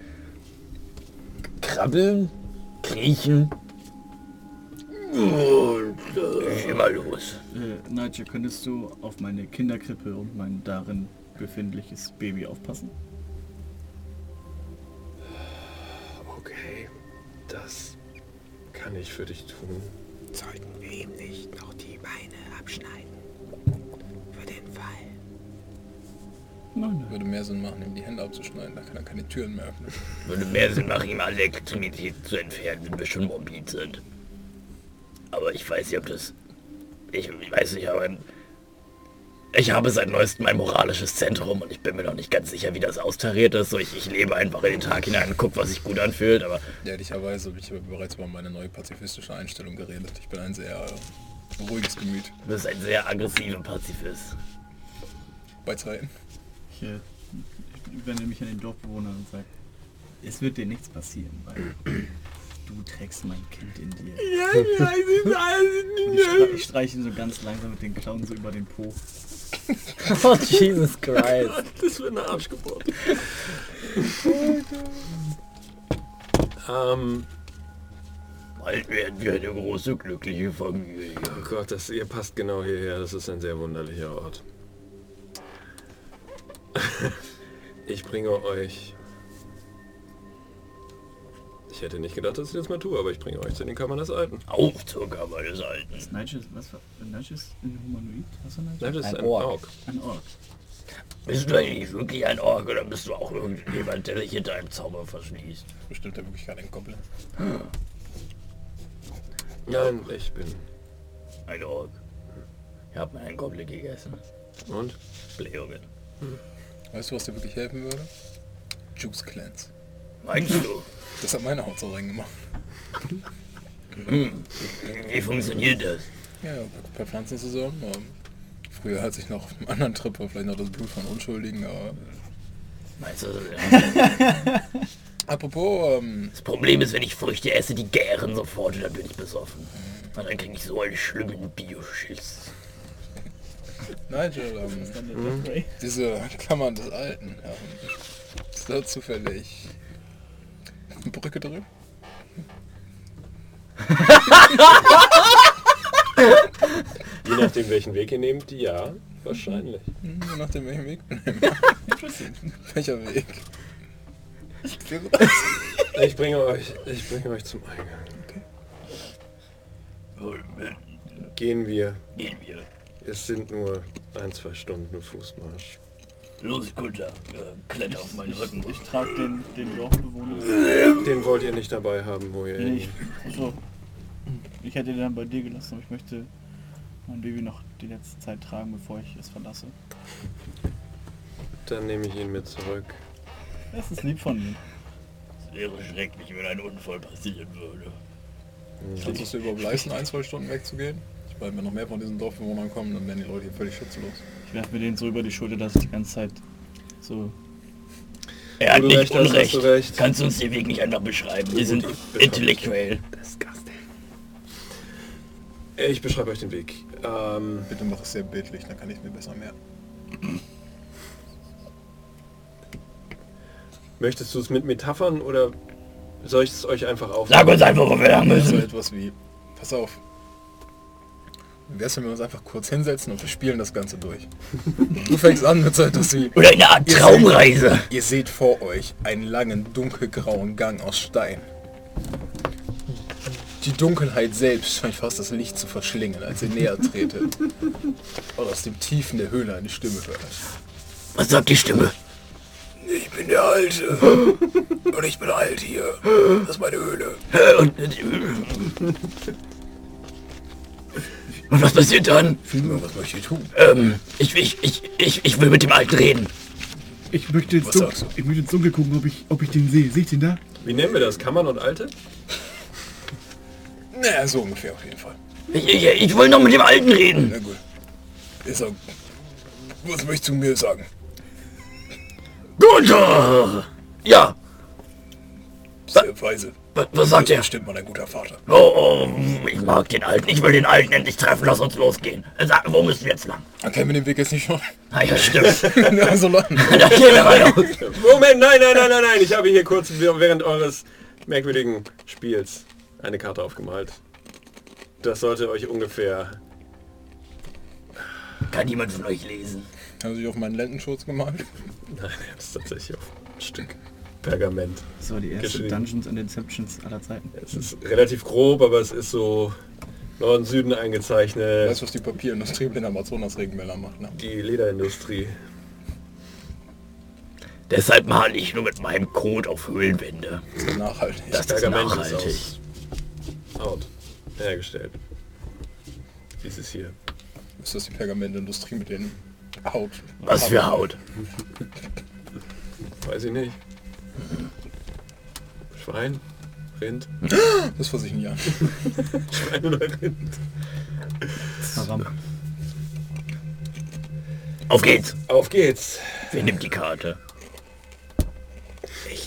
krabbeln, kriechen. Und äh, immer los. Äh, Nigel, könntest du auf meine Kinderkrippe und mein darin befindliches Baby aufpassen? Okay, das kann ich für dich tun. Sollten wir ihm nicht noch die Beine abschneiden? Für den Fall. Nein, nein. Würde mehr Sinn machen, ihm die Hände abzuschneiden. Da kann er keine Türen mehr öffnen. Würde mehr Sinn machen, ihm alle Extremitäten zu entfernen, wenn wir schon morbid sind. Aber ich weiß nicht, ob das... Ich, ich weiß nicht, aber... Ich habe seit neuestem ein moralisches Zentrum und ich bin mir noch nicht ganz sicher, wie das austariert ist. So, ich, ich lebe einfach in den Tag hinein und gucke, was sich gut anfühlt, aber Ehrlicherweise habe ich aber bereits über meine neue pazifistische Einstellung geredet. Ich bin ein sehr äh, ruhiges Gemüt. du bist ein sehr aggressiver Pazifist. Bei Zeiten. Ich, äh, ich wende mich an den Dorfbewohner und sage, es wird dir nichts passieren, weil du trägst mein Kind in dir. Und ich, stre ich streiche ihn so ganz langsam mit den Klauen so über den Po. Oh, Jesus Christ. Das wird eine Arschgeburt. ähm, Bald werden wir eine große, glückliche Familie. oh Gott, das, ihr passt genau hierher. Das ist ein sehr wunderlicher Ort. Ich bringe euch... Ich hätte nicht gedacht, dass ich das mal tue, aber ich bringe euch zu den Kammern des Alten. Auf zur Kammer des Alten. Nigel, ist- was Nigel ist ein Humanoid? Was Nigel? Nein, das ist Ein ein Ork. Ork. Ein Ork. Bist du eigentlich wirklich ein Ork oder bist du auch irgendjemand, der sich hinter einem Zauber verschließt? Bestimmt ja wirklich gerade ein Goblin. Nein, ich bin... Ein Ork. Ich hab mal einen Goblin gegessen. Und? Blähungen. Weißt du, was dir wirklich helfen würde? Juice Cleanse. Meinst du? Das hat meine Haut so reingemacht. Hm. Wie funktioniert das? Ja, ein paar Pflanzen zusammen. Früher als ich noch auf einem anderen Trip vielleicht noch das Blut von Unschuldigen, aber... Meinst du. Apropos, ähm, das Problem ist, wenn ich Früchte esse, die gären sofort und dann bin ich besoffen. Und dann kriege ich so einen schlimmen Bioschiss. Nigel, ähm, diese Klammern des Alten, ähm, ist da zufällig Brücke drin? Je nachdem, welchen Weg ihr nehmt, ja, wahrscheinlich. Hm, Je nachdem, welchen Weg wir nehmen. Welcher Weg? Ich bringe euch, ich bringe euch zum Eingang. Gehen wir. Gehen wir. Es sind nur ein, zwei Stunden Fußmarsch. Los, Kutter, äh, kletter auf meinen Rücken. Ich trage den, den Dorfbewohner. Den wollt ihr nicht dabei haben, wo ihr Nee, hin. ich, so. ich hätte den dann bei dir gelassen, aber ich möchte mein Baby noch die letzte Zeit tragen, bevor ich es verlasse. Dann nehme ich ihn mit zurück. Das ist lieb von mir. Es wäre schrecklich, wenn ein Unfall passieren würde. Kannst du es dir überhaupt leisten, ein, zwei Stunden wegzugehen? Ich meine, wenn noch mehr von diesen Dorfbewohnern kommen, dann werden die Leute hier völlig schutzlos. Ich werfe mir den so über die Schulter, dass ich die ganze Zeit so. Er hat nicht recht Unrecht. hast du recht. Kannst du uns den Weg nicht einfach beschreiben? Wir sind intellektuell. Ich beschreibe euch den Weg. Ähm, Bitte mach es sehr bildlich, dann kann ich mir besser merken. möchtest du es mit Metaphern oder soll ich es euch einfach auf? Sag uns einfach, wo wir lang ist so müssen. etwas wie, pass auf. Wär's, wenn wir uns einfach kurz hinsetzen und wir spielen das Ganze durch? Du fängst an mit so etwas wie, Oder eine Art Ihr seht- Traumreise. ihr seht vor euch einen langen, dunkelgrauen Gang aus Stein. Die Dunkelheit selbst scheint fast das Licht zu verschlingen, als ihr näher tretet. Und aus dem Tiefen der Höhle eine Stimme hört. Was sagt die Stimme? Ich bin der Alte. Und ich bin alt hier. Das ist meine Höhle. Und, und was passiert dann? Was möchte ich tun? Ähm, ich, ich, ich, ich, ich will mit dem Alten reden. Ich möchte ins Was Dunkel, sagst ich möchte ins Dunkel gucken, ob ich, ob ich den sehe. Sehe ich den da? Wie nennen wir das? Kammern und Alte? Naja, so ungefähr auf jeden Fall. Ich, ich, ich will noch mit dem Alten reden. Na gut. Ich sag, was möchtest du mir sagen? Gunther! Ja, Sehr weise. Was, was sagt er? Bestimmt mal ein guter Vater. Oh, oh, ich mag den Alten. Ich will den Alten endlich treffen. Lass uns losgehen. Sag, wo müssen wir jetzt lang? Dann kennen wir den Weg jetzt nicht schon. Ah ja, stimmt. ja, so lang. da gehen wir mal los. Moment, nein, nein, nein, nein, nein. Ich habe hier kurz während eures merkwürdigen Spiels eine Karte aufgemalt. Das sollte euch ungefähr... Kann niemand von euch lesen. Haben Sie auf meinen Lendenschutz gemalt? Nein, das ist tatsächlich auf ein Stück Pergament. Das war die erste. Dungeons and Inceptions aller Zeiten. Es ist relativ grob, aber es ist so Norden, Süden eingezeichnet. Weißt du, was die Papierindustrie mit den Amazonas-Regenwälder macht, ne? Die Lederindustrie. Deshalb male ich nur mit meinem Code auf Höhlenwände. So nachhaltig. Das ist Pergament nachhaltig. ist aus Haut hergestellt. Dieses hier. Ist das die Pergamentindustrie mit den Haut? Was für Haut. Weiß ich nicht. Schwein? Rind? Das fasse ich nie an. Schwein oder Rind? Haram. Auf geht's. Auf geht's. Wer nimmt die Karte?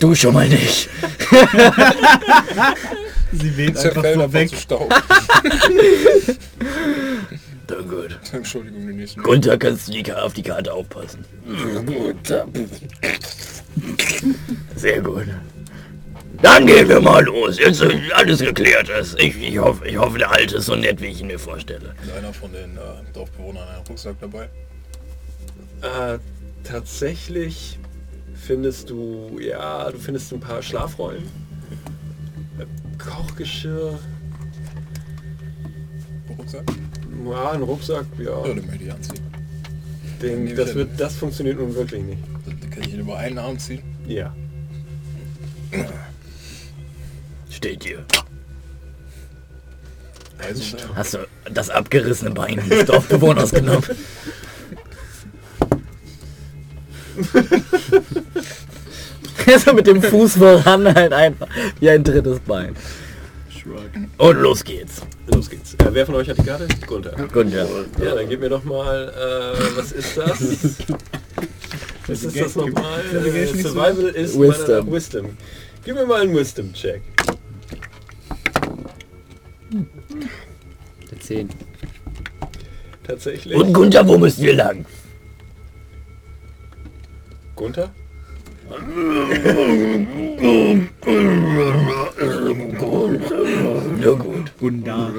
Du schon mal nicht. Sie weht einfach einfach weg. zu Staub. Na gut. Entschuldigung, die nächsten. Gunther, kannst du die, auf die Karte aufpassen? Gunther. Sehr gut. Dann gehen wir mal los. Jetzt alles geklärt ist. Ich, ich, hoffe, ich hoffe, der Alte ist so nett, wie ich ihn mir vorstelle. Ist einer von den äh, Dorfbewohnern einen Rucksack dabei? Äh, tatsächlich findest du, ja, du findest ein paar Schlafrollen. Kochgeschirr. Rucksack? Ja, ein Rucksack, ja. Ja, den möchte ich anziehen. Den, das, wird, das funktioniert nun wirklich nicht. Kann ich ihn über einen Arm ziehen. Ja. Steht hier. Also, Hast du das abgerissene Bein des Dorfbewohners genommen? so mit dem Fuß voran halt einfach wie ein drittes Bein. Und los geht's. Los geht's. Äh, wer von euch hat die Karte? Gunther. Ja. Ja, dann gib mir doch mal, äh, was ist das? Was ist das nochmal? Äh, Survival ist Wisdom. Wisdom. Gib mir mal einen Wisdom-Check. Der 10. Tatsächlich. Und Gunther, wo müssen wir lang? Gunther? Na gut. Gundar.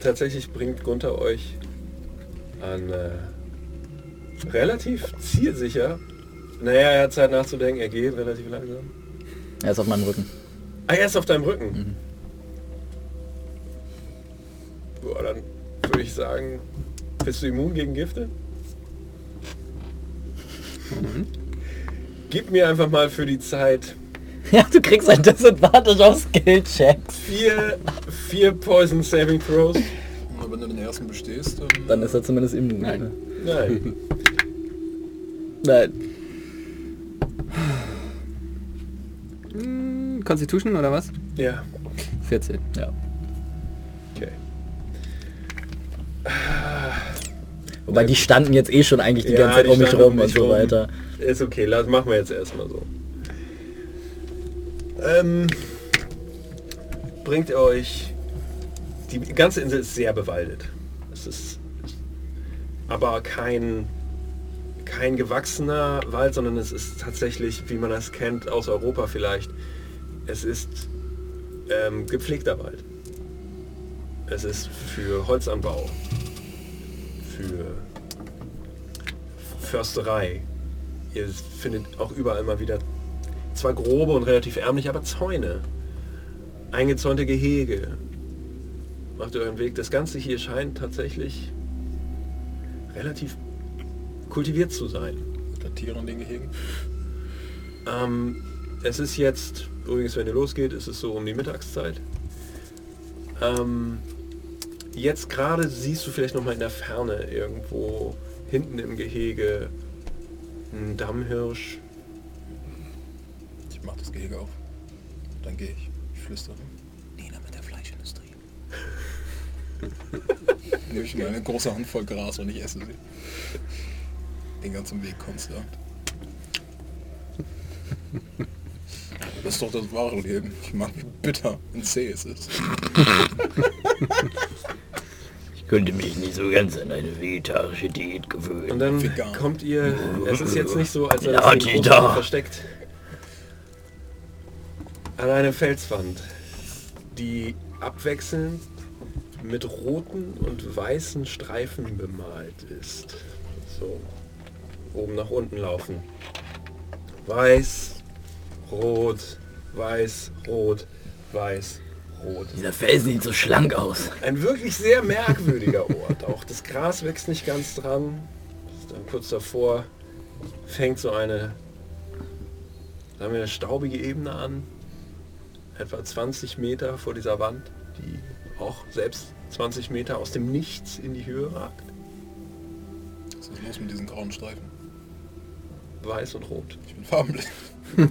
Tatsächlich bringt Gunther euch an äh, relativ zielsicher. Naja, er hat Zeit nachzudenken, er geht relativ langsam. Er ist auf meinem Rücken. Ah, er ist auf deinem Rücken. Boah, dann würde ich sagen, bist du immun gegen Gifte? Gib mir einfach mal für die Zeit Ja, du kriegst ein Disadvantage auf Skill-Checks. vier, vier Poison Saving Throws. Und wenn du den ersten bestehst, dann... Dann ist er zumindest immun. Nein. Nein. Nein. Hm, Constitution oder was? Ja, 14. Ja. okay. Wobei die standen jetzt eh schon eigentlich die Ja, ganze Zeit die um mich um rum und so rum. weiter. Ist okay, lass, machen wir jetzt erstmal so. Ähm, bringt euch... Die ganze Insel ist sehr bewaldet. Es ist aber kein, kein gewachsener Wald, sondern es ist tatsächlich, wie man das kennt aus Europa vielleicht, es ist ähm, gepflegter Wald. Es ist für Holzanbau, für Försterei. Ihr findet auch überall mal wieder zwar grobe und relativ ärmlich, aber Zäune eingezäunte Gehege. Macht euren Weg. Das Ganze hier scheint tatsächlich relativ kultiviert zu sein. Unter Tiere in den Gehegen. Ähm, es ist jetzt, übrigens wenn ihr losgeht, ist es so um die Mittagszeit. Ähm, jetzt gerade siehst du vielleicht noch mal in der Ferne irgendwo hinten im Gehege einen Dammhirsch. Ich mach das Gehege auf. Dann gehe ich. Ich flüstere. Nina mit der Fleischindustrie. Nehme ich mir eine große Handvoll Gras und ich esse sie. Den ganzen Weg konstant. Das ist doch das wahre Leben. Ich mag, wie bitter und zäh es ist. Ich könnte mich nicht so ganz an eine vegetarische Diät Und gewöhnen. dann Vegan. kommt ihr, es ist jetzt nicht so, als sei Ja, das Ding da. versteckt, an eine Felswand, die abwechselnd mit roten und weißen Streifen bemalt ist. So, oben nach unten laufen. Weiß, rot, weiß, rot, weiß, rot. Dieser Felsen sieht so schlank aus. Ein wirklich sehr merkwürdiger Ort. Auch das Gras wächst nicht ganz dran. Ist dann kurz davor fängt so eine, sagen wir, eine staubige Ebene an. Etwa 20 Meter vor dieser Wand, die auch selbst 20 Meter aus dem Nichts in die Höhe ragt. Was ist los mit diesen grauen Streifen? Weiß und rot. Ich bin farbenblind.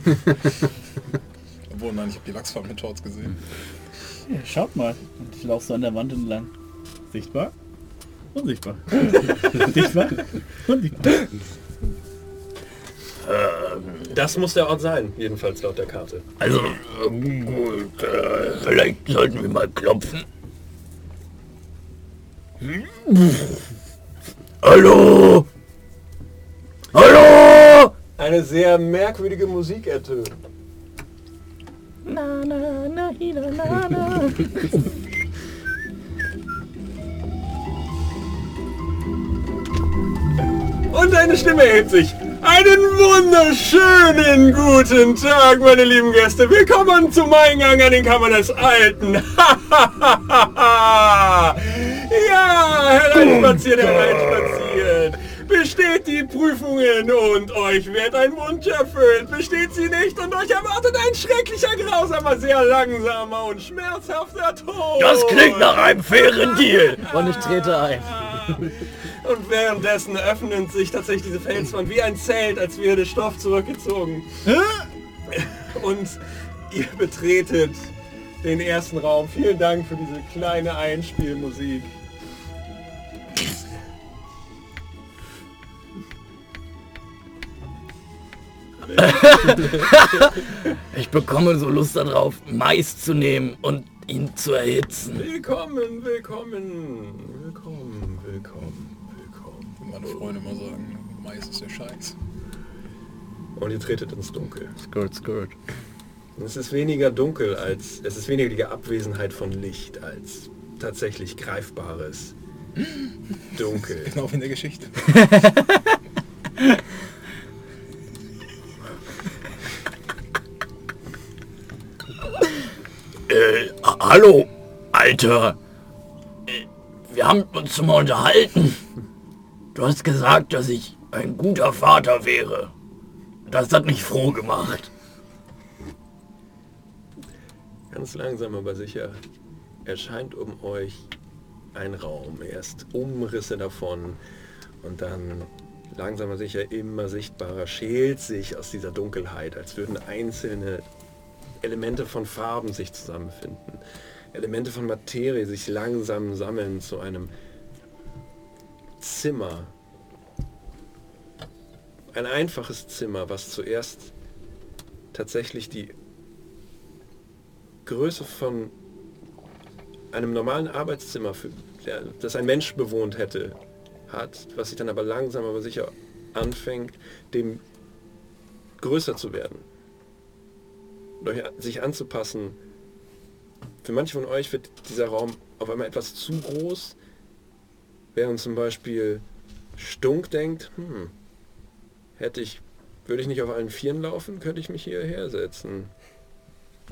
Obwohl, nein, ich habe die Lachsfarben mit Shorts gesehen. Ja, schaut mal. Und ich laufe so an der Wand entlang. Sichtbar? Unsichtbar. Sichtbar? Unsichtbar. Das muss der Ort sein, jedenfalls laut der Karte. Also, äh, gut, äh, vielleicht sollten wir mal klopfen. Hallo? Hallo? Eine sehr merkwürdige Musik ertönt. Und eine Stimme erhebt sich. Einen wunderschönen guten Tag, meine lieben Gäste. Willkommen zum Eingang an den Kammern des Alten. ja, hereinspaziert, hereinspaziert. Besteht die Prüfungen und euch wird ein Wunsch erfüllt. Besteht sie nicht und euch erwartet ein schrecklicher, grausamer, sehr langsamer und schmerzhafter Tod. Das klingt nach einem fairen Deal. Und ich trete ein. Und währenddessen öffnet sich tatsächlich diese Felswand wie ein Zelt, als wäre der Stoff zurückgezogen. Und ihr betretet den ersten Raum. Vielen Dank für diese kleine Einspielmusik. Ich bekomme so Lust darauf, Mais zu nehmen und ihn zu erhitzen. Willkommen, willkommen, willkommen, willkommen, meine Freunde immer sagen, Mais ist der Scheiß. Und ihr tretet ins Dunkel. Skirt, skirt. Und es ist weniger dunkel als, es ist weniger die Abwesenheit von Licht als tatsächlich greifbares Dunkel. Genau wie in der Geschichte. Äh, ha- hallo, Alter. Äh, Wir haben uns mal unterhalten. Du hast gesagt, dass ich ein guter Vater wäre. Das hat mich froh gemacht. Ganz langsam aber sicher erscheint um euch ein Raum. Erst Umrisse davon und dann langsam aber sicher immer sichtbarer schält sich aus dieser Dunkelheit, als würden einzelne Elemente von Farben sich zusammenfinden. Elemente von Materie sich langsam sammeln zu einem Zimmer. Ein einfaches Zimmer, was zuerst tatsächlich die Größe von einem normalen Arbeitszimmer, für, das ein Mensch bewohnt hätte, hat, was sich dann aber langsam aber sicher anfängt, dem größer zu werden. Euch, sich anzupassen. Für manche von euch wird dieser Raum auf einmal etwas zu groß, während zum Beispiel Stunk denkt, hm, hätte ich, würde ich nicht auf allen Vieren laufen, könnte ich mich hierher setzen.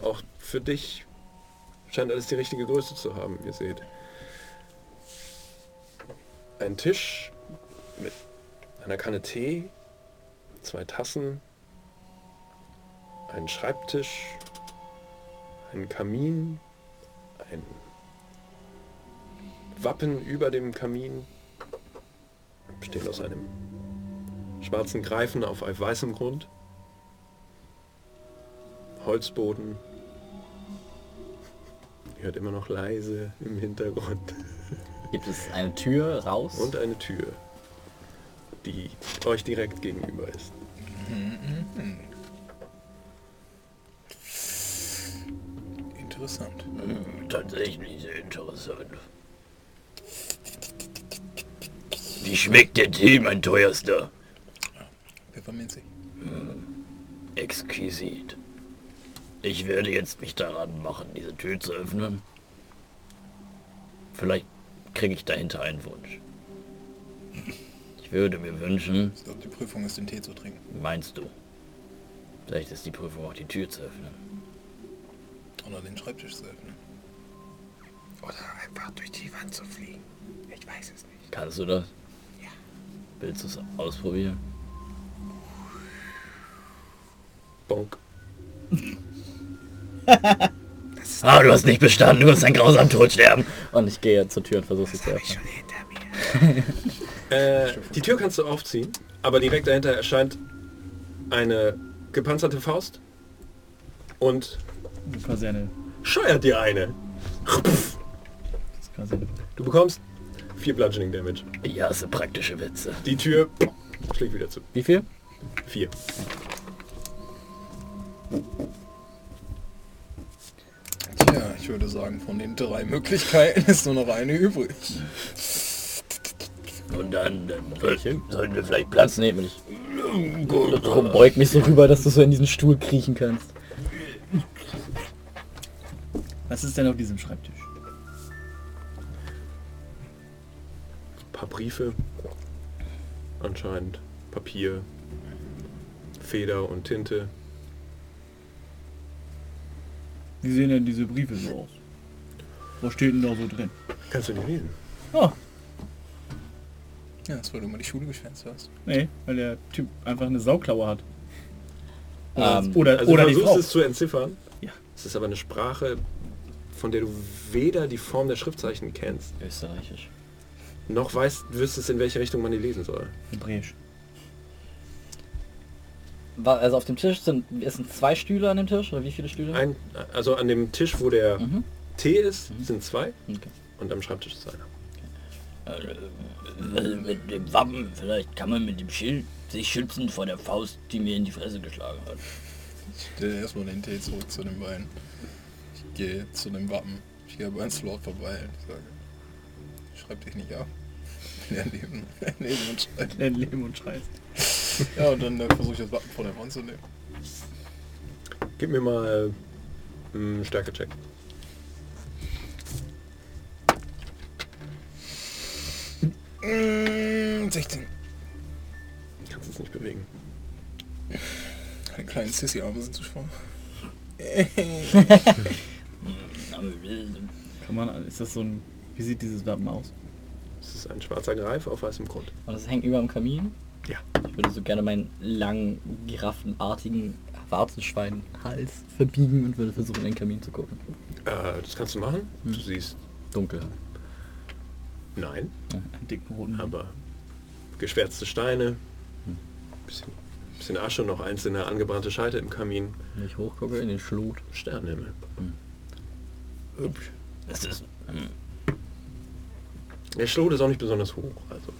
Auch für dich Scheint alles die richtige Größe zu haben, ihr seht. Ein Tisch mit einer Kanne Tee, zwei Tassen, ein Schreibtisch, ein Kamin, ein Wappen über dem Kamin, besteht aus einem schwarzen Greifen auf weißem Grund, Holzboden, Ihr hört immer noch leise im Hintergrund. Gibt es eine Tür raus? Und eine Tür, die euch direkt gegenüber ist. Interessant. Tatsächlich sehr interessant. Wie schmeckt der Tee, mein teuerster? Pfefferminzig. Exquisit. Ich werde jetzt mich daran machen, diese Tür zu öffnen. Vielleicht kriege ich dahinter einen Wunsch. Ich würde mir wünschen, Ich glaube, die Prüfung ist, den Tee zu trinken. meinst du, vielleicht ist die Prüfung auch die Tür zu öffnen. Oder den Schreibtisch zu öffnen. Oder einfach durch die Wand zu fliegen. Ich weiß es nicht. Kannst du das? Willst du es ausprobieren? Bonk. Ah, du hast nicht bestanden, du wirst einen grausamen Tod sterben. Und ich gehe zur Tür und versuche sie zu öffnen. schon hinter mir. Äh, die Tür kannst du aufziehen, aber direkt dahinter erscheint eine gepanzerte Faust und Quasi eine, scheuert dir eine. das ist quasi eine Du bekommst vier Bludgeoning Damage. Ich hasse praktische Witze. Die Tür schlägt wieder zu. Wie viel? Vier. Tja, ich würde sagen, von den drei Möglichkeiten ist nur noch eine übrig. Und dann, dann soll, sollten wir vielleicht Platz will ich. Darum beug mich so rüber, dass du so in diesen Stuhl kriechen kannst. Was ist denn auf diesem Schreibtisch? Paar Briefe. Anscheinend Papier, Feder und Tinte. Wie sehen denn diese Briefe so aus? Was steht denn da so drin? Kannst du nicht lesen. Oh, Ja, das weil du mal die Schule geschwänzt hast. nee, weil der Typ einfach eine Sauklaue hat. Ähm, Oder, Also oder du die versuchst Frau. es zu entziffern. Ja. Es ist aber eine Sprache, von der du weder die Form der Schriftzeichen kennst, Österreichisch. Noch weißt, wüsstest, in welche Richtung man die lesen soll. Hebräisch. Also auf dem Tisch sind, es sind zwei Stühle an dem Tisch oder wie viele Stühle? Ein, also an dem Tisch, wo der Mhm. Tee ist, sind zwei Okay. und am Schreibtisch ist einer. äh, mit dem Wappen. Vielleicht kann man mit dem Schild sich schützen vor der Faust, die mir in die Fresse geschlagen hat. Ich stelle erstmal den Tee zurück zu den beiden. Ich gehe zu dem Wappen. Ich gehe bei Slot vorbei und ich sage, schreib dich nicht ab. Ja, leben, leben und schreiben. Dein Leben und Scheiß. Ja, und dann äh, versuche ich das Wappen von der Wand zu nehmen. Gib mir mal äh, einen Stärke-Check. Mm, 16. Kannst es nicht bewegen. Meine kleinen Sissy-Arme sind zu schwach. Kann man, ist das so ein, wie sieht dieses Wappen aus? Es ist ein schwarzer Greif auf weißem Grund. Und das hängt über dem Kamin. Ja. Ich würde so gerne meinen langen, giraffenartigen Warzenschweinhals verbiegen und würde versuchen, in den Kamin zu gucken. Äh, das kannst du machen. Du siehst, Dunkel. nein, Einen dicken Hammer. aber geschwärzte Steine, bisschen, bisschen Asche, noch einzelne angebrannte Scheite im Kamin, Wenn ich hochgucke in den Schlot. Sternenhimmel. Hübsch. Es ist. Hm. Der Schlot ist auch nicht besonders hoch, also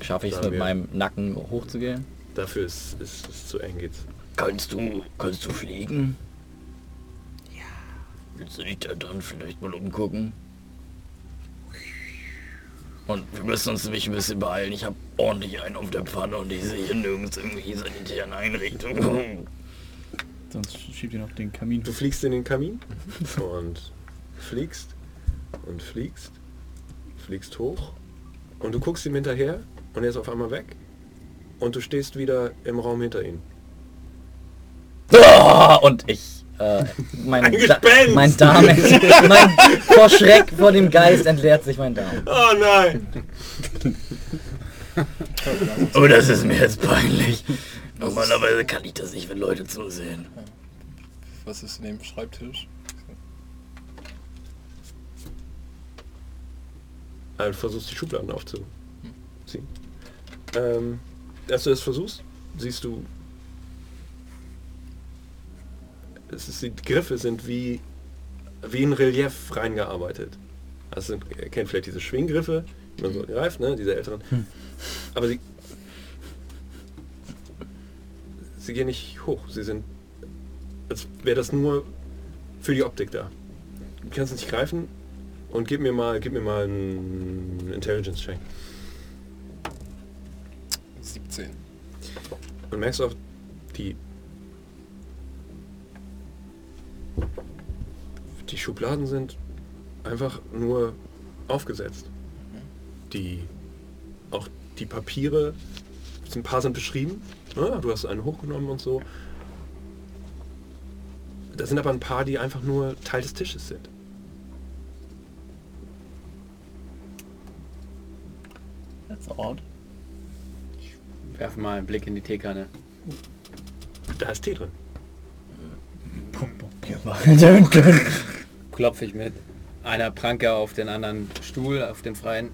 Schaffe ich es mit wir- meinem Nacken hochzugehen? dafür ist es ist, zu eng geht's. Kannst du. Kannst du fliegen? Ja. Willst du dich da drin vielleicht mal umgucken? Und wir müssen uns nämlich ein bisschen beeilen. Ich habe ordentlich einen auf der Pfanne und ich sehe hier nirgends irgendwie sanitären Einrichtungen. Sonst schiebt ihr noch den Kamin. Du fliegst in den Kamin und fliegst und fliegst, fliegst hoch und du guckst ihm hinterher und er ist auf einmal weg und du stehst wieder im Raum hinter ihm. Ah, Und ich Äh, mein, Ein Da- Gespenst! mein Darm, mein, vor Schreck vor dem Geist entleert sich mein Darm. Oh nein! Oh, das ist mir jetzt peinlich. Normalerweise kann ich das nicht, wenn Leute zusehen. Was ist neben dem Schreibtisch? Du versuchst die Schubladen aufzuziehen. Ähm, als du das versuchst, siehst du, es ist, die Griffe sind wie, wie in Relief reingearbeitet. Also sind, ihr kennt vielleicht diese Schwinggriffe, die man so greift, ne? diese älteren. Aber sie, sie gehen nicht hoch. Sie sind, als wäre das nur für die Optik da. Du kannst nicht greifen und gib mir mal, gib mir mal einen Intelligence-Check. 17. Und merkst auch, die die Schubladen sind einfach nur aufgesetzt. Die auch die Papiere, ein paar sind beschrieben. Ja, du hast einen hochgenommen und so. Da sind aber ein paar, die einfach nur Teil des Tisches sind. That's odd. Werf mal einen Blick in die Teekanne. Da ist Tee drin. Klopfe ich mit einer Pranke auf den anderen Stuhl, auf den freien.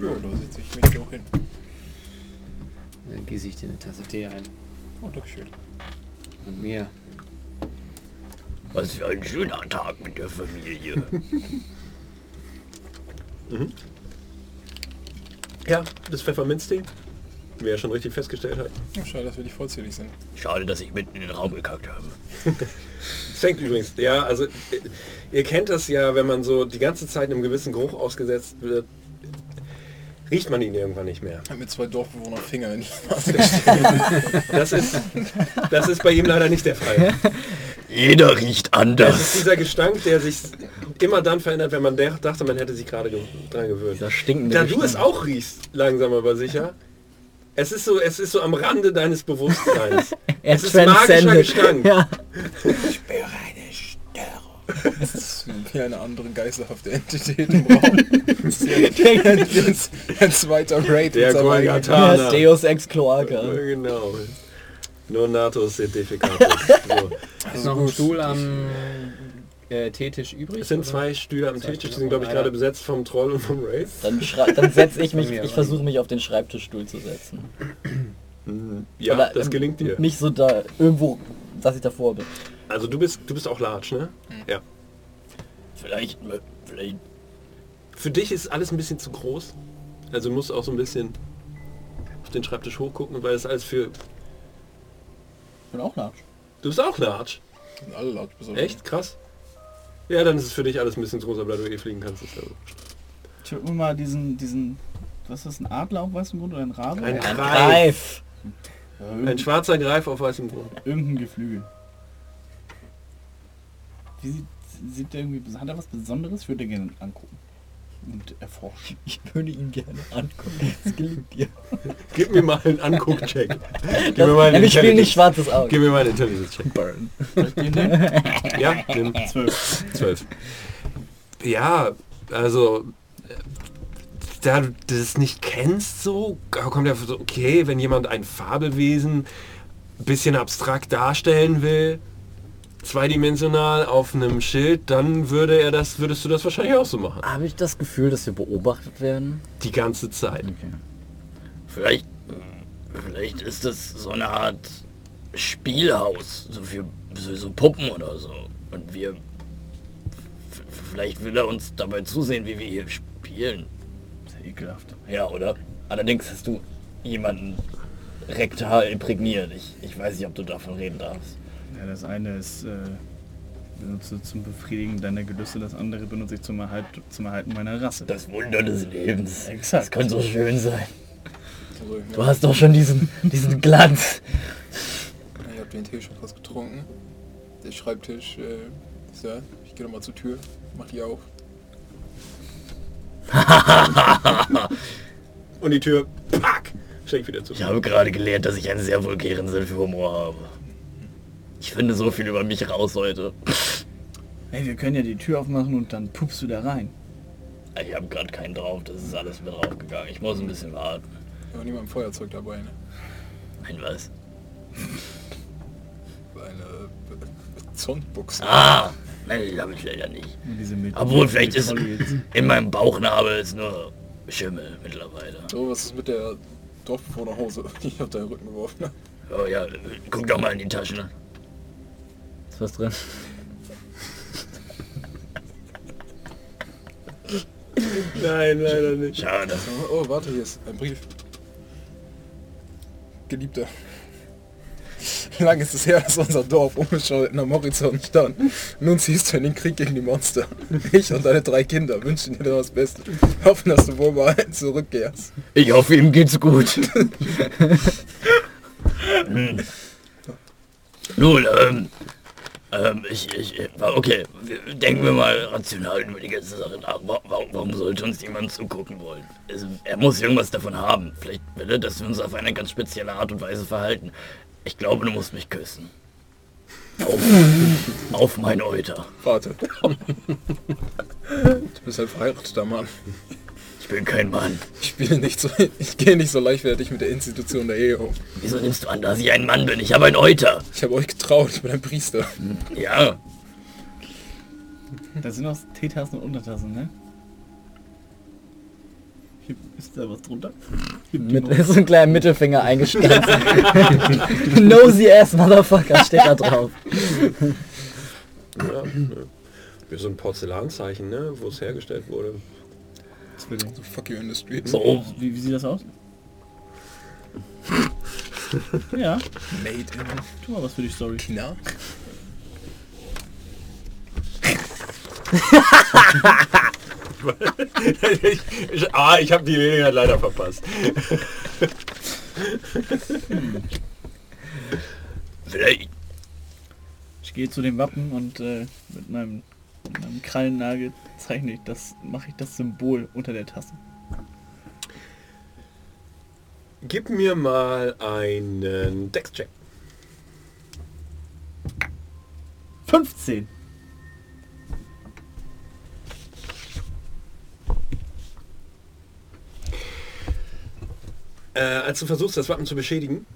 Ja, da setze ich mich auch hin. Dann gieße ich dir eine Tasse Tee ein. Oh, Dankeschön. Und mir. Was für ein schöner Tag mit der Familie. Ja, das Pfefferminztee. Wie er schon richtig festgestellt hat. Oh, schade, dass wir nicht vollzählig sind. Schade, dass ich mitten in den Raum gekackt habe. Es fängt übrigens, ja, also äh, ihr kennt das ja, wenn man so die ganze Zeit einem gewissen Geruch ausgesetzt wird, riecht man ihn irgendwann nicht mehr. Mir zwei Dorfbewohner Finger in die Nase gesteckt. Das ist, das ist bei ihm leider nicht der Fall. Jeder riecht Das ist anders. dieser Gestank, der sich immer dann verändert, wenn man der- dachte, man hätte sich gerade ge dran gewöhnt. Dieser stinkende Da du Gestank. es auch riechst, langsam aber sicher, es ist so, es ist so am Rande deines Bewusstseins. Er es ist magischer. Gestank. Ja. Spüre eine Störung. Das ist wie eine andere geisterhafte Entität im Raum. Das ist ein zweiter Raid Der Deus Ex Cloaca. Genau. Non natus certificatus. So. Ist noch ein Stuhl am äh, Teetisch übrig? Es sind oder? zwei Stühle am Zwei Tisch, die sind glaube ich gerade besetzt vom Troll und vom Wraith. Dann, dann setze ich mich, ich versuche mich auf den Schreibtischstuhl zu setzen. Ja, Oder, das ähm, gelingt dir. Nicht so da, irgendwo, dass ich davor bin. Also du bist, du bist auch large, ne? Ja. Vielleicht, vielleicht Für dich ist alles ein bisschen zu groß. Also du musst auch so ein bisschen auf den Schreibtisch hochgucken, weil das alles für... Ich bin auch large. Du bist auch large. Sind alle laut besoffen. Echt? Krass. Ja, dann ist es für dich alles ein bisschen zu groß, aber da du eh fliegen kannst. Ist also. Ich hab mir mal diesen, diesen, was ist das, ein Adler auf weißem Grund oder ein Rabe? Ein Ein Greif. Greif. Ja, Ein schwarzer Greif auf weißem Grund. irgendein Geflügel. Wie sieht, sieht der irgendwie, hat er was Besonderes? Ich würde gerne angucken und erforschen. Ich würde ihn gerne angucken. Das gelingt dir. Gib mir mal einen Anguck-Check. Gib Das, mir mal einen wir spielen nicht schwarzes Auge. Gib mir mal einen Intelligence-Check. Burn. Ja, nimm Zwölf. 12. Ja, also da du das nicht kennst so, kommt ja so, okay, wenn jemand ein Fabelwesen ein bisschen abstrakt darstellen will, zweidimensional auf einem Schild, dann würde er das, würdest du das wahrscheinlich auch so machen. Habe ich das Gefühl, dass wir beobachtet werden? Die ganze Zeit. Okay. Vielleicht, vielleicht ist das so eine Art Spielhaus, so für so, so Puppen oder so. Und wir, vielleicht will er uns dabei zusehen, wie wir hier spielen. Sehr ekelhaft. Ja, oder? Allerdings hast du jemanden rektal imprägniert. Ich, ich weiß nicht, ob du davon reden darfst. Ja, das eine ist, äh, benutze zum Befriedigen deiner Gelüste, das andere benutze ich zum, Erhalt, zum Erhalten meiner Rasse. Das Wunder des Lebens. Exakt. Das könnte so schön sein. Du hast doch schon diesen, diesen Glanz. ich habe den Tee schon fast getrunken. Der Schreibtisch äh, ist. Ich gehe nochmal zur Tür, mach die auf. Und die Tür, pack, Schenk wieder zu. Ich habe gerade gelernt, dass ich einen sehr vulgären Sinn für Humor habe. Ich finde so viel über mich raus heute. Hey, wir können ja die Tür aufmachen und dann pupst du da rein. Ich habe gerade keinen drauf, das ist alles mit draufgegangen. Ich muss ein bisschen warten. Ja, niemand ein Feuerzeug dabei, ne? Nein, was? Eine Be- Zondbuchse. Ah! Nein, die habe ich leider nicht. Obwohl, vielleicht ist in meinem Bauchnabel ist nur Schimmel mittlerweile. So, was ist mit der Dorfbewohnerhose, die ich auf deinen Rücken geworfen habe? Oh ja, guck doch mal in die Taschen. Ist was drin? Nein, leider nicht. Schade. Oh, warte, hier ist ein Brief. Geliebter. Lang ist es her, dass unser Dorf unbescholten am Horizont stand. Nun ziehst du in den Krieg gegen die Monster. Ich und deine drei Kinder wünschen dir das Beste. Hoffen, dass du wohlbehalten zurückkehrst. Ich hoffe, ihm geht's gut. Nun, ähm, ähm, ich, ich, okay, wir- denken wir mal rational über die ganze Sache nach. Wa- Warum, warum sollte uns jemand zugucken wollen? Es, er muss irgendwas davon haben. Vielleicht will er, dass wir uns auf eine ganz spezielle Art und Weise verhalten. Ich glaube, du musst mich küssen. Auf, auf mein Euter. Warte. Du bist ein verheirateter Mann. Ich bin kein Mann. Ich spiele nicht so, ich gehe nicht so leichtfertig mit der Institution der Ehe um. Wieso nimmst du an, dass ich ein Mann bin? Ich habe ein Euter. Ich habe euch getraut, ich bin ein Priester. Ja, Da sind auch Teetassen und Untertassen, ne? Hier ist da was drunter? Mit so ein kleiner Mittelfinger eingestanzt. Nosy ass Motherfucker steht da drauf. Ja, ja. so ein Porzellanzeichen, ne? wo es hergestellt wurde. So fuck you in the streets. so. Wie, wie sieht das aus? ja, Made in tu mal was für die Story. China. ich, ich, ah, ich habe die Gelegenheit leider verpasst. Vielleicht. Ich gehe zu dem Wappen und äh, mit meinem, mit meinem Krallennagel zeichne ich das, mache ich das Symbol unter der Tasse. Gib mir mal einen Dex-Check. 15. Äh, als du versuchst, das Wappen zu beschädigen,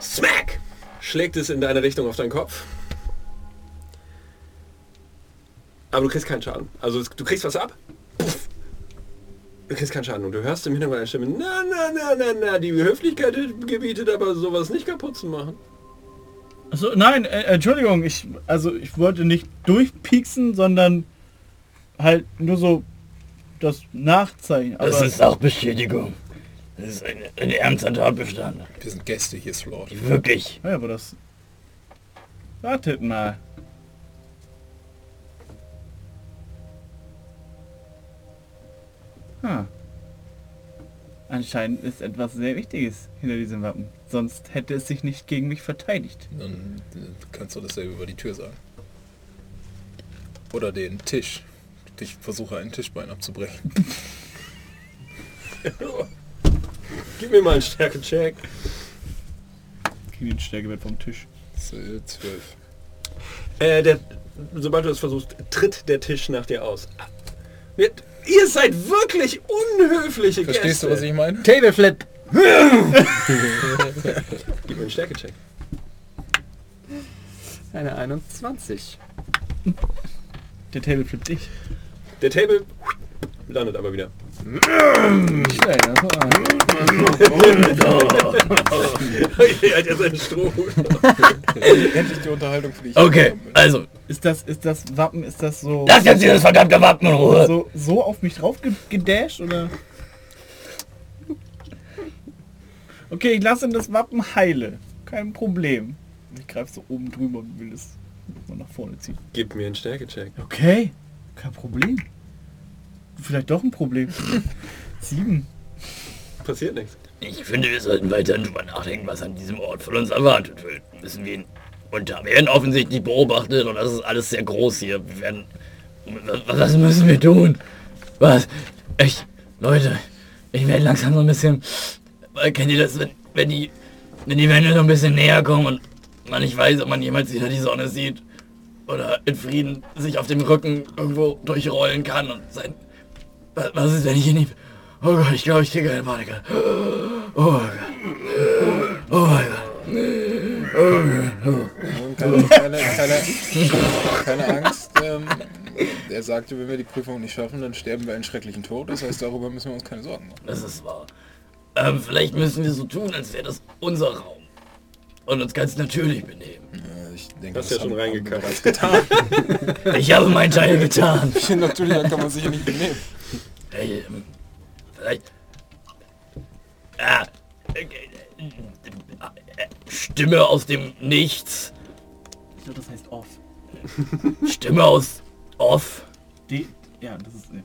Smack! Schlägt es in deine Richtung auf deinen Kopf. Aber du kriegst keinen Schaden. Also es- du kriegst was ab. Puff. Du kriegst keinen Schaden und du hörst im Hintergrund eine Stimme. Na, na, na, na, na, die Höflichkeit gebietet aber sowas nicht kaputt zu machen. Achso, nein, äh, Entschuldigung, ich, also ich wollte nicht durchpieksen, sondern halt nur so das Nachzeichen. Aber Das ist Sachbeschädigung. Das ist ein, ein ernster Tatbestand. Wir sind Gäste hier, Slord. Wirklich. ja, aber das. Wartet mal. Ah. Anscheinend ist etwas sehr Wichtiges hinter diesem Wappen. Sonst hätte es sich nicht gegen mich verteidigt. Dann äh, kannst du dasselbe über die Tür sagen. Oder den Tisch. Ich versuche ein Tischbein abzubrechen. Gib mir mal einen Stärke-Check. Gegen den Stärkewert vom Tisch. Zwölf. Äh, der, sobald du es versuchst, tritt der Tisch nach dir aus. Wir, ihr seid wirklich unhöfliche Verstehst Gäste. du, was ich meine? Tableflip. Gib mir einen Stärke-Check. Eine 21. Der Table flippt dich. Der Table landet aber wieder. Schnell, er hat. Endlich die Unterhaltung für dich. Okay, also, Ist das, ist das Wappen, ist das so, lass jetzt dieses verdammte Wappen in Ruhe. so, so auf mich drauf ge gedasht oder? Okay, ich lasse das Wappen heile. Kein Problem. Ich greife so oben drüber und will es mal nach vorne ziehen. Gib mir einen Stärke-Check. Okay, kein Problem. Vielleicht doch ein Problem. Sieben. Passiert nichts. Ich finde, wir sollten weiterhin drüber nachdenken, was an diesem Ort von uns erwartet wird. Müssen wir ihn unter. Wir werden offensichtlich beobachtet und das ist alles sehr groß hier. Wir werden. Was, was müssen wir tun? Was? Ich. Leute, Ich werde langsam so ein bisschen... Weil kennt ihr das, wenn, wenn die wenn die Wände so ein bisschen näher kommen und man nicht weiß, ob man jemals wieder die Sonne sieht oder in Frieden sich auf dem Rücken irgendwo durchrollen kann und sein... Was, was ist, wenn ich in die... Oh Gott, ich glaube, ich kriege eine Panik. Oh mein Gott. Oh mein Gott. Keine, keine, keine, keine Angst. Ähm, er sagte, wenn wir die Prüfung nicht schaffen, dann sterben wir einen schrecklichen Tod. Das heißt, darüber müssen wir uns keine Sorgen machen. Das ist wahr. Ähm, vielleicht müssen wir so tun, als wäre das unser Raum. Und uns ganz natürlich benehmen. Äh, ich denke, Hast ja schon reingekackt. Ich habe meinen Teil getan. Natürlich kann man sich ja nicht benehmen. Stimme aus dem Nichts. Ich glaube, das heißt off. Stimme aus Off. Die, ja, das ist... Ne.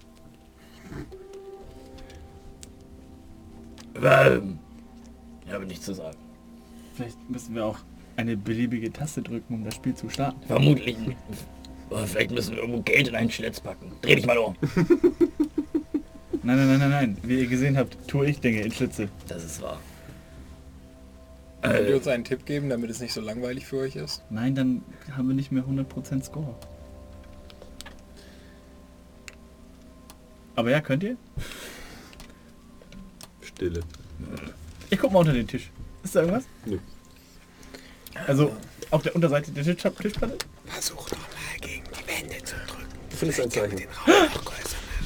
Ähm, ich habe nichts zu sagen. Vielleicht müssen wir auch eine beliebige Taste drücken, um das Spiel zu starten. Vermutlich. Vielleicht müssen wir irgendwo Geld in einen Schlitz packen. Dreh dich mal um. Nein, nein, nein, nein, nein. Wie ihr gesehen habt, tue ich Dinge in Schlitze. Das ist wahr. Könnt ihr Äh, uns einen Tipp geben, damit es nicht so langweilig für euch ist? Nein, dann haben wir nicht mehr 100% Score. Aber ja, könnt ihr? Stille. Ich guck mal unter den Tisch. Ist da irgendwas? Nö. Also auf der Unterseite der Tisch Tischplatte? Versuch doch mal gegen die Wände zu drücken. Du findest ein Zeichen. Den Raum.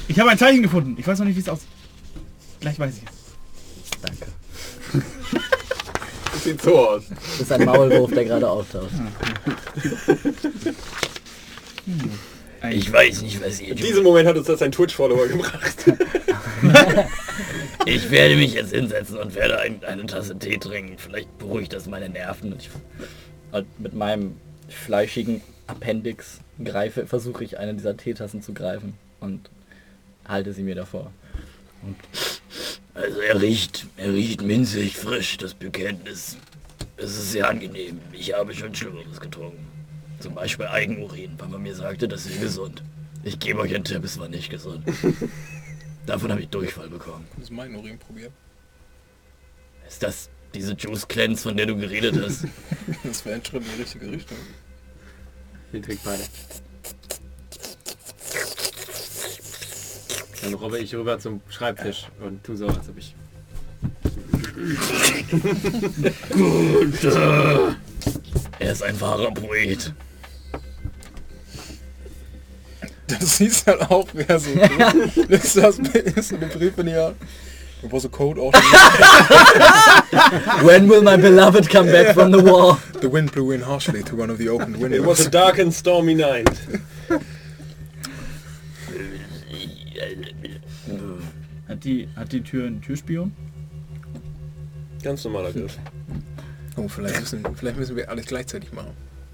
Ich habe ein Zeichen gefunden. Ich weiß noch nicht, wie es aussieht. Gleich weiß ich es. Danke. Das sieht so aus. Das ist ein Maulwurf, der gerade auftaucht. ich weiß nicht, was ihr In diesem Moment hat uns das ein Twitch-Follower gebracht. Ich werde mich jetzt hinsetzen und werde ein, eine Tasse Tee trinken. Vielleicht beruhigt das meine Nerven. Und ich, Und mit meinem fleischigen Appendix greife, versuche ich eine dieser Teetassen zu greifen und halte sie mir davor. also er riecht, er riecht minzig frisch, das Bekenntnis. Es ist sehr angenehm. Ich habe schon Schlimmeres getrunken. Zum Beispiel Eigenurin, weil man mir sagte, das ist gesund. Ich gebe euch einen Tipp, es war nicht gesund. Davon habe ich Durchfall bekommen. Ich muss meinen Urin probieren. Ist das diese Juice Cleanse, von der du geredet hast? Das wäre ein Schritt in die richtige Richtung. Den trinkt beide. Dann robbe ich rüber zum Schreibtisch und tu so, als ob ich... Er ist ein wahrer Poet. Das siehst halt auch, wer so ist das ist in dem Brief in hier. Da war so Code auch. When will my beloved come back from the war? The wind blew in harshly to one of the open It was windows. a dark and stormy night. Hat die, hat die Tür einen Türspion? Ganz normaler Griff. Oh, vielleicht müssen, vielleicht müssen wir alles gleichzeitig machen.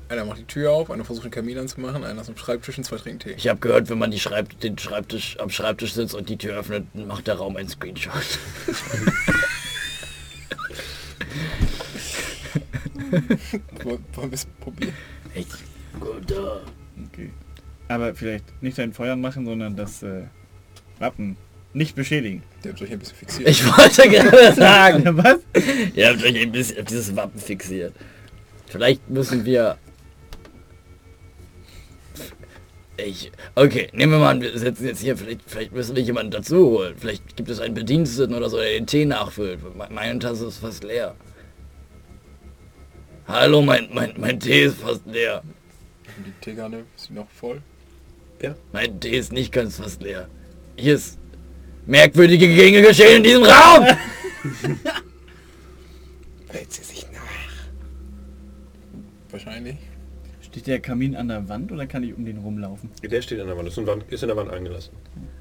Einer macht die Tür auf, einer versucht den Kamin anzumachen, einer ist am Schreibtisch und zwei trinken Tee. Ich habe gehört, wenn man die Schreib den Schreibtisch am Schreibtisch sitzt und die Tür öffnet, macht der Raum einen Screenshot. Wollen wir es probieren? Echt? Gut, da. Okay. Aber vielleicht nicht ein Feuer machen, sondern das äh, Wappen nicht beschädigen. Der hat euch ein bisschen fixiert. Ich wollte gerade sagen, Was? ihr habt euch ein bisschen auf dieses Wappen fixiert. Vielleicht müssen wir... Ich... Okay, nehmen wir mal an, wir setzen jetzt hier, vielleicht, vielleicht müssen wir jemanden dazu holen. Vielleicht gibt es einen Bediensteten oder so, der den Tee nachfüllt. Me- Meine Tasse ist fast leer. Hallo, mein, mein, mein Tee ist fast leer. Die Teekanne ist sie noch voll. Mein Tee ist nicht ganz fast leer. Hier ist merkwürdige Gänge geschehen in diesem Raum. Hält sie sich nach. Wahrscheinlich. Steht der Kamin an der Wand oder kann ich um den rumlaufen? Der steht an der Wand, ist in, Wand, ist in der Wand eingelassen.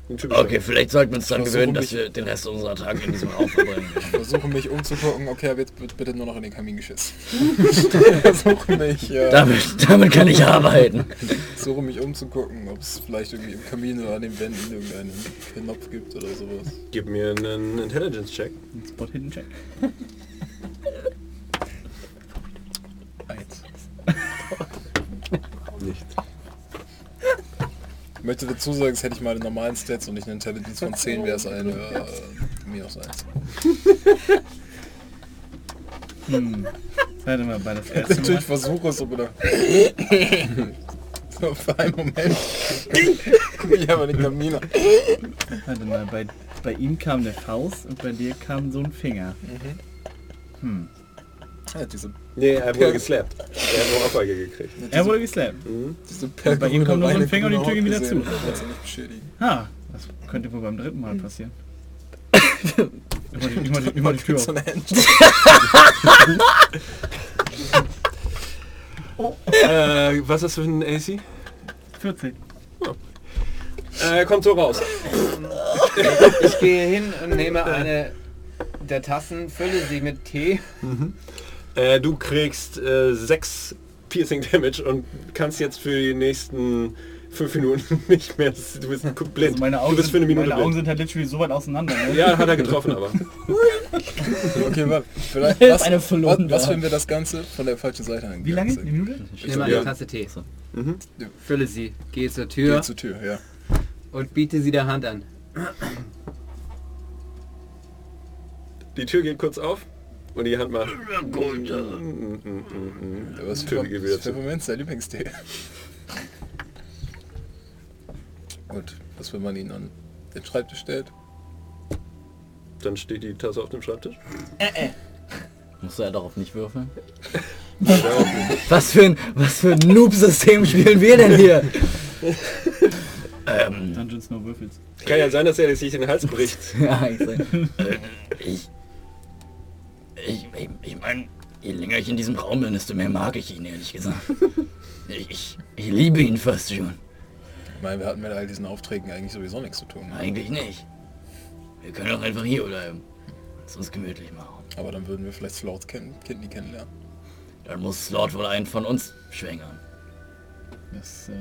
Okay, vielleicht sollten wir uns dann gewöhnen, dass wir den Rest unserer Tage in diesem Raum verbringen. Ich versuche mich umzugucken, okay, aber jetzt wird bitte nur noch in den Kamin geschissen. ich versuche mich, äh, damit, damit kann ich arbeiten. versuche mich umzugucken, ob es vielleicht irgendwie im Kamin oder an den Wänden irgendeinen Knopf gibt oder sowas. Gib mir einen Intelligence-Check. Ein Spot Hidden Check. Eins. Nicht. Ich möchte dazu sagen, das hätte ich meine normalen Stats und nicht eine Intelligence von 10 wäre es eine äh, auch seins. Hm. Warte mal, bei das erste Mal. Natürlich versuche es, oder? so für einen Moment. Guck ich aber den Kamin an. Warte mal, bei, bei ihm kam eine Faust und bei dir kam so ein Finger. Hm. Ja, diese, Nee, er wurde geslappt. Er hat nur Ohrfeige gekriegt. Er wurde geslappt. diese bei ihm kommt noch so ein Finger und die Tür geht wieder zu. Ah, das könnte wohl beim dritten Mal passieren. immer, die, immer, die, immer die Tür auf. Eine. Äh, was hast du für ein AC? 14. Äh, kommt so raus. Ich gehe hin und nehme eine der Tassen, fülle sie mit Tee. Äh, du kriegst äh, 6 Piercing Damage und kannst jetzt für die nächsten 5 Minuten nicht mehr. Du bist blind. Also meine Augen, du bist für eine sind, Minute meine Augen sind halt literally so weit auseinander. Ne? Ja, hat er getroffen, aber. Okay, warte. Vielleicht, was, eine was, verloren was wenn wir das Ganze von der falschen Seite angehen? Wie lange? Eine Minute? Ich nehme eine Tasse Tee. Mhm. Fülle sie, gehe zur Tür Geh zur Tür, ja. und biete sie der Hand an. Die Tür geht kurz auf und die Hand macht. Was für, zu. Moment sein Lieblingstee. Gut, was wenn man ihn an den Schreibtisch stellt? Dann steht die Tasse auf dem Schreibtisch. Musst du ja darauf nicht würfeln? was für ein, was für ein Noob-System spielen wir denn hier? ähm, Dungeons No Würfels. Kann ja sein, dass er sich den Hals bricht. ja, ich Ich, ich, ich, meine, je länger ich in diesem Raum bin, desto mehr mag ich ihn, ehrlich gesagt. Ich, ich, ich liebe ihn fast schon. Ich meine, wir hatten mit all diesen Aufträgen eigentlich sowieso nichts zu tun. Eigentlich nicht. Wir können auch einfach hier bleiben. Es uns gemütlich machen. Aber dann würden wir vielleicht Slots kennen, Kidney kennenlernen. Dann muss Slot wohl einen von uns schwängern. Das, äh,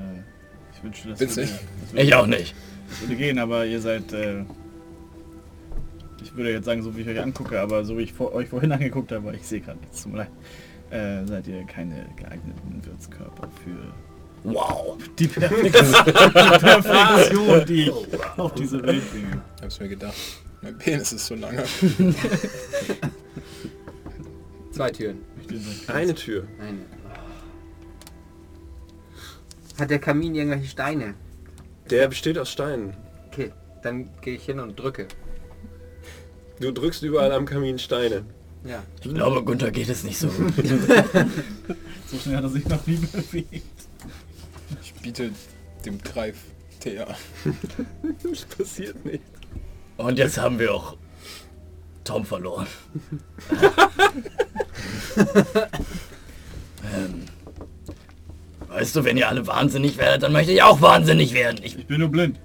ich wünschte, das Witzig. würde, das würde, Ich auch nicht. das würde gehen, aber ihr seid, äh, ich würde jetzt sagen, so wie ich euch angucke, aber so wie ich vor, euch vorhin angeguckt habe, ich sehe gerade nichts, tut mir leid, äh, seid ihr keine geeigneten Wirtskörper für Wow. die Perfektion, die, Perfektion, die ich auf diese Welt bringe. Ich hab's mir gedacht. Mein Penis ist so lange. Zwei Türen. Eine Tür. Eine. Hat der Kamin irgendwelche Steine? Der besteht aus Steinen. Okay, dann gehe ich hin und drücke. Du drückst überall am Kamin Steine. Ja. Ich glaube, Gunther geht es nicht so gut. So schnell hat er sich noch nie bewegt. Ich biete dem Greif Tee an. Das passiert nicht. Und jetzt haben wir auch Tom verloren. ähm, weißt du, wenn ihr alle wahnsinnig werdet, dann möchte ich auch wahnsinnig werden. Ich, Ich bin nur blind.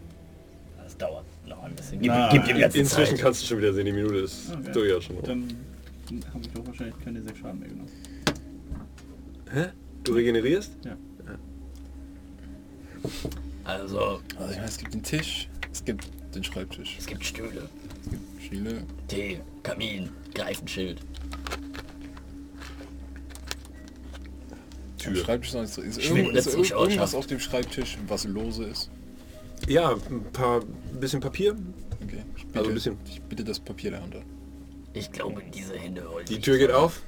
Gib, gib dem ganzen Inzwischen Zeit. kannst du schon wieder sehen, die Minute ist Okay. durchaus schon rum. Dann habe ich auch wahrscheinlich keine sechs Schaden mehr genommen. Hä? Du regenerierst? Also, Also ich meine, es gibt den Tisch, es gibt den Schreibtisch, es gibt Stühle, es gibt Stühle. Tee, Kamin, Greifenschild. Tür. Schreibtisch ist, noch nicht so- ist, irgend, ist irgendwas auf dem Schreibtisch, was lose ist. Ja, ein paar ein bisschen Papier. Okay. Ich bitte, Also ein bisschen. ich bitte das Papier der Hand an. Ich glaube, diese Hände Die Tür geht auf.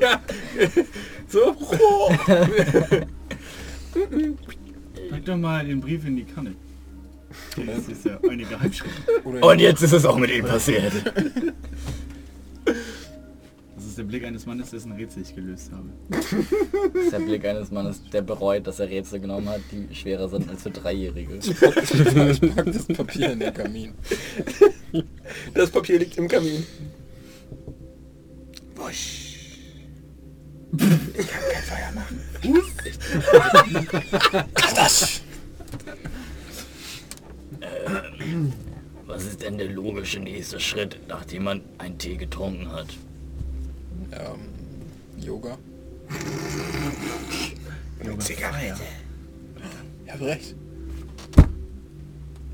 ja. So. Pack doch mal den Brief in die Kanne. Das ist ja eine Geheimschrift. Und jetzt ist es auch mit ihm passiert. Ist der Blick eines Mannes, dessen Rätsel ich gelöst habe. Das ist der Blick eines Mannes, der bereut, dass er Rätsel genommen hat, die schwerer sind als für Dreijährige. ich pack das Papier in den Kamin. Das Papier liegt im Kamin. Was ist denn der logische nächste Schritt, nachdem man einen Tee getrunken hat? Ähm, Yoga. Zigarette. Ich habe recht.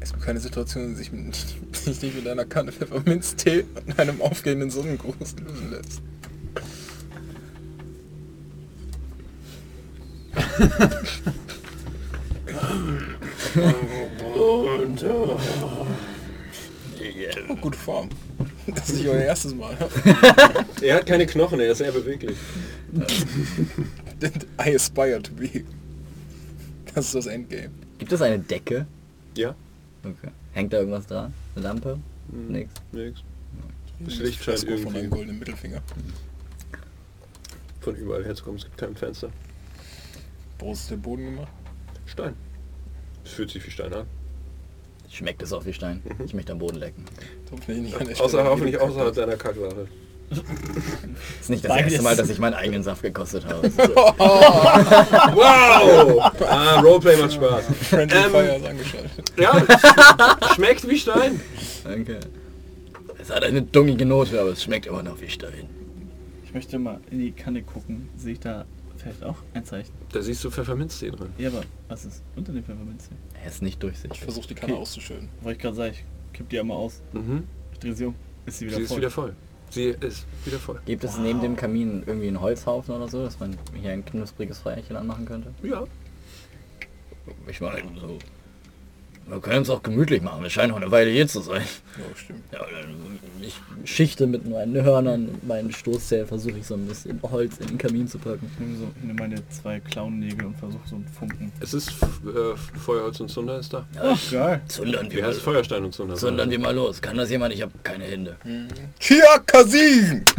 Es gibt keine Situation, die sich, mit, die sich nicht mit einer Kanne Pfefferminztee und einem aufgehenden Sonnengruß lösen lässt. Oh, gute Form. Das ist nicht euer erstes Mal. Er hat keine Knochen, er ist sehr beweglich. I aspire to be. Das ist das Endgame. Gibt es eine Decke? Ja? Okay. Hängt da irgendwas dran? Eine Lampe? Nix. Nix. Das Licht scheint Fresko von einem irgendwie goldenen Mittelfinger. von überall herzukommen. Es gibt kein Fenster. Woraus ist der Boden gemacht? Stein. Es fühlt sich wie Stein an. Schmeckt es auch wie Stein? Ich möchte am Boden lecken. Außer, hoffentlich außerhalb deiner Kacksache. ist nicht das Beides. erste Mal, dass ich meinen eigenen Saft gekostet habe. Wow! Ah, Roleplay macht Spaß. Friendly Ähm, Fire ist angeschaltet. Ja, schmeckt wie Stein. Danke. Es hat eine dunkige Note, aber es schmeckt immer noch wie Stein. Ich möchte mal in die Kanne gucken. Sehe ich da vielleicht auch ein Zeichen? Da siehst du Pfefferminztee drin. Ja, aber was ist unter dem Pfefferminztee? Er ist nicht Ich durchsichtig. versuche die Kanne Okay. auszuschütten. Wollte ich gerade sagen, ich kipp die einmal aus. Mhm. Ich drehe sie um. Ist sie wieder Sie ist voll? wieder voll. Sie ist wieder voll. Gibt es neben dem Kamin irgendwie einen Holzhaufen oder so, dass man hier ein knuspriges Feuerchen anmachen könnte? Ja. Ich meine, so. Wir können es auch gemütlich machen. Wir scheinen auch eine Weile hier zu sein. Ja, stimmt. Ja, ich schichte mit meinen Hörnern und meinen Stoßzählen versuche ich so ein bisschen Holz in den Kamin zu packen. Ich nehme so nehme meine zwei Klauennägel und versuche so einen Funken. Es ist äh, Feuerholz und Zunder ist da. Ja, Geil. zundern Wie wir heißt mal. Feuerstein und Zunder? Zundern wir mal los. Kann das jemand? Ich habe keine Hände. Chia Kasin!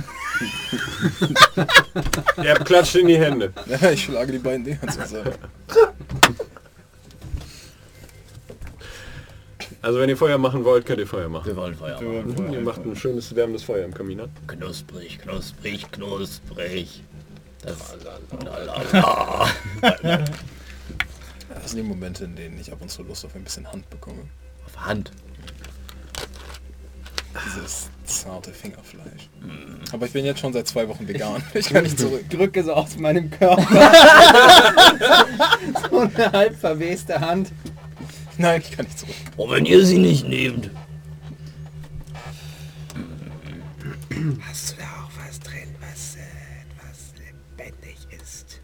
Er klatscht in die Hände. Ja, ich schlage die beiden Dinger zusammen. Also wenn ihr Feuer machen wollt, könnt ihr Feuer machen. Wir wollen Feuer Wir machen. wollen Mhm. Feuer Ihr macht ein schönes wärmendes Feuer im Kamin an. Knusprig, knusprig, knusprig. Das. Das sind die Momente, in denen ich ab und zu Lust auf ein bisschen Hand bekomme. Auf Hand. Dieses zarte Fingerfleisch. Aber ich bin jetzt schon seit zwei Wochen vegan. Ich kann nicht zurück. Drücke so aus meinem Körper. so eine halb verweste Hand. Nein, ich kann nicht zurück. Oh, wenn ihr sie nicht nehmt. Hast du da auch was drin, was, äh, was lebendig ist?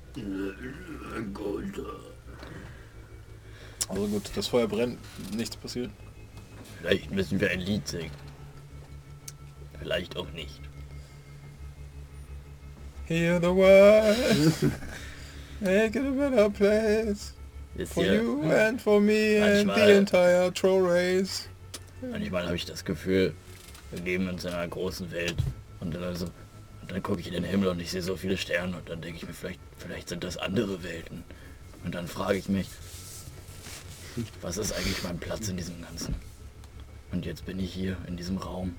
Also gut, das Feuer brennt, nichts passiert. Vielleicht müssen wir ein Lied singen. Vielleicht auch nicht. Hear the word. Make it a better place. Wisst For ihr, you and for me and Manchmal- the entire troll race. manchmal habe ich das Gefühl, wir leben uns in einer großen Welt. Und dann, also, und dann gucke ich in den Himmel und ich sehe so viele Sterne und dann denke ich mir, vielleicht, vielleicht sind das andere Welten. Und dann frage ich mich, was ist eigentlich mein Platz in diesem Ganzen? Und jetzt bin ich hier in diesem Raum.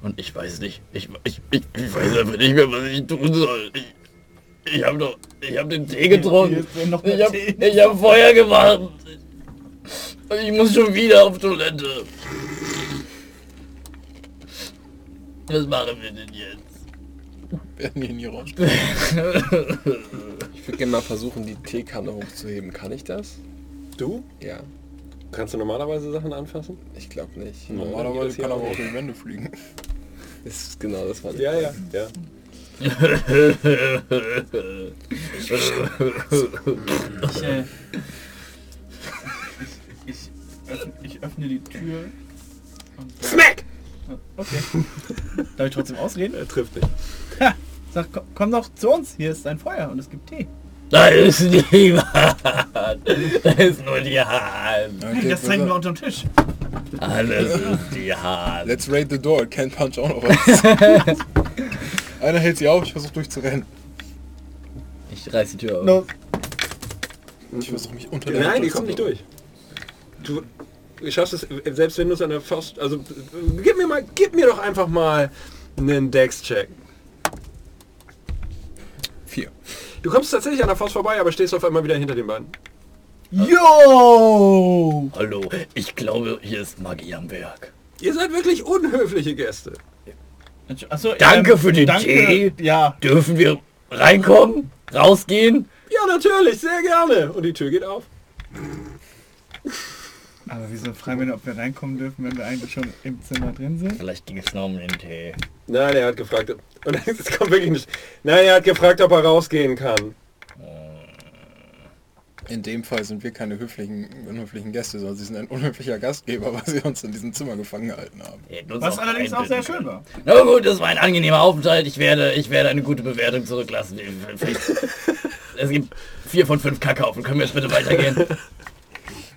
Und ich weiß nicht, ich, ich, ich, ich weiß einfach nicht mehr, was ich tun soll. Ich, ich habe doch, ich habe den Tee getrunken. Hier Ich habe ich hab Feuer gemacht. Und ich muss schon wieder auf Toilette. Was machen wir denn jetzt? Werden hier nie raus. Ich würde gerne mal versuchen, die Teekanne hochzuheben. Kann ich das? Du? Ja, Kannst du normalerwese Sachen anfassen? ich glaube nicht. Normalerweise kann er aber auch die Wände fliegen. Das ist genau das war Ja, ja, ja. Ich, äh, ich, ich, öffne, ich öffne die Tür. Und, Smack! okay. Darf ich trotzdem ausreden? Er trifft nicht. Ha! Sag, komm, komm doch zu uns. Hier ist ein Feuer und es gibt Tee. Da ist niemand. Da ist nur die Hand. Okay, das zeigen wir unterm Tisch. Alles ist die Hand. Let's raid the door. Can't punch auch noch was. Einer hält sie auf, ich versuche durchzurennen. Ich reiß die Tür auf. No. Ich versuche mich unter der Nein, die kommt nicht durch. Du schaffst es, selbst wenn du es an der Faust... Also, gib mir mal, gib mir doch einfach mal einen Dex-Check. Vier. Du kommst tatsächlich an der Faust vorbei, aber stehst auf einmal wieder hinter den beiden. Yo! Hallo, ich glaube, hier ist Magie am Werk. Ihr seid wirklich unhöfliche Gäste. Achso, Danke für den danke. Tee. Ja. Dürfen wir reinkommen? Rausgehen? Ja, natürlich, sehr gerne. Und die Tür geht auf. Aber wieso fragen wir denn, ob wir reinkommen dürfen, wenn wir eigentlich schon im Zimmer drin sind? Vielleicht ging es nur um den Tee. Nein, er hat gefragt. Und es kommt wirklich nicht. Nein, er hat gefragt, ob er rausgehen kann. In dem Fall sind wir keine höflichen, unhöflichen Gäste, sondern sie sind ein unhöflicher Gastgeber, weil sie uns in diesem Zimmer gefangen gehalten haben. Was allerdings auch sehr schön war. Na gut, das war ein angenehmer Aufenthalt. Ich werde, ich werde eine gute Bewertung zurücklassen. Es gibt vier von fünf Kackhaufen. Können wir jetzt bitte weitergehen?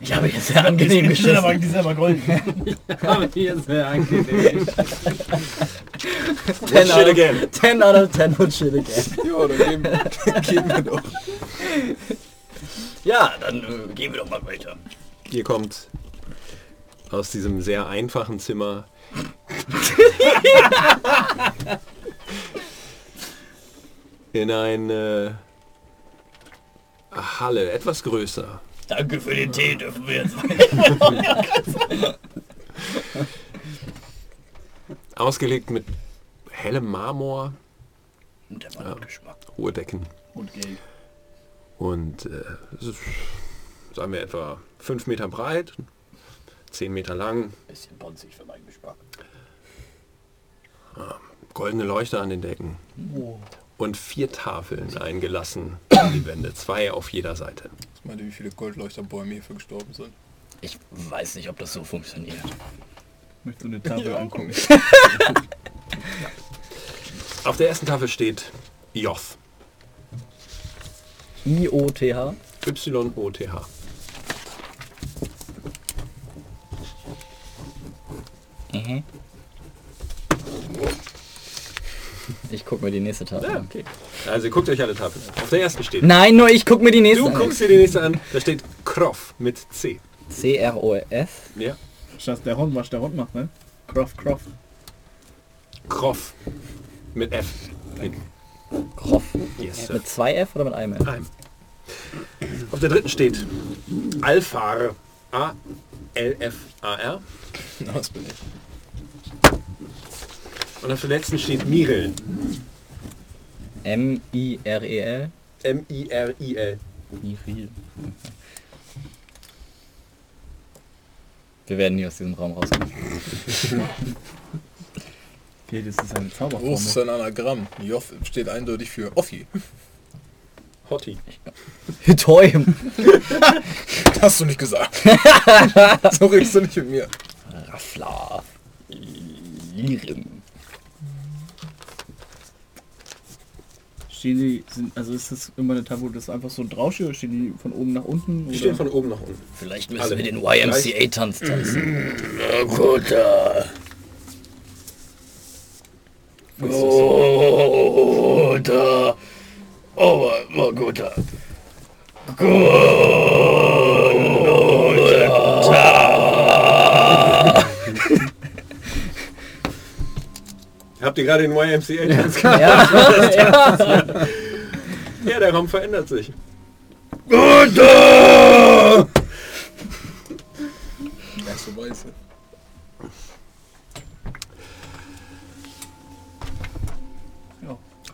Ich habe hier sehr angenehm sind aber, geschissen. die sind aber golden. Aber hier ist sehr angenehm. 10 Shit out, of, again. 10 out of 10 would shit again. Ja, dann geben, geben wir doch. Ja, dann äh, gehen wir doch mal weiter. Ihr kommt aus diesem sehr einfachen Zimmer. in eine Halle, etwas größer. Danke für den Tee, dürfen wir jetzt. Ausgelegt mit hellem Marmor, Der Mann hat Geschmack. hohe Decken Und Geld. Und äh, es ist, sagen wir etwa 5 Meter breit, 10 Meter lang, Bisschen bonzig für meinen Geschmack. goldene Leuchter an den Decken und vier Tafeln eingelassen an die Wände, zwei auf jeder Seite. Ich meine, wie viele Goldleuchterbäume hierfür gestorben sind. Ich weiß nicht, ob das so funktioniert. Ich möchte eine Tafel angucken. Auf der ersten Tafel steht Joth, I-O-T-H. Y-O-T-H. Mhm. Ich guck mir die nächste Tafel Ja, an. okay. Also guckt euch alle Tafeln an. Auf der ersten steht. Nein, nur ich guck mir die nächste Du an. guckst dir die nächste an. Da steht Kroff mit C. C-R-O-F. Ja. Das der Hund, was der Hund macht, ne? Croft, Croft. Kroff mit F. Kroff. Yes. Mit zwei F oder mit einem F? Nein. Auf der dritten steht Alfar. A-L-F-A-R. Was bin ich? Und auf der letzten steht Mirel. M-I-R-E-L. M-I-R-I-L. Miril. Wir werden nie aus diesem Raum rauskommen. Okay, das ist eine Groß Zauberformel. ist ein Anagramm. Joth steht eindeutig für Offi. Hottie. Hitoim. Hast du nicht gesagt. so redest du nicht mit mir. Raffler. Lirim. Stehen die, sind, also ist das immer eine wo das einfach so drauf steht oder stehen die von oben nach unten? Die stehen von oben nach unten. Vielleicht müssen Alle. wir den YMCA-Tanz tanzen. Na gut, da. Guter. Oh, mal guter. Habt ihr gerade den YMCA? Ja. Ja, ja. ja, der Raum verändert sich. Guter! Erste Weiße.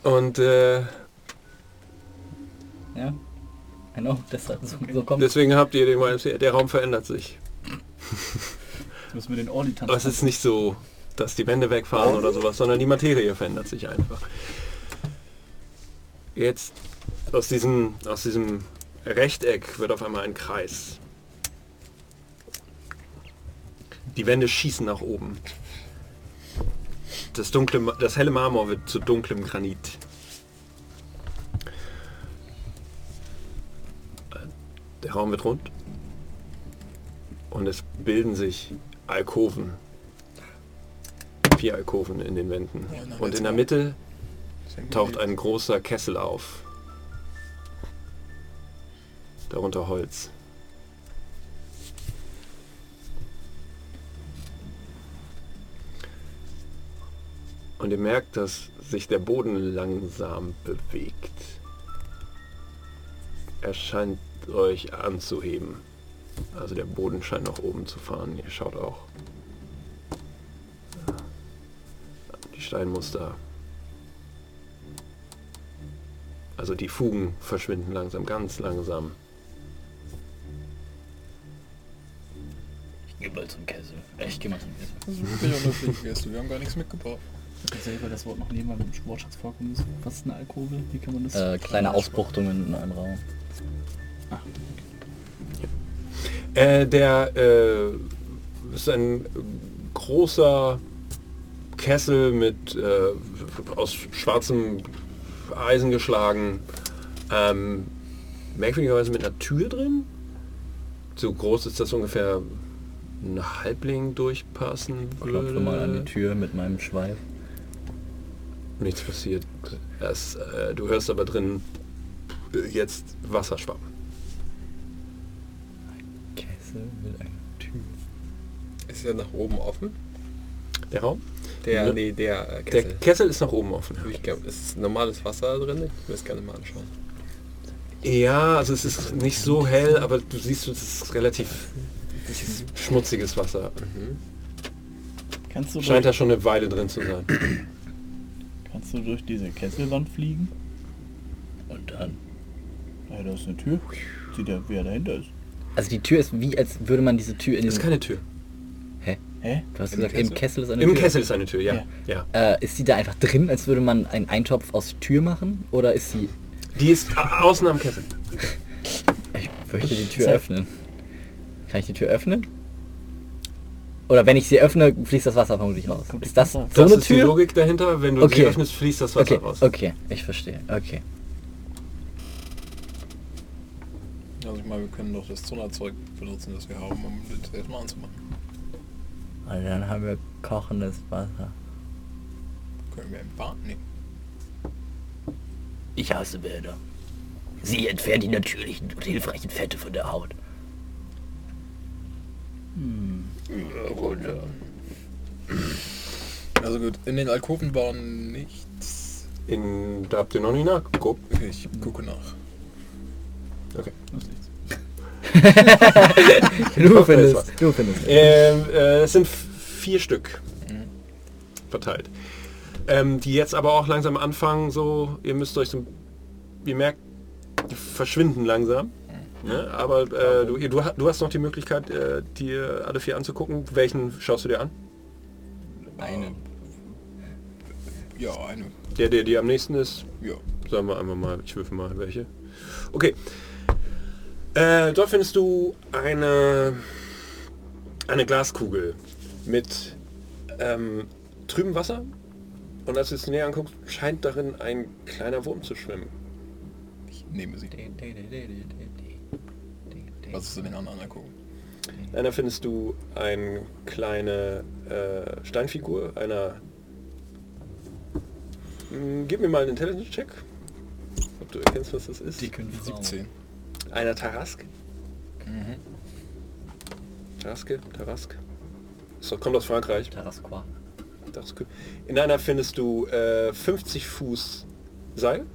Und äh, ja. Know, deshalb so, so kommt deswegen habt ihr den YMCA. Der Raum verändert sich. Jetzt müssen wir den Ordi tanzen. Aber es ist nicht so, dass die Wände wegfahren oder sowas, sondern die Materie verändert sich einfach. Jetzt aus diesem, aus diesem Rechteck wird auf einmal ein Kreis. Die Wände schießen nach oben. Das, dunkle, das helle Marmor wird zu dunklem Granit. Der Raum wird rund und es bilden sich Alkoven. Vier Alkoven in den Wänden. Und in der. Mitte taucht ein großer Kessel auf. Darunter Holz. Und ihr merkt, dass sich der Boden langsam bewegt. Er scheint euch anzuheben. Also der Boden scheint nach oben zu fahren. Ihr schaut auch. Die Steinmuster. Also die Fugen verschwinden langsam, ganz langsam. Ich geh mal zum Kessel. Ich geh mal zum Kessel. Das ist wirklich unhöflich, Gäste. Wir haben gar nichts mitgebracht. Ich hab selber das Wort noch nie mal im Wortschatz vorkommen. ist. Was ist eine Alkohol? Wie kann man das? äh, kleine Ausbuchtungen in einem Raum. Äh, der äh, ist ein großer Kessel mit äh, aus schwarzem Eisen geschlagen. Ähm, merkwürdigerweise mit einer Tür drin. So groß ist das ungefähr ein Halbling durchpassen Klopfe mal an die würde. Tür mit meinem Schweif. Nichts passiert. Es, äh, du hörst aber drin jetzt Wasser schwappen. Kessel mit einer Tür. Ist ja nach oben offen. Der Raum? Der, Ne. nee, der äh, Der Kessel. Kessel ist nach oben offen. Ich glaube, ist normales Wasser drin. Ich will es gerne mal anschauen. Ja, also es ist nicht so hell, aber du siehst, es ist relativ schmutziges Wasser. Kannst du, Scheint da schon eine Weile drin zu sein. Kannst du durch diese Kesselwand fliegen? Und dann. Ja, da ist eine Tür. Sieht ja, wer dahinter ist. Also die Tür ist wie, als würde man diese Tür in den... Das ist keine Tür. Hä? Hä? Du hast Im gesagt, im Kessel? Kessel ist eine Im Tür. Kessel ist eine Tür, ja. ja. Äh, ist die da einfach drin, als würde man einen Eintopf aus Tür machen? Oder ist sie... Die ist außen am Kessel. Ich möchte die Tür öffnen. Kann ich die Tür öffnen? Oder wenn ich sie öffne, fließt das Wasser vermutlich raus. Ist das so Das eine ist die Tür? Logik dahinter. Wenn du Okay. sie öffnest, fließt das Wasser Okay, raus. okay, ich verstehe. Okay. Also ich meine, wir können doch das Zonnerzeug benutzen, das wir haben, um das erstmal anzumachen. Und dann haben wir kochendes Wasser. Können wir im Bad nehmen. Ich hasse Bäder. Sie entfernen die natürlichen und hilfreichen Fette von der Haut. Also gut, in den Alkoven war nichts. In, da habt ihr noch nicht nachgeguckt. Okay, ich gucke nach. Okay. Das ist nichts. Du findest, du findest. Ähm, äh, es sind vier Stück verteilt. Ähm, die jetzt aber auch langsam anfangen, so, ihr müsst euch so, ihr merkt, die verschwinden langsam. Ne? Aber äh, du, du, du hast noch die Möglichkeit, äh, dir alle vier anzugucken. Welchen schaust du dir an? Eine. Ja, eine. Der, der dir am nächsten ist, Ja. sagen wir einfach mal, ich würfel mal welche. Okay. Äh, dort findest du eine, eine Glaskugel mit ähm, trübem Wasser. Und als du es näher anguckst, scheint darin ein kleiner Wurm zu schwimmen. Ich nehme sie. Was ist in den anderen angucken? In einer findest du eine kleine äh, Steinfigur, einer... Hm, Gib mir mal einen Intelligence-Check. Ob du erkennst, was das ist. 17. Einer Tarask. Taraske, Tarask. So, kommt aus Frankreich. Tarasqua. Taraske. In einer findest du äh, 50 Fuß Seil.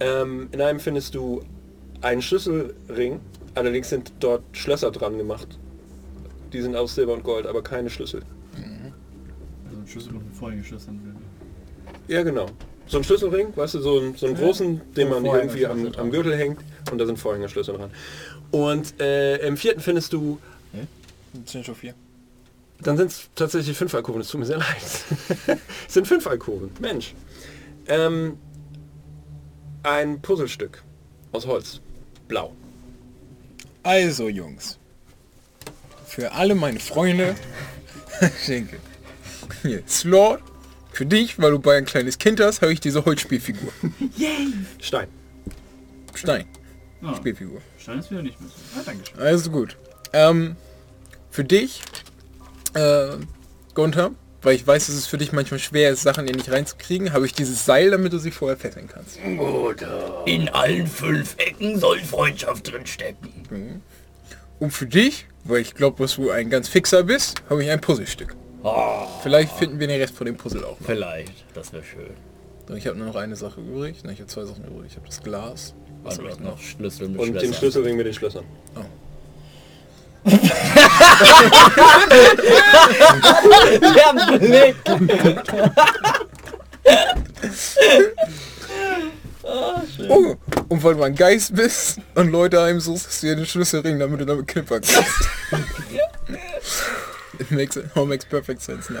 Ähm, in einem findest du einen Schlüsselring. Allerdings sind dort Schlösser dran gemacht. Die sind aus Silber und Gold, aber keine Schlüssel. Also ein Schlüssel geschlossen will. Ja, genau. So ein Schlüsselring, weißt du, so, einen- so einen großen, den man irgendwie am, am Gürtel hängt und da sind Vorhängerschlüssel dran. Und äh, im vierten findest du Das sind schon vier. Dann sind es tatsächlich fünf Alkoven, es tut mir sehr leid. es sind fünf Alkoven, Mensch. Ähm, ein Puzzlestück aus Holz, blau. Also Jungs, für alle meine Freunde schenke. Hier, Slot, für dich, weil du bei ein kleines Kind hast, habe ich diese Holzspielfigur. Stein. Stein, Ah, Spielfigur. Stein ist wieder nicht mehr so. Ah, danke schön. Also gut. Ähm, für dich, äh, Gunther, weil ich weiß, dass es für dich manchmal schwer ist, Sachen hier nicht reinzukriegen, habe ich dieses Seil, damit du sie vorher fesseln kannst. In allen fünf Ecken soll Freundschaft drin stecken. Und für dich, weil ich glaube, dass du ein ganz fixer bist, habe ich ein Puzzlestück. Vielleicht finden wir den Rest von dem Puzzle auch noch. Vielleicht, das wäre schön. So, Ich habe nur noch eine Sache übrig. Ne, ich habe zwei Sachen übrig. Ich habe das Glas. Was Und habe ich noch noch? Schlüssel mit Und den Schlössern. Schlüsselring mit den Schlössern. Der Blick! Oh, und weil du ein Geist bist und Leute heimsuchst, hast du dir den Schlüsselring, damit du damit knippern kannst. It makes it all makes perfect sense now.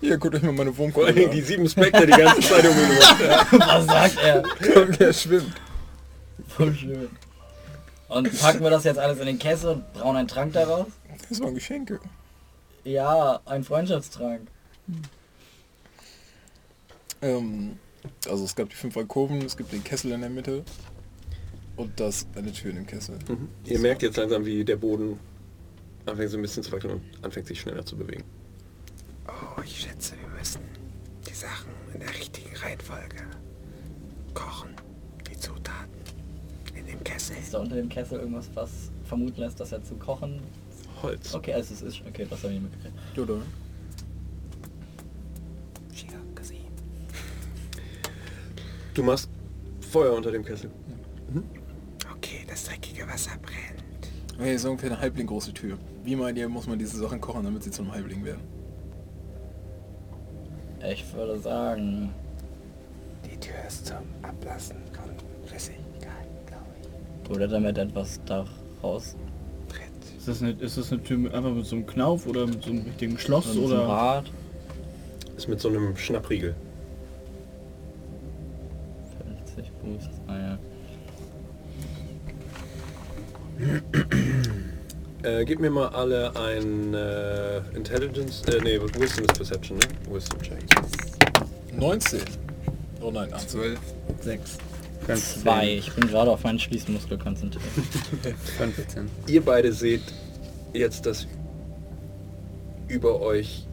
Hier, guckt euch mal meine Dingen an. die sieben Spectre die ganze Zeit um ihn rum. Was sagt er? Guck, der schwimmt. Voll schön. Und packen wir das jetzt alles in den Kessel und brauen einen Trank daraus? Das waren Geschenke. Ja, ein Freundschaftstrank. Ähm, also es gab die fünf Alkoven, es gibt den Kessel in der Mitte und das eine Tür in dem Kessel. Ihr merkt jetzt langsam, wie der Boden anfängt so ein bisschen zu wackeln und anfängt sich schneller zu bewegen. Oh, ich schätze, wir müssen die Sachen in der richtigen Reihenfolge kochen. Die Zutaten Kessel. Ist da unter dem Kessel irgendwas, was vermuten lässt, dass er zu kochen? Holz. Okay, also es ist... Okay, das habe ich nicht mitgekriegt. Schier gesehen. Du machst Feuer unter dem Kessel. Okay, das dreckige Wasser brennt. Okay, so ungefähr eine Halbling große Tür. Wie meint ihr, muss man diese Sachen kochen, damit sie zu einem Halbling werden? Ich würde sagen... Die Tür ist zum Ablassen von ich. Oder damit etwas daraus... Tritt. Ist das, eine, ist das eine Tür mit, einfach mit so einem Knauf oder mit so einem richtigen Schloss So ein oder? Rad. Ist mit so einem Schnappriegel. 50 Boost. Ah ja. Äh, gib mir mal alle ein äh, Intelligence, äh, nee, Wisdom ist Perception, ne? Wisdom Check. 19. Oh nein, 18. 12, 6. Zwei. Ich bin gerade auf meinen Schließmuskel konzentriert. 15. Ihr beide seht jetzt, dass über euch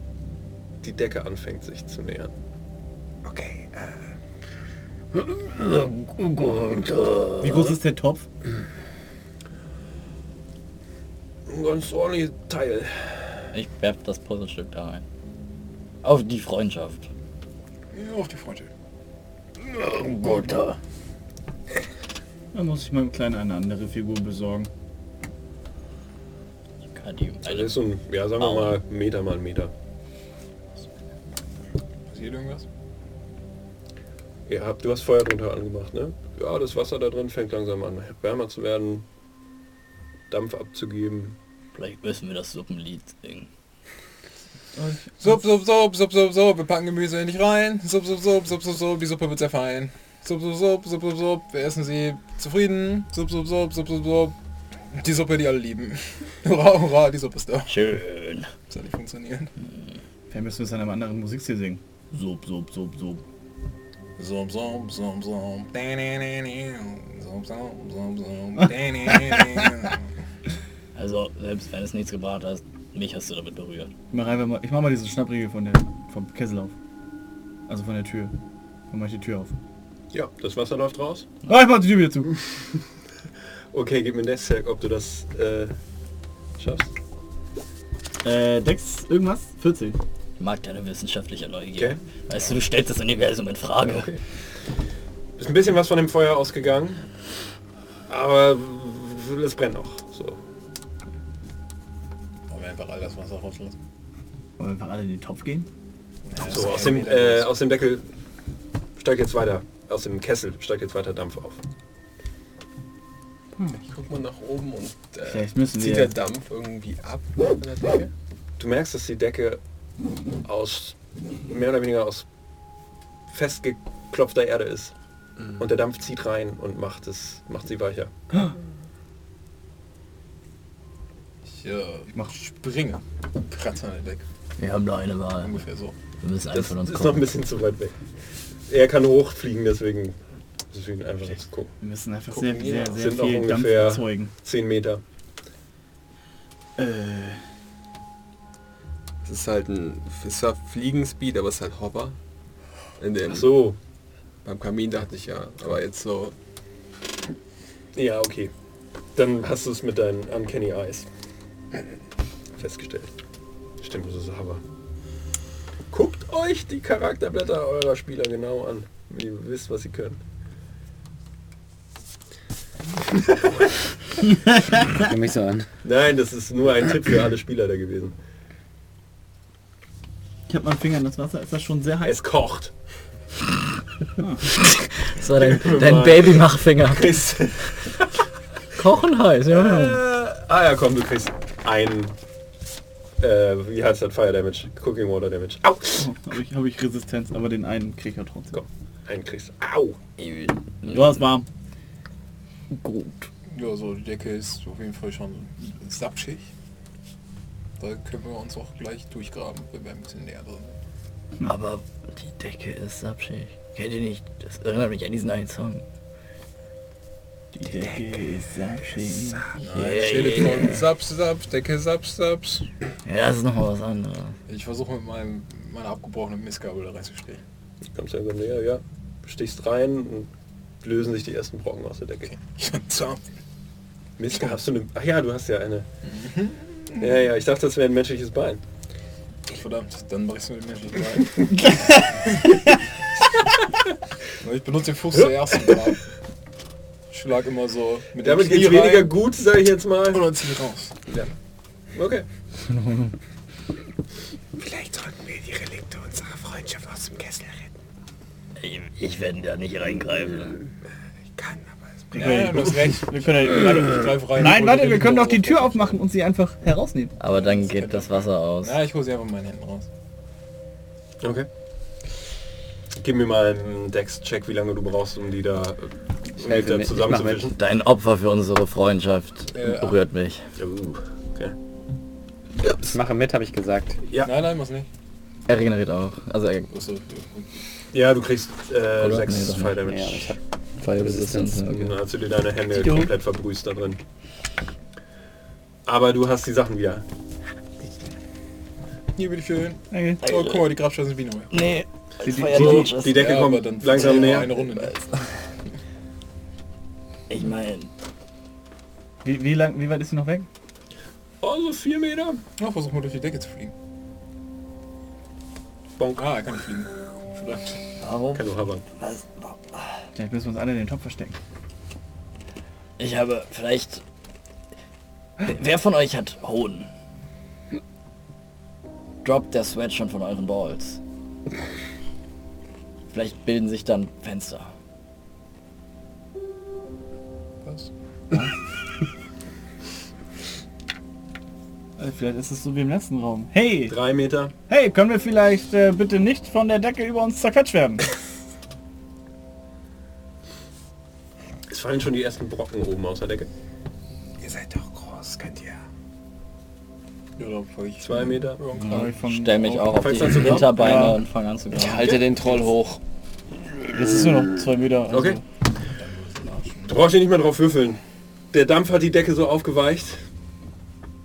die Decke anfängt sich zu nähern. Okay, äh, Wie groß ist der Topf? Ein ganz ordentliches Teil. Ich werf das Puzzlestück da rein. Auf die Freundschaft. Ja, auf die Freundschaft. Da muss ich meinem Kleinen eine andere Figur besorgen. Ich kann die Das eine ist so ein, ja, sagen wir mal Meter mal Meter. Passiert irgendwas? Ihr habt, du hast Feuer drunter angemacht, ne? Ja, das Wasser da drin fängt langsam an wärmer zu werden, Dampf abzugeben. Vielleicht müssen wir das Suppenlied singen. Sup, sup, sup, sup, sup, sup, wir packen Gemüse nicht rein. Sup, sup, sup, sup, sup, sup, die Suppe wird sehr fein. Sup, sup, sup, sup, sup, sup, wir essen sie zufrieden. Sup, sup, sup, sup, sup, sup. Die Suppe, die alle lieben. Hurra, hurra, die Suppe ist da. Schön. Das hat nicht funktioniert. Vielleicht müssen wir es an einem anderen Musikstil singen. Sub, sub, sub, sub. Sup, sup, sup, sup. Sup, sup, sup, sup. Also, selbst wenn es nichts gebracht hast, mich hast du damit berührt. Ich mach einfach mal, ich mach mal diesen Schnappriegel von der, vom Kessel auf. Also von der Tür. Dann mach ich die Tür auf. Ja, das Wasser läuft raus. Ah, ich mach die Tür wieder zu. Okay, gib mir den Check, ob du das äh, schaffst. Äh, Dex, irgendwas? 14. Ich mag deine wissenschaftliche Neugier. Okay. Weißt du, du stellst das Universum in Frage. Okay. Ist ein bisschen was von dem Feuer ausgegangen, aber es brennt noch. So. Wollen wir einfach all das Wasser rauslassen? Wollen wir einfach alle in den Topf gehen? So, aus dem, äh, aus dem Deckel steigt jetzt weiter, aus dem Kessel steigt jetzt weiter Dampf auf. Ich guck mal nach oben und äh, zieht wir- der Dampf irgendwie ab von der Decke. Du merkst, dass die Decke aus mehr oder weniger aus festgeklopfter Erde ist. Und der Dampf zieht rein und macht es, macht sie weicher. Ich, äh, ich mach springe. Kratze an der Decke. Wir haben da eine Wahl. Ungefähr so. Wir müssen einen Das von uns ist noch ein bisschen zu weit weg. Er kann hochfliegen, deswegen ist es für ihn einfach zu gucken. Wir müssen einfach Gucken sehr, sehr, sehr Sind auch viel Dampf ungefähr- erzeugen. 10 Meter. Äh, Es ist halt ein, es war Fliegenspeed, aber es ist halt Hover. In dem, Ach so. Beim Kamin dachte ich ja, aber jetzt so, Ja, okay. Dann hast du es mit deinen Uncanny Eyes festgestellt. Stimmt, das ist aber. Guckt euch die Charakterblätter eurer Spieler genau an, wenn ihr wisst, was sie können. Guck mich so an. Nein, das ist nur ein Tipp für alle Spieler da gewesen. ich hab meinen Finger in das Wasser. Ist das schon sehr heiß? Es kocht. Das war dein, dein Babymachfinger. Kochen heiß, ja. Äh, ah ja, komm, du kriegst einen Äh, wie heißt das? Fire Damage. Cooking Water Damage. Au! Habe ich, hab ich Resistenz, aber den einen krieg ich ja trotzdem. Komm, einen kriegst du. Au! Du hast warm. Gut. Ja, so die Decke ist auf jeden Fall schon sapschig. Da können wir uns auch gleich durchgraben, wenn wir ein bisschen näher drin sind. Aber die Decke ist abschig. Kennt ihr nicht? Das erinnert mich an diesen einen Song. Die Decke ist sapschig. Steht von Saps, Saps, Decke, Saps, Saps. Ja, das ist nochmal was anderes. Ich versuche mit meinem, meiner abgebrochenen Missgabel da reinzustechen. Kommst ja näher, ja. Stichst rein und lösen sich die ersten Brocken aus der Decke. So. Mist, hast du eine... Ach ja, du hast ja eine... Ja, ja, ich dachte, das wäre ein menschliches Bein. Verdammt, dann mach ich's mit dem menschlichen Bein. ich benutze den Fuß zuerst und dann schlag immer so mit dem Damit Knie geht's weniger rein gut, sage ich jetzt mal. und dann zieh ich raus. Ja. Okay. Vielleicht sollten wir die Relikte unserer Freundschaft aus dem Kessel retten. Ich, ich werde da nicht reingreifen. Ich kann, aber es bringt... Ja, du hast recht. Wir können ja, Warte, ich greif rein. Nein, warte, wir können doch die Tür aufmachen und sie einfach herausnehmen. Aber dann geht das Wasser aus. Ja, ich hole sie einfach mit meinen Händen raus. Okay. Gib mir mal einen Dex-Check, wie lange du brauchst, um die da, mit. Ich zusammenzufischen. Dein Opfer für unsere Freundschaft Äh, berührt mich. Uh, okay. Ich mache mit, habe ich gesagt. Ja. Nein, nein, muss nicht. Er regeneriert auch. Also er Ja, du kriegst äh, Oder? sechs Nee, doch Fire. Damage. Ja, ich hab Fire Resistance, Resistance. Dann hast du dir deine Hände Jo. komplett verbrüßt da drin. Aber du hast die Sachen wieder. Hier bitteschön. Danke. Oh, guck mal, die Grabsteine sind wie neu. Nee. Die, die, die. Die Decke Ja, aber kommt dann langsam näher. Eine Runde. Ne? Ich meine, wie, wie, lang, wie weit ist sie noch weg? Oh, so vier Meter. Ja, versuch mal durch die Decke zu fliegen. Bonk. Ah, er kann nicht fliegen. Verdammt. warum? Kann du habern. Was? Vielleicht müssen wir uns alle in den Topf verstecken. Ich habe vielleicht... Wer von euch hat Hoden? Droppt der Sweat schon von euren Balls. Vielleicht bilden sich dann Fenster. Äh, Vielleicht ist es so wie im letzten Raum. Hey, Drei Meter. hey, können wir vielleicht äh, bitte nicht von der Decke über uns zerquetscht werden? Es fallen schon die ersten Brocken oben aus der Decke. Ihr seid doch groß, könnt ihr... Ja, ich. Zwei Meter. Ja, Ja, ich fang- Stell mich auch auf die? Hinterbeine Ja. und fange an zu graben. Halte den Troll hoch. Das ist nur noch zwei Meter. Also. Okay. Du brauchst hier nicht mehr drauf würfeln. Der Dampf hat die Decke so aufgeweicht,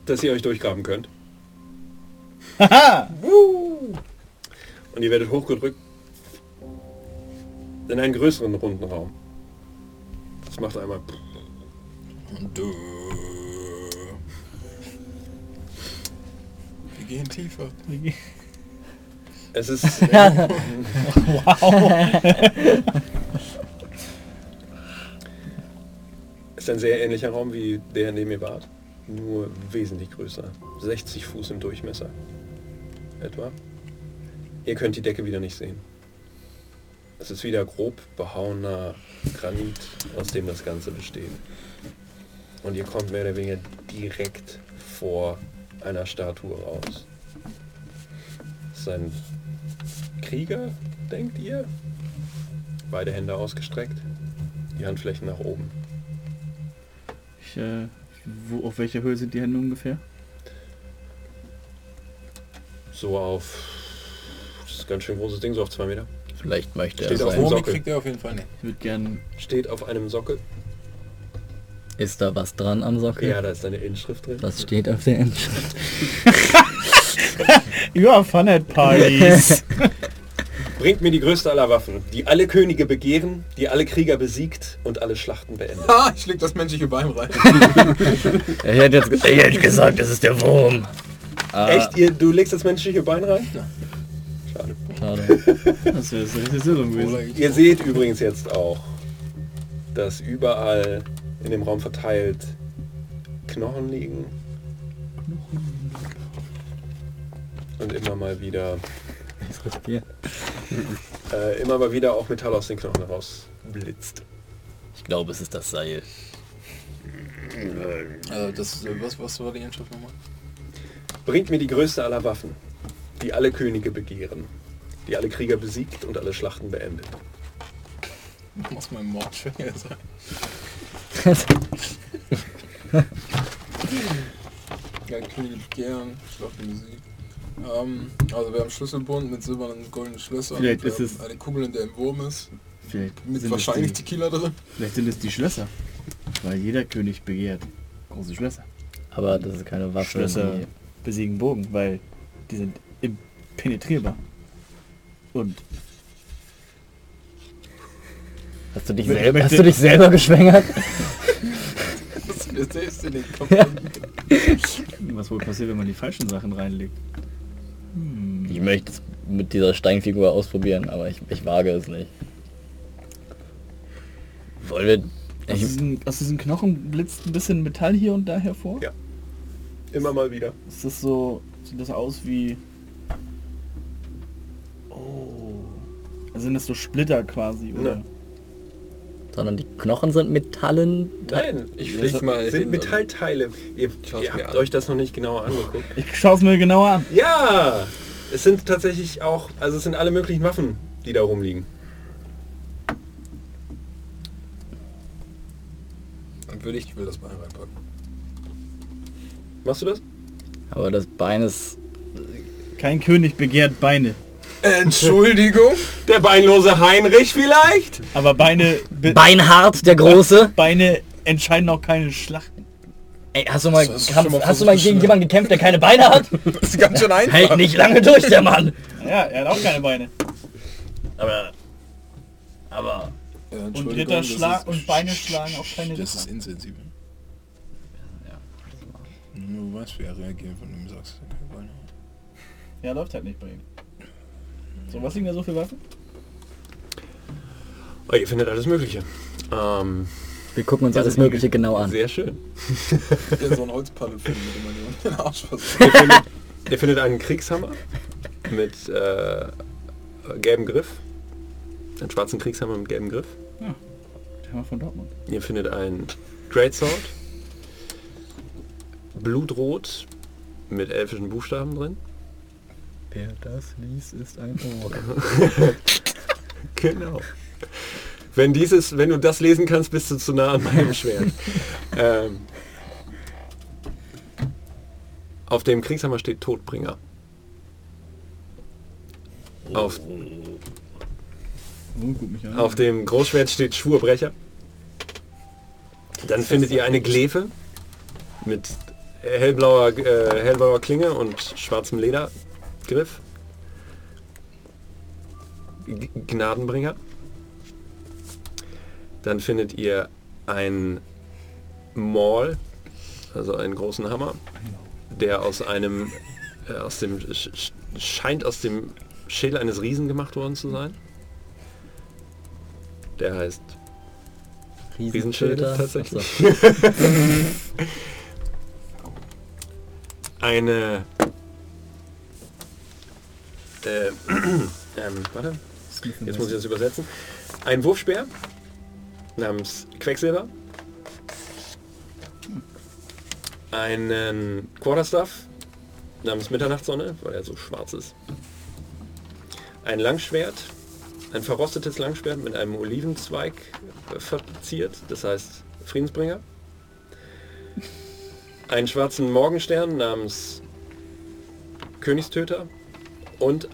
dass ihr euch durchgraben könnt. Haha! Und ihr werdet hochgedrückt in einen größeren runden Raum. Das macht einmal. Wir gehen tiefer. Es ist. Es ist ein sehr ähnlicher Raum wie der, in dem ihr wart. Nur wesentlich größer. 60 Fuß im Durchmesser. Etwa. Ihr könnt die Decke wieder nicht sehen. Es ist wieder grob behauener Granit, aus dem das Ganze besteht. Und ihr kommt mehr oder weniger direkt vor einer Statue raus. Es ist ein Krieger, denkt ihr? Beide Hände ausgestreckt, die Handflächen nach oben. Ich, äh, wo, auf welcher Höhe sind die Hände ungefähr? So auf. Das ist ein ganz schön großes Ding, so auf zwei Meter. Vielleicht möchte er Steht auf sein. dem Omi Sockel. kriegt er auf jeden Fall nicht. Ich würde gern... Steht auf einem Sockel. Ist da was dran am Sockel? Ja, da ist eine Inschrift drin. Was steht auf der Inschrift? Über Funhead Partys. Bringt mir die größte aller Waffen, die alle Könige begehren, die alle Krieger besiegt und alle Schlachten beendet. Ah, ich leg das menschliche Bein rein. Ich hätte jetzt ich hätte gesagt, das ist der Wurm. Ah, Echt? Ihr, du legst das menschliche Bein rein? Schade. Schade. das wäre ich- Ihr seht übrigens jetzt auch, dass überall in dem Raum verteilt Knochen liegen. Und immer mal wieder, äh, immer mal wieder auch Metall aus den Knochen heraus blitzt. Ich glaube, es ist das Seil. Äh, das, äh, was, was war die Inschrift nochmal? Bringt mir die größte aller Waffen, die alle Könige begehren, die alle Krieger besiegt und alle Schlachten beendet. Muss mein Mordschwänger sein. Ja, Könige begehren, Schlachtenmusik. Ähm, also wir haben Schlüsselbund mit silbernen und goldenen Schlössern. Vielleicht ist es- eine Kugel, in der ein Wurm ist. Vielleicht Mit sind, wahrscheinlich es die, Tequila drin. vielleicht sind es die Schlösser. Weil jeder König begehrt große Schlösser. Aber das ist keine Waffe. Schlösser die- besiegen Bogen, weil die sind impenetrierbar. Und Hast du dich, Möchte- selber, hast möchte- du dich selber geschwängert? Das ist mir selbst in den Kopf. Ja. was wohl passiert, wenn man die falschen Sachen reinlegt? Ich möchte es mit dieser Steinfigur ausprobieren, aber ich, ich wage es nicht. Wollen wir... Aus diesen, aus diesen Knochen blitzt ein bisschen Metall hier und da hervor. Ja. Immer mal wieder. Ist das so, sieht das aus wie... Oh. Also sind das so Splitter quasi, oder? Ne. sondern die Knochen sind Metallen. Nein, Ich flieg mal sind hin Metallteile. Ihr, ihr habt an. euch das noch nicht genauer angeguckt. Ich schaue es mir genauer an. Ja! Es sind tatsächlich auch, also es sind alle möglichen Waffen, die da rumliegen. Dann würde ich, ich will das Bein reinpacken. Machst du das? Aber das Bein ist... Kein König begehrt Beine. Entschuldigung? Der beinlose Heinrich vielleicht? Aber Beine, be Beinhard, der Große. Beine entscheiden auch keine Schlachten. Ey, hast du mal, hast hast du mal gegen das jemanden gekämpft, der keine Beine hat? Das ist ganz schön einfach. Hält nicht lange durch, der Mann. Ja, er hat auch keine Beine. Aber... Aber... Ja, Und Ritter ist- und Beine schlagen auch keine Das ist Ritter. insensibel. Du weißt, wie er reagiert, wenn du ihm sagst, dass er keine Beine hat. Ja, läuft halt nicht bei ihm. So, was liegen da so für Waffen? Oh, ihr findet alles Mögliche. Ähm, Wir gucken uns Ja, alles Mögliche genau an. sehr schön. Der so ein Holzpaddel findet, mit dem man den Arsch versucht. Ihr findet, ihr findet einen Kriegshammer mit äh, gelbem Griff. Einen schwarzen Kriegshammer mit gelbem Griff. Der Hammer von Dortmund. Ihr findet einen Greatsword. Blutrot mit elfischen Buchstaben drin. Wer das liest, ist ein Ohr. Genau. Wenn dieses, wenn du das lesen kannst, bist du zu nah an meinem Schwert. ähm, auf dem Kriegshammer steht Todbringer. Auf, Oh, auf dem Großschwert steht Schwurbrecher. Dann findet ihr eine Glefe mit hellblauer, äh, hellblauer Klinge und schwarzem Ledergriff. G Gnadenbringer. Dann findet ihr ein Maul, also einen großen Hammer, der aus einem, äh, aus dem, sch- sch- scheint aus dem Schädel eines Riesen gemacht worden zu sein. Der heißt Riesenschild tatsächlich. Eine äh, ähm, warte, jetzt muss ich das übersetzen. Ein Wurfspeer namens Quecksilber. Einen Quarterstaff namens Mitternachtssonne, weil er so schwarz ist. Ein Langschwert, ein verrostetes Langschwert mit einem Olivenzweig verziert, das heißt Friedensbringer. Einen schwarzen Morgenstern namens Königstöter und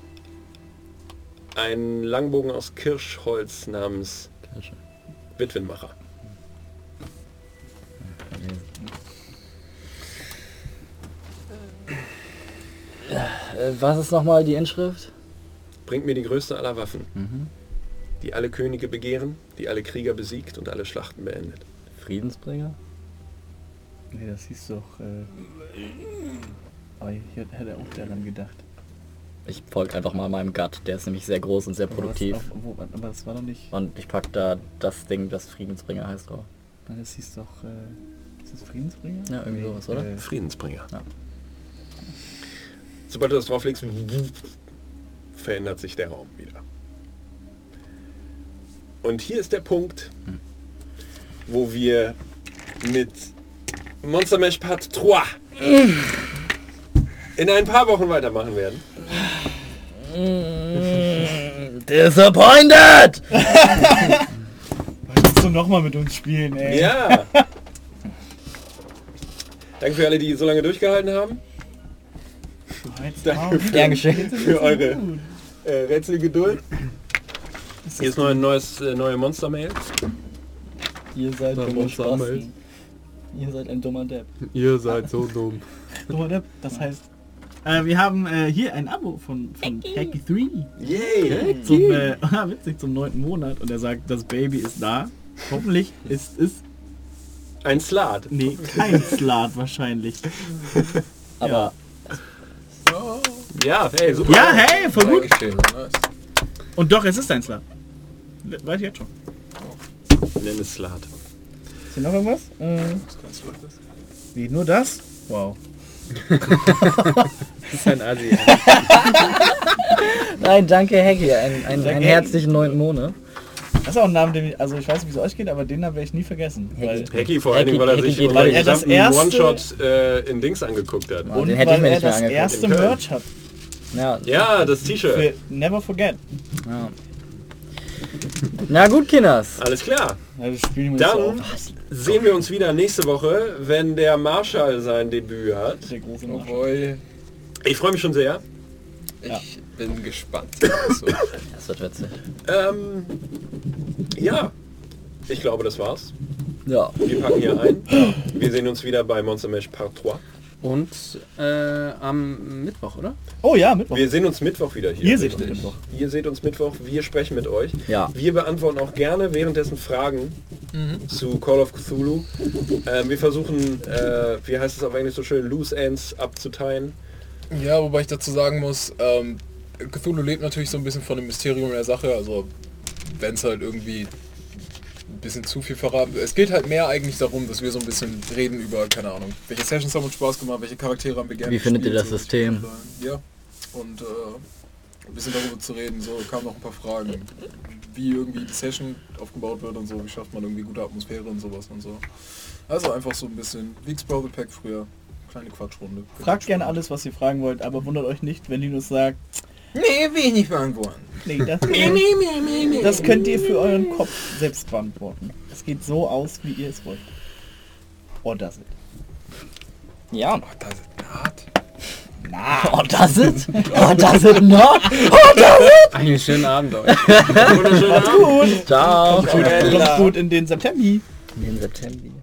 einen Langbogen aus Kirschholz namens Witwenmacher. Äh, was ist nochmal die Inschrift? Bringt mir die größte aller Waffen, die alle Könige begehren, die alle Krieger besiegt und alle Schlachten beendet. Friedensbringer? Nee, das hieß doch... Äh, aber hier hätte er auch daran gedacht. Ich folge einfach mal meinem Gut, der ist nämlich sehr groß und sehr Aber produktiv. Was, auf, wo, aber das war doch nicht... Und ich pack da das Ding, das Friedensbringer heißt drauf. Nein, Das hieß doch... Äh, ist das Friedensbringer? Ja, irgendwie sowas, oder? Äh, Friedensbringer. Ja. Sobald du das drauflegst, verändert sich der Raum wieder. Und hier ist der Punkt, wo wir mit Monster Mash Part 3 in ein paar Wochen weitermachen werden. Disappointed! Willst du nochmal mit uns spielen, ey? Ja. Danke für alle, die so lange durchgehalten haben. Danke. Gern geschehen. für eure äh, Rätselgeduld. Hier ist noch ein neues, äh, neue Monster-Mail. Ihr seid dumme er mal. Spasten. Ihr seid ein dummer Depp. Ihr seid so dumm. Dummer Depp, Das heißt, äh, wir haben äh, hier ein Abo von, von Hacky3 Yay! zum, äh, witzig, zum neunten Monat und er sagt, das Baby ist da. Hoffentlich ist es, Ein Slat. nee, kein Slat wahrscheinlich. Aber Ja, hey, super. Ja, hey, voll gut. Und doch, es ist ein Slat. Weiß ich jetzt schon. Nenn es Slat. Ist hier noch irgendwas? Äh, wie, nur das? Wow. Das ist ein Asi. nein, danke Hecki, ein, ein, Danke, einen herzlichen neunten Monat. Das ist auch ein Name, den ich, also ich weiß nicht, wie es euch geht, aber den werde ich nie vergessen. Weil, Hacky vor allen Dingen, weil er sich. Er das gesamten erste- One-Shot äh, in Dings angeguckt hat. Und den hätte ich weil mir er das erste. Merch hat. Ja, Ja, das T-Shirt. Never Forget. ja. Na gut, Kinders. Alles klar. Dann sehen wir uns wieder nächste Woche, wenn der Marshall sein Debüt hat. Der große Oh. Ich freue mich schon sehr. Ich Ja. bin gespannt. So. Das wird witzig. Ähm, ja, ich glaube, das war's. Ja. Wir packen hier ein. Wir sehen uns wieder bei Monster Mash Part 3. Und äh, am Mittwoch, oder? Oh ja, Mittwoch. Wir sehen uns Mittwoch wieder hier. Ihr seht uns. Mittwoch. Ihr seht uns Mittwoch. Wir sprechen mit euch. Ja. Wir beantworten auch gerne währenddessen Fragen zu Call of Cthulhu. Ähm, wir versuchen, äh, wie heißt es auf Englisch so schön, Loose Ends abzuteilen. Ja, wobei ich dazu sagen muss, ähm, Cthulhu lebt natürlich so ein bisschen von dem Mysterium der Sache, also wenn es halt irgendwie bisschen zu viel verraten. Es geht halt mehr eigentlich darum, dass wir so ein bisschen reden über, keine Ahnung, welche Sessions haben uns Spaß gemacht, welche Charaktere haben wir gerne Wie findet ihr das so, System? Ja, und äh, ein bisschen darüber zu reden, so kamen noch ein paar Fragen, wie irgendwie die Session aufgebaut wird und so, wie schafft man irgendwie gute Atmosphäre und sowas und so. Also einfach so ein bisschen, wie Explore Pack früher, kleine Quatschrunde. Fragt gerne alles, was ihr fragen wollt, aber wundert euch nicht, wenn Linus sagt, Nee, will ich nicht beantworten. nee, das, äh, das könnt ihr für euren Kopf selbst beantworten. Es geht so aus, wie ihr es wollt. Or does it? Ja. Oh, das ist hart. Oh, das ist. Oh, das ist noch. Oh, das ist. Einen schönen Abend euch. Wunderschönen Abend. Gut. Ciao. Kommt gut, kommt gut in den September. In den September.